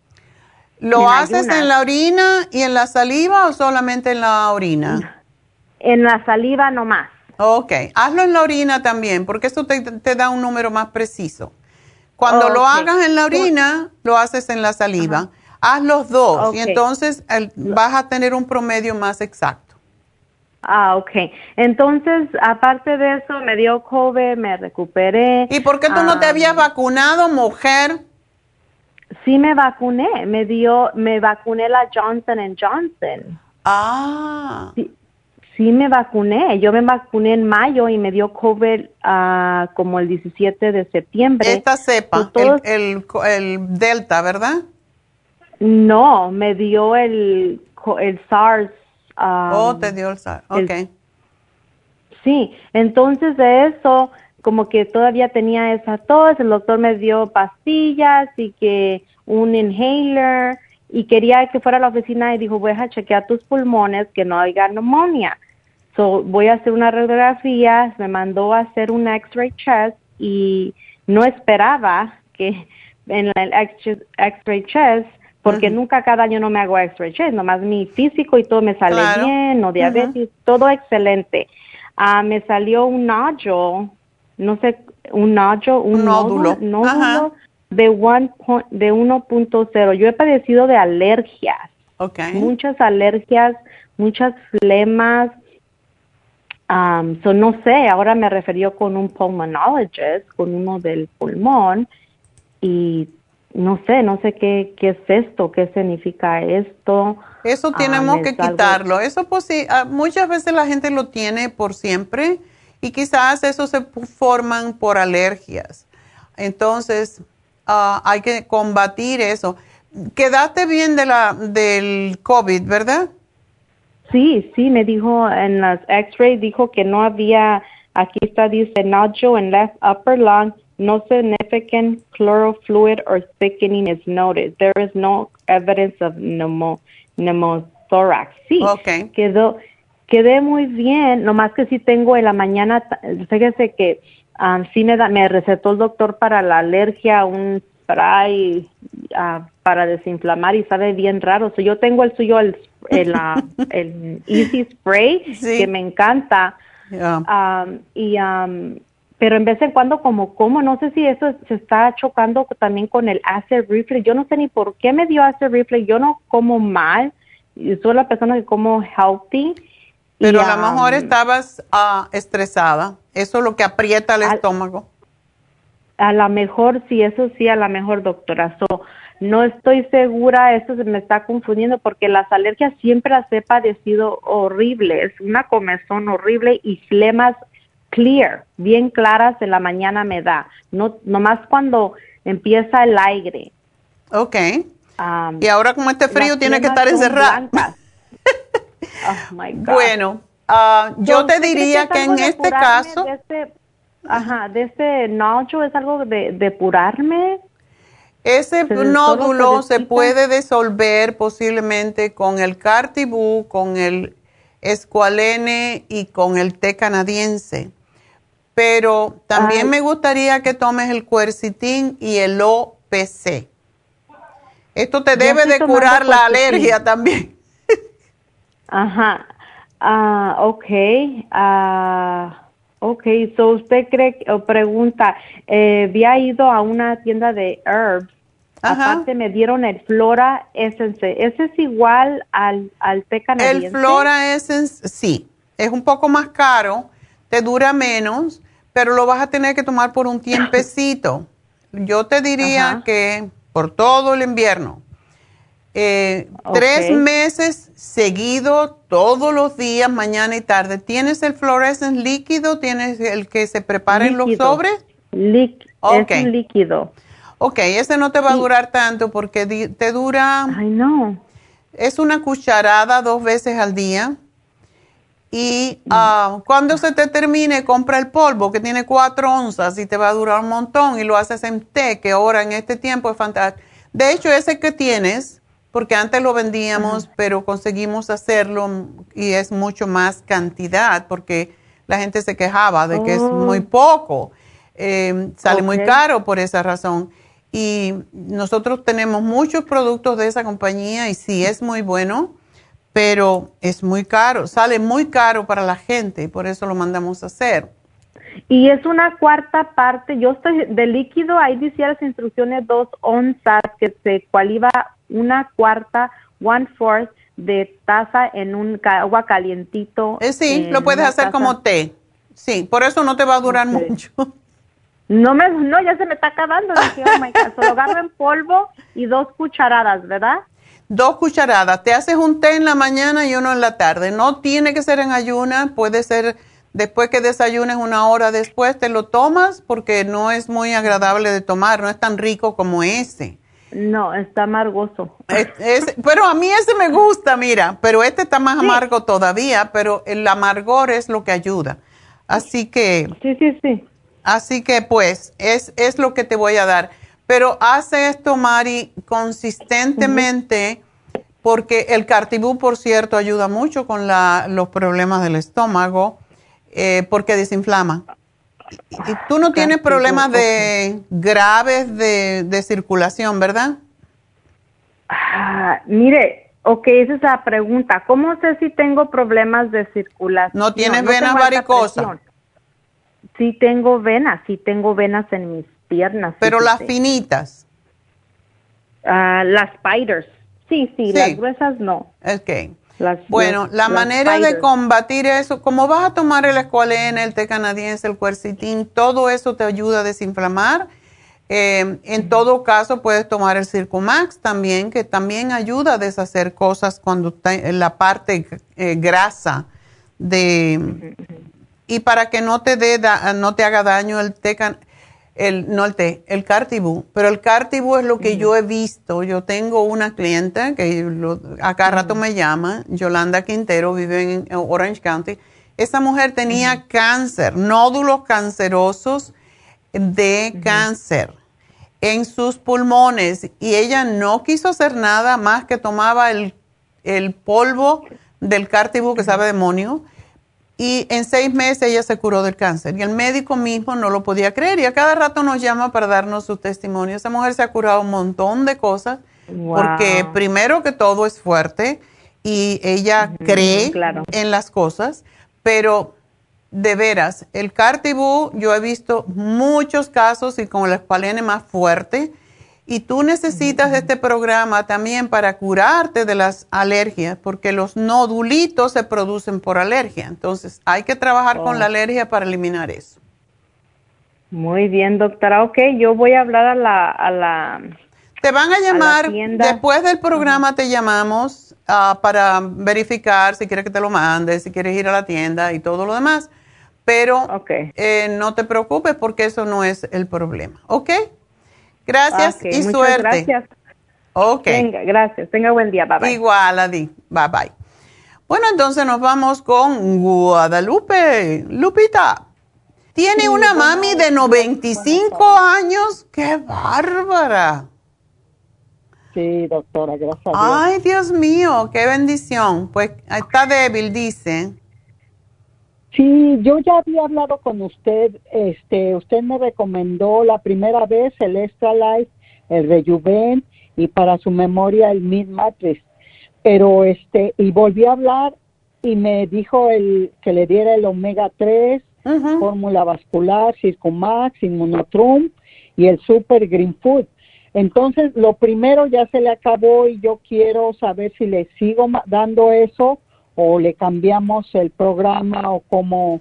¿Lo haces en la orina y en la saliva o solamente en la orina? En la saliva nomás. Ok, hazlo en la orina también, porque eso te, te da un número más preciso. Cuando lo hagas en la orina, lo haces en la saliva. Haz los dos y entonces vas a tener un promedio más exacto. Ah, ok. Entonces, aparte de eso, me dio COVID, me recuperé. ¿Y por qué tú no te habías vacunado, mujer? Sí me vacuné, me dio, me vacuné la Johnson Johnson. Ah. Sí, sí me vacuné. Yo me vacuné en mayo y me dio COVID uh, como el 17 de septiembre. Esta cepa, el, el, Delta, ¿verdad? No, me dio el, el SARS. Um, oh, te dio el SARS, ok. sí, entonces de eso, como que todavía tenía esa tos, el doctor me dio pastillas y que un inhaler y quería que fuera a la oficina y dijo, voy a chequear tus pulmones que no haya neumonía. So, voy a hacer una radiografía, me mandó a hacer un X-ray chest y no esperaba que en el X-ray chest, porque nunca cada año no me hago X-ray chest, nomás mi físico y todo me sale bien, no diabetes, todo excelente. Ah, me salió un nódulo, no sé, un nódulo, un, nódulo, nódulo de, one de 1.0. Yo he padecido de alergias, okay. muchas alergias, muchas flemas, Um, so no sé, ahora me refirió con un pulmonologist, con uno del pulmón, y no sé, no sé qué, qué es esto, qué significa esto. Eso tenemos que quitarlo. Eso pues sí, ah, muchas veces la gente lo tiene por siempre y quizás eso se forman por alergias. Entonces, uh, hay que combatir eso. Quedaste bien de la, del COVID, ¿verdad? Sí, sí, me dijo en las X-ray, dijo que no había, aquí está, dice nodule en left upper lung, no significant fluid or thickening is noted. There is no evidence of pneumothorax. Sí, quedó, quedé muy bien, nomás que sí tengo en la mañana, fíjese que um, sí me, da, me recetó el doctor para la alergia un spray uh, para desinflamar y sabe bien raro. So, yo tengo el suyo, el el, el Easy Spray, que me encanta. Um, y, um, pero en vez en cuando como como, no sé si eso se está chocando también con el acid reflux. Yo no sé ni por qué me dio acid reflux. Yo no como mal. Soy la persona que como healthy. Pero a lo mejor um, estabas uh, estresada. Eso es lo que aprieta el estómago. A lo mejor, sí, eso sí, a lo mejor, doctora. So, no estoy segura, esto se me está confundiendo porque las alergias siempre las he padecido horribles, una comezón horrible y flemas clear, bien claras en la mañana me da, no nomás cuando empieza el aire. Ok. y ahora como este frío tiene que estar encerrado. oh my God. Bueno, ah, yo te diría que, en este caso... Este, ajá, de este nocho es algo de depurarme. Ese nódulo se, puede disolver posiblemente con el cartibú, con el escualene y con el té canadiense. Pero también me gustaría que tomes el cuercitín y el OPC. Esto te debe de curar la alergia también. Ajá. Ah, ok. Ah, ok, so usted cree, o pregunta, eh, había ido a una tienda de herbs Aparte me dieron el Flora Essence. ¿Ese es igual al, al té canadiense? El Flora Essence, sí. Es un poco más caro, te dura menos, pero lo vas a tener que tomar por un tiempecito. Yo te diría que por todo el invierno. Eh, tres meses seguido, todos los días, mañana y tarde. ¿Tienes el fluorescent líquido? ¿Tienes el que se prepara en los sobres? Es un líquido. Ok, ese no te va a durar tanto porque te dura... Ay, no. Es una cucharada dos veces al día. Y ah, cuando se te termine, compra el polvo que tiene cuatro onzas y te va a durar un montón y lo haces en té, que ahora en este tiempo es fantástico. De hecho, ese que tienes, porque antes lo vendíamos, pero conseguimos hacerlo y es mucho más cantidad porque la gente se quejaba de que es muy oh. poco. Eh, sale muy caro por esa razón. Y nosotros tenemos muchos productos de esa compañía y sí es muy bueno, pero es muy caro, sale muy caro para la gente y por eso lo mandamos a hacer. Y es una cuarta parte, yo estoy de líquido, ahí decía las instrucciones dos onzas, que se cual iba una cuarta, one fourth de taza en un agua calientito. Eh, sí, lo puedes hacer como té. Sí, por eso no te va a durar mucho. No me, no, ya se me está acabando. Dije, oh my God. Solo agarro en polvo y dos cucharadas, ¿verdad? Dos cucharadas. Te haces un té en la mañana y uno en la tarde. No tiene que ser en ayuna, puede ser después que desayunes una hora después, te lo tomas porque no es muy agradable de tomar, no es tan rico como ese. No, está amargoso. pero a mí ese me gusta, mira, pero este está más amargo todavía, pero el amargor es lo que ayuda. Así que... Sí, sí, sí. Así que pues es, es lo que te voy a dar. Pero hace esto, Mari, consistentemente, porque el cartibú, por cierto, ayuda mucho con la, los problemas del estómago, eh, porque desinflama. Y, tú no tienes problemas de graves de, de circulación, ¿verdad? Ah, mire, ok, esa es la pregunta. ¿Cómo sé si tengo problemas de circulación? ¿No tienes venas varicosas? Sí tengo venas, sí tengo venas en mis piernas. Pero las finitas. Ah, las spiders. Sí, sí, las gruesas no. Ok. Bueno, la manera de combatir eso, como vas a tomar el escualene, el té canadiense, el cuercitín, todo eso te ayuda a desinflamar. Eh, en todo caso, puedes tomar el Circumax también, que también ayuda a deshacer cosas cuando está en la parte eh, grasa de, y para que no te dé no te haga daño el té el no el té, el cartibú, pero el cartibú es lo que yo he visto. Yo tengo una clienta que acá rato me llama, Yolanda Quintero, vive en Orange County. Esa mujer tenía cáncer, nódulos cancerosos de cáncer en sus pulmones. Y ella no quiso hacer nada más que tomaba el, el polvo del cartibú que sabe demonio y en seis meses ella se curó del cáncer. Y el médico mismo no lo podía creer. Y a cada rato nos llama para darnos su testimonio. Esa mujer se ha curado un montón de cosas. Porque primero que todo es fuerte y ella cree en las cosas. Pero de veras, el Cartibú, yo he visto muchos casos y con el espalene más fuerte y tú necesitas este programa también para curarte de las alergias, porque los nodulitos se producen por alergia. Entonces, hay que trabajar con la oh. alergia para eliminar eso. Muy bien, doctora. Ok, yo voy a hablar a la... A la te van a llamar, después del programa te llamamos ah, para verificar si quieres que te lo mande, si quieres ir a la tienda y todo lo demás. Pero eh, no te preocupes porque eso no es el problema. ¿Ok? Gracias y suerte. Gracias. Ok. Venga, gracias. Tenga buen día. Bye bye. Igual, Adi. Bye bye. Bueno, entonces nos vamos con Guadalupe. Lupita. Tiene una mami de 95 años. ¡Qué bárbara! Sí, doctora, gracias. Ay, Dios mío, qué bendición. Pues está débil, dice. Sí, yo ya había hablado con usted, este, usted me recomendó la primera vez el Extra Life, el Rejuven y para su memoria el Mid Matrix, pero este, y volví a hablar y me dijo el que le diera el Omega 3, fórmula vascular, Circumax, Inmunotrum y el Super Green Food. Entonces, lo primero ya se le acabó y yo quiero saber si le sigo dando eso o le cambiamos el programa o cómo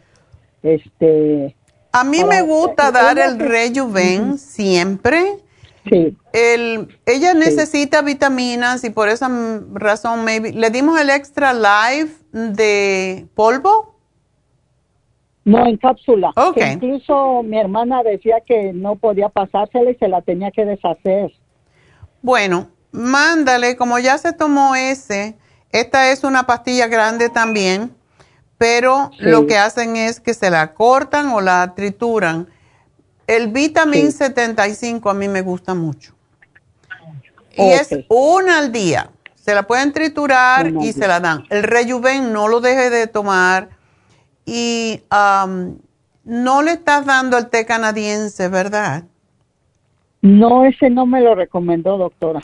este a mí me gusta dar el rejuven siempre. Sí. El ella necesita vitaminas y por esa razón maybe le dimos el extra life de polvo No, en cápsula. Que incluso mi hermana decía que no podía pasársela y se la tenía que deshacer. Bueno, mándale, como ya se tomó ese, esta es una pastilla grande también, pero lo que hacen es que se la cortan o la trituran. El vitamin 75 a mí me gusta mucho. Y es una al día. Se la pueden triturar y se la dan. El rejuven no lo deje de tomar y no le estás dando el té canadiense, ¿verdad? No, ese no me lo recomendó, doctora.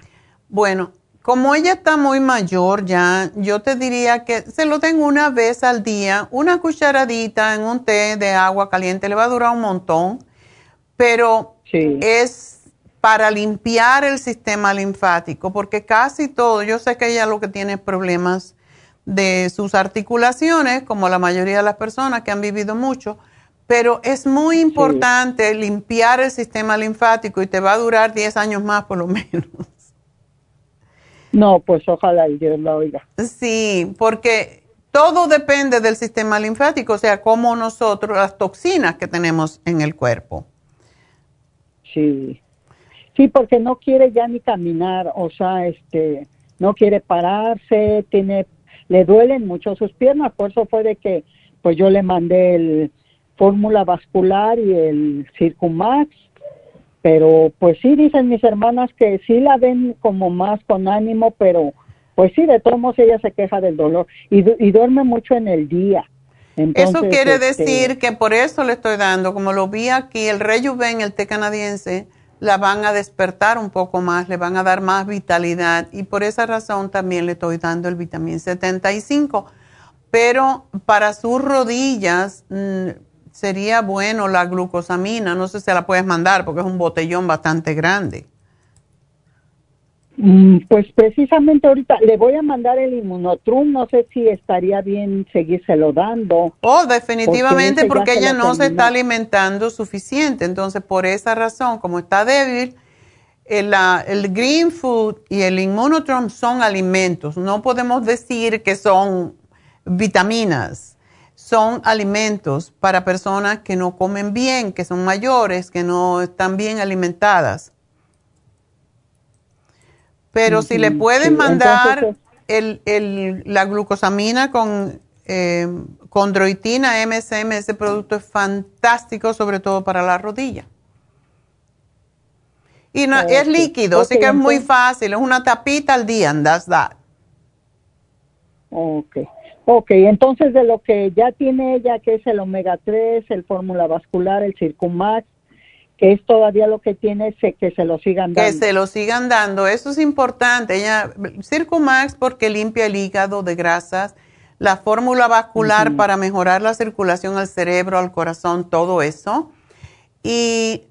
Bueno, como ella está muy mayor ya, yo te diría que se lo den una vez al día, una cucharadita en un té de agua caliente, le va a durar un montón, pero es para limpiar el sistema linfático, porque casi todo, yo sé que ella lo que tiene problemas de sus articulaciones, como la mayoría de las personas que han vivido mucho, pero es muy importante limpiar el sistema linfático y te va a durar 10 años más por lo menos. No, pues ojalá y Dios la oiga. Sí, porque todo depende del sistema linfático, o sea, como nosotros, las toxinas que tenemos en el cuerpo. Sí, sí, porque no quiere ya ni caminar, o sea, este, no quiere pararse, tiene le duelen mucho sus piernas, por eso fue de que pues yo le mandé el fórmula vascular y el Circumax, pero pues sí dicen mis hermanas que sí la ven como más con ánimo, pero pues sí, de todos modos ella se queja del dolor y, duerme mucho en el día. eso quiere este, decir que por eso le estoy dando, como lo vi aquí, el Rejuven, el té canadiense, la van a despertar un poco más, le van a dar más vitalidad y por esa razón también le estoy dando el vitamín 75. Pero para sus rodillas mm, sería bueno la glucosamina, no sé si la puedes mandar porque es un botellón bastante grande. Mm, pues precisamente ahorita le voy a mandar el inmunotrum, no sé si estaría bien seguírselo dando. Oh, definitivamente porque, ella no se está alimentando suficiente, entonces por esa razón, como está débil, el, el green food y el inmunotrum son alimentos, no podemos decir que son vitaminas, son alimentos para personas que no comen bien, que son mayores, que no están bien alimentadas. Pero si le puedes mandar el, la glucosamina con eh, condroitina MSM, ese producto es fantástico, sobre todo para la rodilla. Y no, es líquido, así que es muy fácil, es una tapita al día, and that's that. Ok. Ok, entonces de lo que ya tiene ella, que es el omega 3, el fórmula vascular, el Circumax, que es todavía lo que tiene, que se lo sigan dando. Que se lo sigan dando, eso es importante. Ella, Circumax porque limpia el hígado de grasas, la fórmula vascular para mejorar la circulación al cerebro, al corazón, todo eso. Y,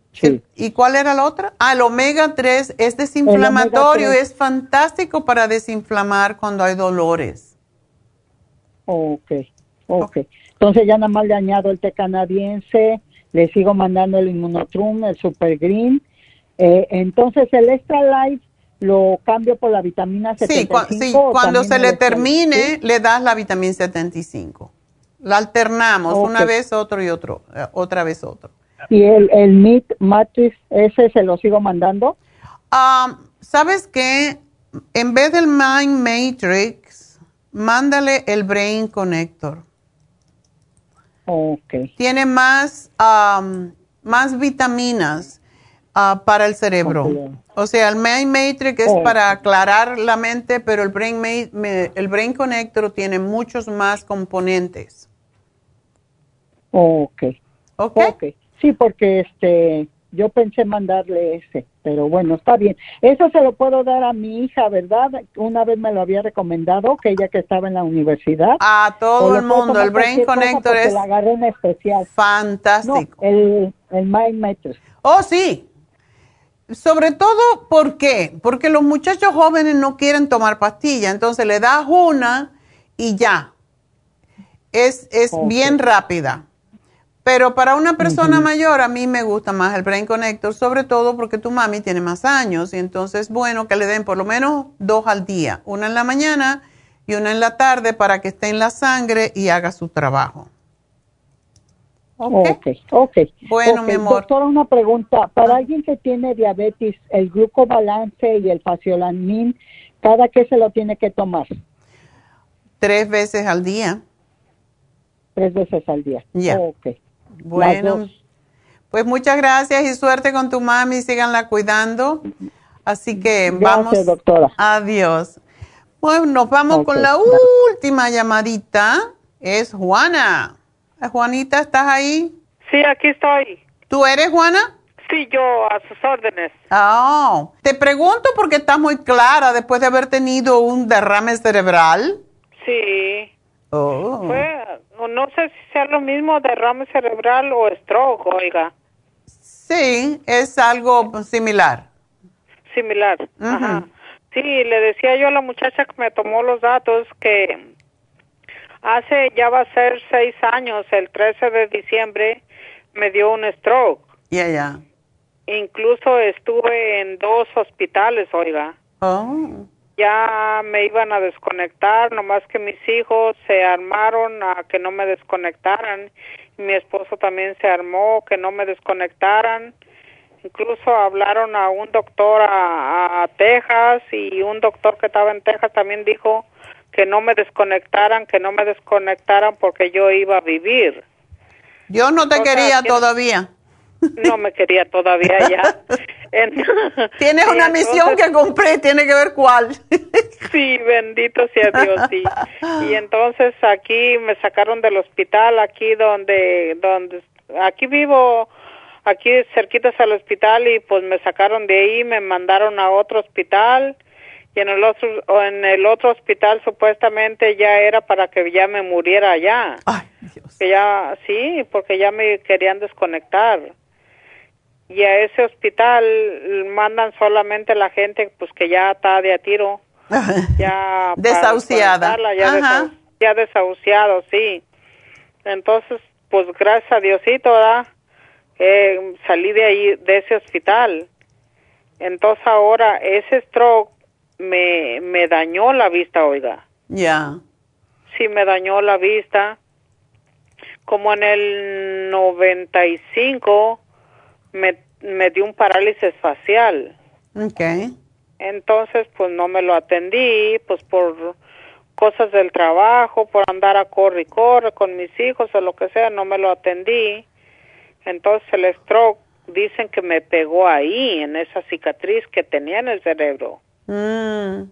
¿y cuál era la otra? Ah, el omega 3 es desinflamatorio, es fantástico para desinflamar cuando hay dolores. Ok, ok. Entonces ya nada más le añado el té canadiense, le sigo mandando el Inmunotrum, el Super Green. Eh, entonces el Extra Life lo cambio por la vitamina 75. Sí, sí cuando se le termine, le das la vitamina 75. La alternamos, una vez otro y otro, eh, otra vez otro. ¿Y el, el Meat Matrix, ese se lo sigo mandando? Ah, ¿Sabes qué? En vez del Mind Matrix, mándale el Brain Connector. Okay. Tiene más, más vitaminas ah, para el cerebro. O sea, el Main Matrix es para aclarar la mente, pero el Brain, el Brain Connector tiene muchos más componentes. Ok. Ok. okay. Sí, porque este yo pensé mandarle ese, pero bueno, está bien. Eso se lo puedo dar a mi hija, ¿verdad? Una vez me lo había recomendado, que ella que estaba en la universidad. A todo el mundo, el Brain Connector es la agarré en especial. fantástico. el, el Mind Matrix. Oh, sí. Sobre todo, ¿por qué? Porque los muchachos jóvenes no quieren tomar pastilla, entonces le das una y ya. Es, es bien rápida. Pero para una persona mayor a mí me gusta más el Brain Connector, sobre todo porque tu mami tiene más años y entonces es bueno que le den por lo menos dos al día, una en la mañana y una en la tarde para que esté en la sangre y haga su trabajo. Ok, ok. Bueno, Ok, mi amor. Doctora, una pregunta. Para alguien que tiene diabetes, el glucobalance y el faciolamin, ¿cada qué se lo tiene que tomar? Tres veces al día. Tres veces al día. Ya. Las Bueno, pues muchas gracias y suerte con tu mami, síganla cuidando. Así que Gracias, vamos. doctora. Adiós. Bueno, nos vamos con la gracias. última llamadita. Es Juana. Eh, Juanita, ¿estás ahí? Sí, aquí estoy. ¿Tú eres Juana? Sí, yo a sus órdenes. Ah, te pregunto porque estás muy clara después de haber tenido un derrame cerebral. Sí. Oh. Fue, no- no sé si sea lo mismo derrame cerebral o stroke, oiga, Sí, es algo similar. similar. Ajá. Sí, le decía yo a la muchacha que me tomó los datos que hace ya va a ser seis años, el 13 de diciembre, me dio un stroke. Ya, ya. Incluso estuve en dos hospitales, oiga. Oh. Ya me iban a desconectar, nomás que mis hijos se armaron a que no me desconectaran. Mi esposo también se armó que no me desconectaran. Incluso hablaron a un doctor a, a Texas y un doctor que estaba en Texas también dijo que no me desconectaran, que no me desconectaran porque yo iba a vivir. Yo no te O sea, quería que- todavía. No me quería todavía ya. En- Tienes una misión que compré, tiene que ver cuál. Sí, bendito sea Dios, sí. Y entonces aquí me sacaron del hospital, aquí donde, donde, aquí vivo, aquí cerquitas al hospital y pues me sacaron de ahí, me mandaron a otro hospital y en el otro, en el otro hospital supuestamente ya era para que ya me muriera allá. Que ya, sí, porque ya me querían desconectar. Y a ese hospital mandan solamente la gente pues que ya está de a tiro ya Desahuciada. ya, Ajá. desau- ya desahuciado, sí. Entonces, pues gracias a Diosito, ¿verdad? Eh, salí de ahí, de ese hospital. Entonces ahora ese stroke me, me dañó la vista, oiga. Ya. Sí, me dañó la vista. Como en el 95 me, me dio un parálisis facial. Ok. Entonces, pues no me lo atendí, pues por cosas del trabajo, por andar a corre y corre con mis hijos o lo que sea, no me lo atendí. Entonces el stroke dicen que me pegó ahí, en esa cicatriz que tenía en el cerebro. Mm.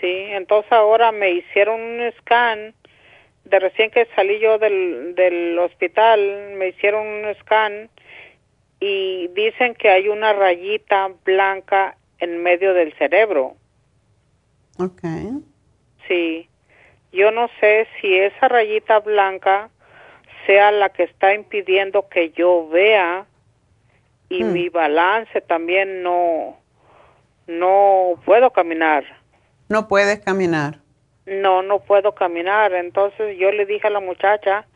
Sí, entonces ahora me hicieron un scan, de recién que salí yo del, del hospital, me hicieron un scan y dicen que hay una rayita blanca en medio del cerebro. Ok. Sí, yo no sé si esa rayita blanca sea la que está impidiendo que yo vea y Hmm. mi balance también no no puedo caminar. No puedes caminar. No, no puedo caminar. Entonces yo le dije a la muchacha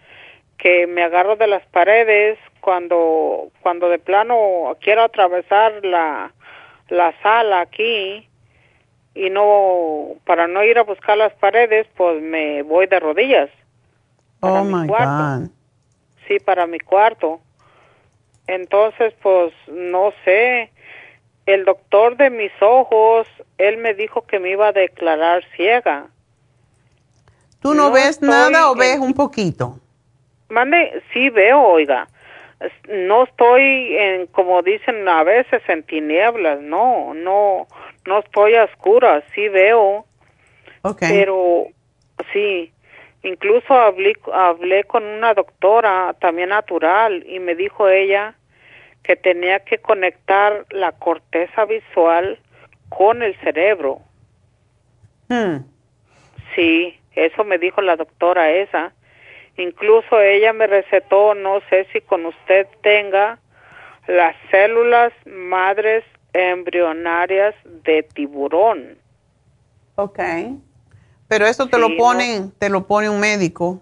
que me agarro de las paredes cuando cuando de plano quiero atravesar la la sala aquí y no para no ir a buscar las paredes, pues me voy de rodillas. Oh mi my cuarto. God. Sí, para mi cuarto. Entonces, pues no sé. El doctor de mis ojos, él me dijo que me iba a declarar ciega. ¿Tú no, No ves nada o ves un poquito? Mande, sí veo, oiga. No estoy en, como dicen a veces, en tinieblas, no, no, no estoy a oscuras, sí veo. Pero, sí, incluso hablé, hablé con una doctora también natural y me dijo ella que tenía que conectar la corteza visual con el cerebro. Hmm. Sí, eso me dijo la doctora esa. Incluso ella me recetó, no sé si con usted tenga las células madres embrionarias de tiburón. Ok. Pero eso te Sí, lo no. ponen, te lo pone un médico.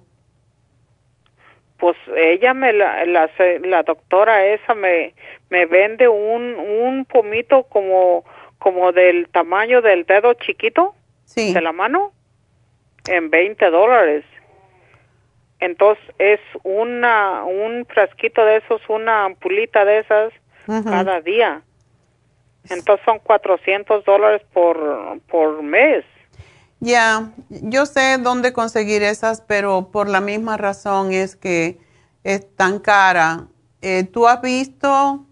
Pues ella me la, la, la doctora esa me, me vende un, un pomito como, como del tamaño del dedo chiquito Sí. de la mano en 20 dólares. Entonces es una un frasquito de esos, una ampulita de esas cada día. Entonces son 400 dólares por, por mes. Ya, yo sé dónde conseguir esas, pero por la misma razón es que es tan cara. Eh, ¿Tú has visto,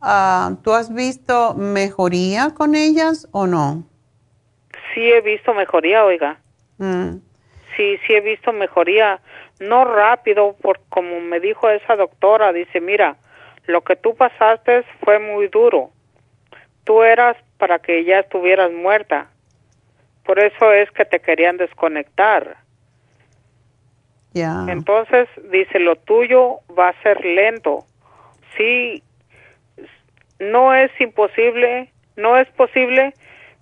ah, tú has visto mejoría con ellas o no? Sí he visto mejoría, oiga. Mm. Sí, sí he visto mejoría. No rápido, por como me dijo esa doctora, dice, mira, lo que tú pasaste fue muy duro. Tú eras para que ya estuvieras muerta. Por eso es que te querían desconectar. Ya. Entonces, dice, lo tuyo va a ser lento. Sí, no es imposible, no es posible,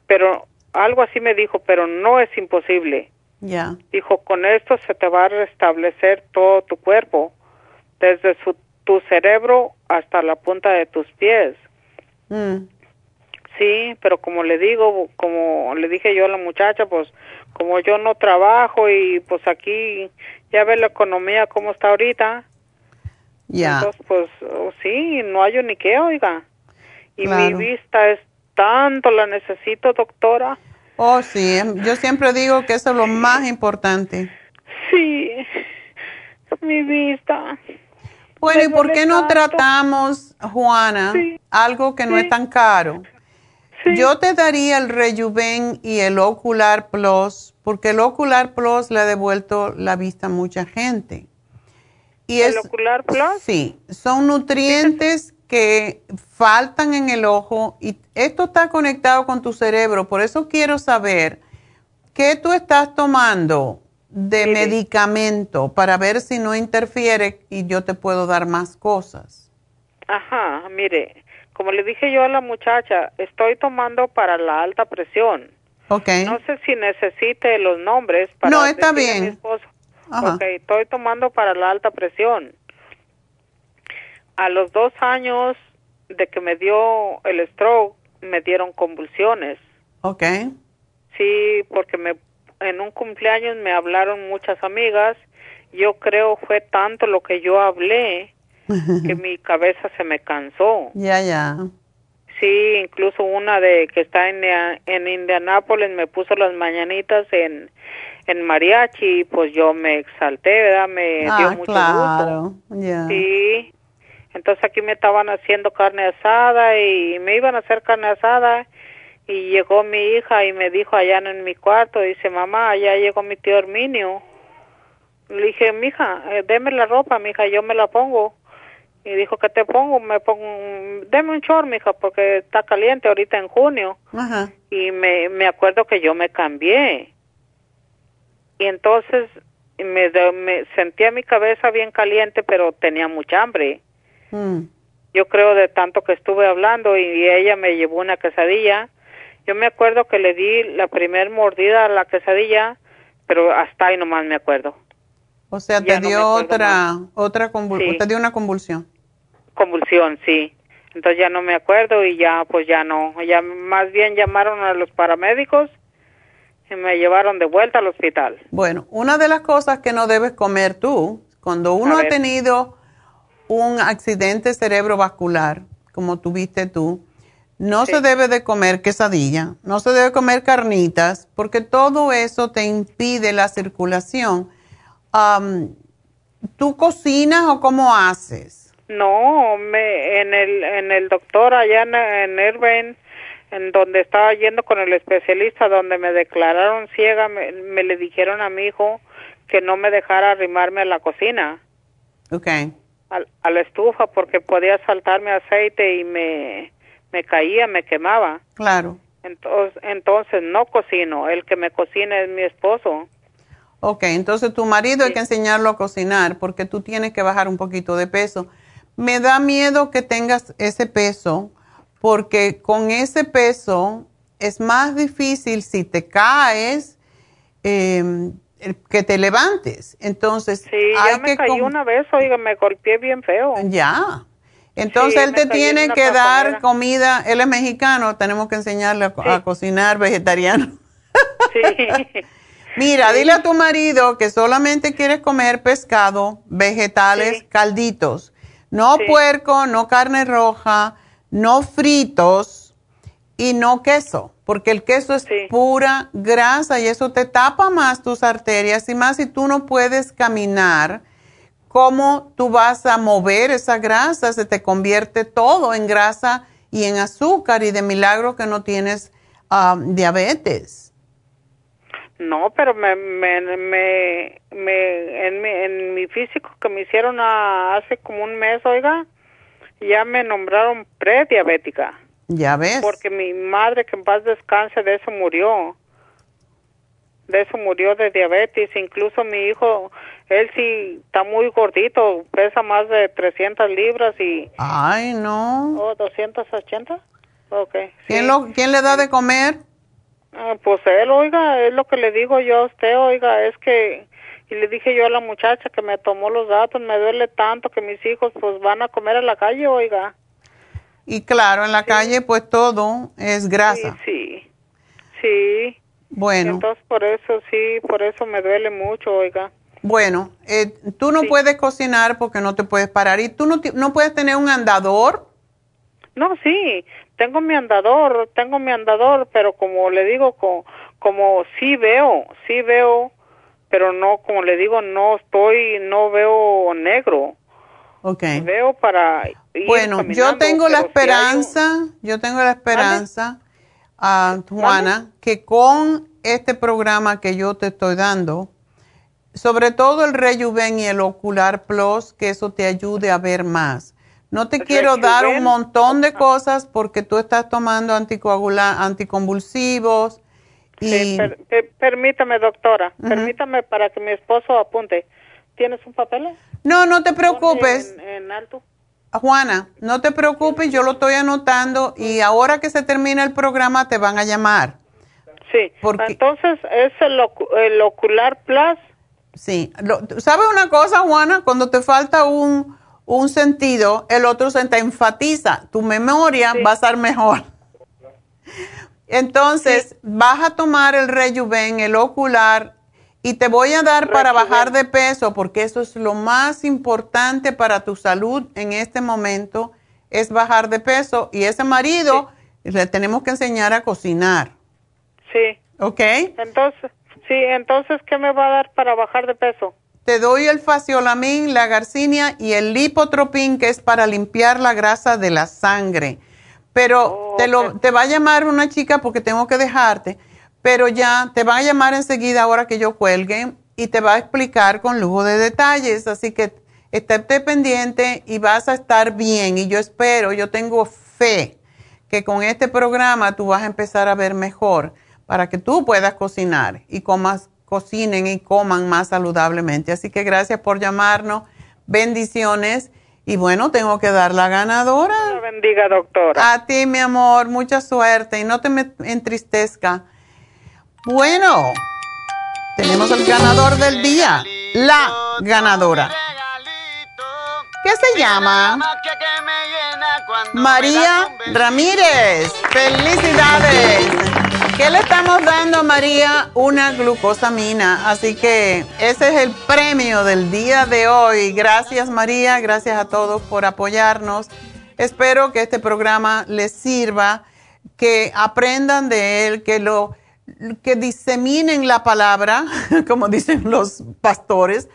pero algo así me dijo, pero no es imposible. Dijo, con esto se te va a restablecer todo tu cuerpo, desde su, tu cerebro hasta la punta de tus pies. Mm. Sí, pero como le digo, como le dije yo a la muchacha, pues como yo no trabajo y pues aquí ya ve la economía como está ahorita. Ya. Entonces, pues oh, sí, no hay ni qué, oiga. Y Claro. mi vista es tanto, la necesito, doctora. Oh, sí, em, yo siempre digo que eso es lo más importante. Sí, mi vista. Bueno, ¿y por qué no tanto. tratamos, Juana, algo que no es tan caro? Yo te daría el Rejuven y el Ocular Plus, porque el Ocular Plus le ha devuelto la vista a mucha gente. Y ¿El es, Ocular Plus? Sí, son nutrientes que faltan en el ojo y esto está conectado con tu cerebro. Por eso quiero saber qué tú estás tomando de medicamento para ver si no interfiere y yo te puedo dar más cosas. Ajá, mire, como le dije yo a la muchacha, estoy tomando para la alta presión. Ok. No sé si necesite los nombres para No, está decirle a mi bien. esposo. Ajá. Ok, estoy tomando para la alta presión. A los dos años de que me dio el stroke, me dieron convulsiones. Ok. Sí, porque me en un cumpleaños me hablaron muchas amigas. Yo creo fue tanto lo que yo hablé que mi cabeza se me cansó. Ya, ya. Sí, incluso una de que está en, en Indianápolis me puso las mañanitas en, en mariachi, pues yo me exalté, ¿verdad? Me dio Ah, mucho claro. gusto. Ya. Sí. Entonces aquí me estaban haciendo carne asada y me iban a hacer carne asada y llegó mi hija y me dijo allá en mi cuarto, dice, mamá, ya llegó mi tío Herminio. Le dije, mija, eh, deme la ropa, mija, yo me la pongo. Y dijo, ¿qué te pongo? Me pongo, deme un short, mija, porque está caliente ahorita en junio. Ajá. Y me, me acuerdo que yo me cambié. Y entonces me, me sentía mi cabeza bien caliente, pero tenía mucha hambre. Mm. Yo creo de tanto que estuve hablando y ella me llevó una quesadilla. Yo me acuerdo que le di la primer mordida a la quesadilla, pero hasta ahí nomás me acuerdo. O sea, Ya te no dio acuerdo otra, otra convulsión, Sí. te dio una convulsión. Convulsión, sí. Entonces ya no me acuerdo y ya pues ya no. Ya más bien llamaron a los paramédicos y me llevaron de vuelta al hospital. Bueno, una de las cosas que no debes comer tú, cuando uno ha tenido un accidente cerebrovascular, como tuviste tú, no se debe de comer quesadilla, no se debe comer carnitas, porque todo eso te impide la circulación. Am, ¿Tú cocinas o cómo haces? No, me, en el en el doctor allá en, en Irvine, en donde estaba yendo con el especialista, donde me declararon ciega, me, me le dijeron a mi hijo que no me dejara arrimarme a la cocina, Ok, a, a la estufa, porque podía saltarme aceite y me, me caía, me quemaba. claro. Entonces, entonces no cocino, el que me cocina es mi esposo. Ok, entonces tu marido hay que enseñarlo a cocinar porque tú tienes que bajar un poquito de peso. Me da miedo que tengas ese peso porque con ese peso es más difícil si te caes eh, que te levantes. Entonces, Sí, hay ya me que caí una vez, oiga, me golpeé bien feo. Ya. Entonces Sí, él te tiene que dar comida, él es mexicano, tenemos que enseñarle a, a cocinar vegetariano. Sí. Mira, dile a tu marido que solamente quieres comer pescado, vegetales, calditos. No puerco, no carne roja, no fritos y no queso, porque el queso es pura grasa y eso te tapa más tus arterias y más si tú no puedes caminar, ¿cómo tú vas a mover esa grasa? Se te convierte todo en grasa y en azúcar y de milagro que no tienes ah, diabetes. No, pero me, me, me, me en, mi, en mi físico que me hicieron hace como un mes, oiga, ya me nombraron prediabética. Ya ves. Porque mi madre, que en paz descanse, de eso murió. De eso murió de diabetes. Incluso mi hijo, él sí está muy gordito, pesa más de 300 libras y... Ay, no. ¿O 280? Ok. ¿Quién, lo, ¿Quién le da de comer? Ah, pues él, oiga, es lo que le digo yo a usted, oiga, es que, y le dije yo a la muchacha que me tomó los datos, me duele tanto que mis hijos pues van a comer en la calle, oiga. Y claro, en la calle pues todo es grasa. Sí, sí. Bueno. Entonces por eso sí, por eso me duele mucho, oiga. Bueno, eh, tú no puedes cocinar porque no te puedes parar. ¿Y tú no, no puedes tener un andador? No, sí, tengo mi andador, tengo mi andador, pero como le digo, como, como sí veo, sí veo, pero no, como le digo, no estoy, no veo negro. Ok. Veo para Bueno, yo tengo la esperanza, yo tengo la esperanza, uh, Juana, que con este programa que yo te estoy dando, sobre todo el Rejuven y el Ocular Plus, que eso te ayude a ver más. No te quiero dar un montón de cosas porque tú estás tomando anticoagula anticonvulsivos. Y... permítame, doctora, permítame para que mi esposo apunte. ¿Tienes un papel? No, no te preocupes. En, alto? Juana, no te preocupes, yo lo estoy anotando y ahora que se termina el programa te van a llamar. Sí, entonces es el, el Ocular Plus. Sí, ¿sabes una cosa, Juana? Cuando te falta un un sentido, el otro se te enfatiza. Tu memoria va a estar mejor. Entonces, vas a tomar el Rejuven, el ocular, y te voy a dar para bajar de peso, porque eso es lo más importante para tu salud en este momento, es bajar de peso. Y ese marido le tenemos que enseñar a cocinar. Sí. ¿Ok? Entonces, sí, entonces, ¿qué me va a dar para bajar de peso? te doy el faciolamin, la garcinia y el lipotropin, que es para limpiar la grasa de la sangre. Pero te, lo, te va a llamar una chica porque tengo que dejarte, pero ya te va a llamar enseguida ahora que yo cuelgue y te va a explicar con lujo de detalles. Así que estate pendiente y vas a estar bien. Y yo espero, yo tengo fe que con este programa tú vas a empezar a ver mejor para que tú puedas cocinar y comas cocinen y coman más saludablemente. Así que gracias por llamarnos. Bendiciones. Y bueno, tengo que dar la ganadora. Dios bendiga, doctora. A ti, mi amor, mucha suerte y no te me entristezca. Bueno, tenemos el ganador del día, la ganadora. ¿Qué se llama? María Ramírez. Felicidades. ¿Qué le estamos dando a María? Una glucosamina. Así que ese es el premio del día de hoy. Gracias María, gracias a todos por apoyarnos. Espero que este programa les sirva, que aprendan de él, que lo que diseminen la palabra, como dicen los pastores,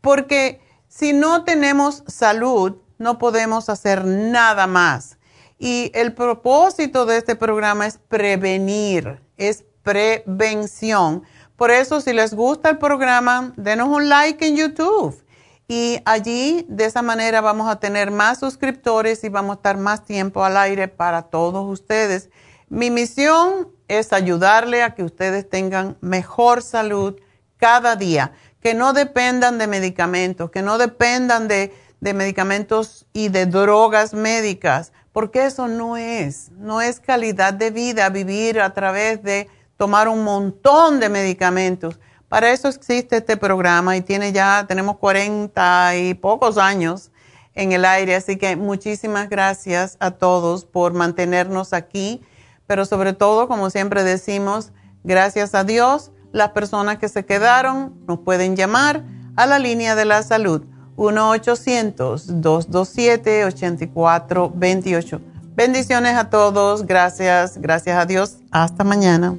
porque si no tenemos salud, no podemos hacer nada más. Y el propósito de este programa es prevenir es prevención. Por eso, si les gusta el programa, denos un like en YouTube. Y allí, de esa manera, vamos a tener más suscriptores y vamos a estar más tiempo al aire para todos ustedes. Mi misión es ayudarle a que ustedes tengan mejor salud cada día, que no dependan de medicamentos, que no dependan de, de medicamentos y de drogas médicas porque eso no es, no es calidad de vida vivir a través de tomar un montón de medicamentos. Para eso existe este programa y tiene ya, tenemos 40 y pocos años en el aire, así que muchísimas gracias a todos por mantenernos aquí, pero sobre todo, como siempre decimos, gracias a Dios, Las personas que se quedaron nos pueden llamar a la línea de la salud 1-800-227-8428. Bendiciones a todos, gracias, gracias a Dios. Hasta mañana.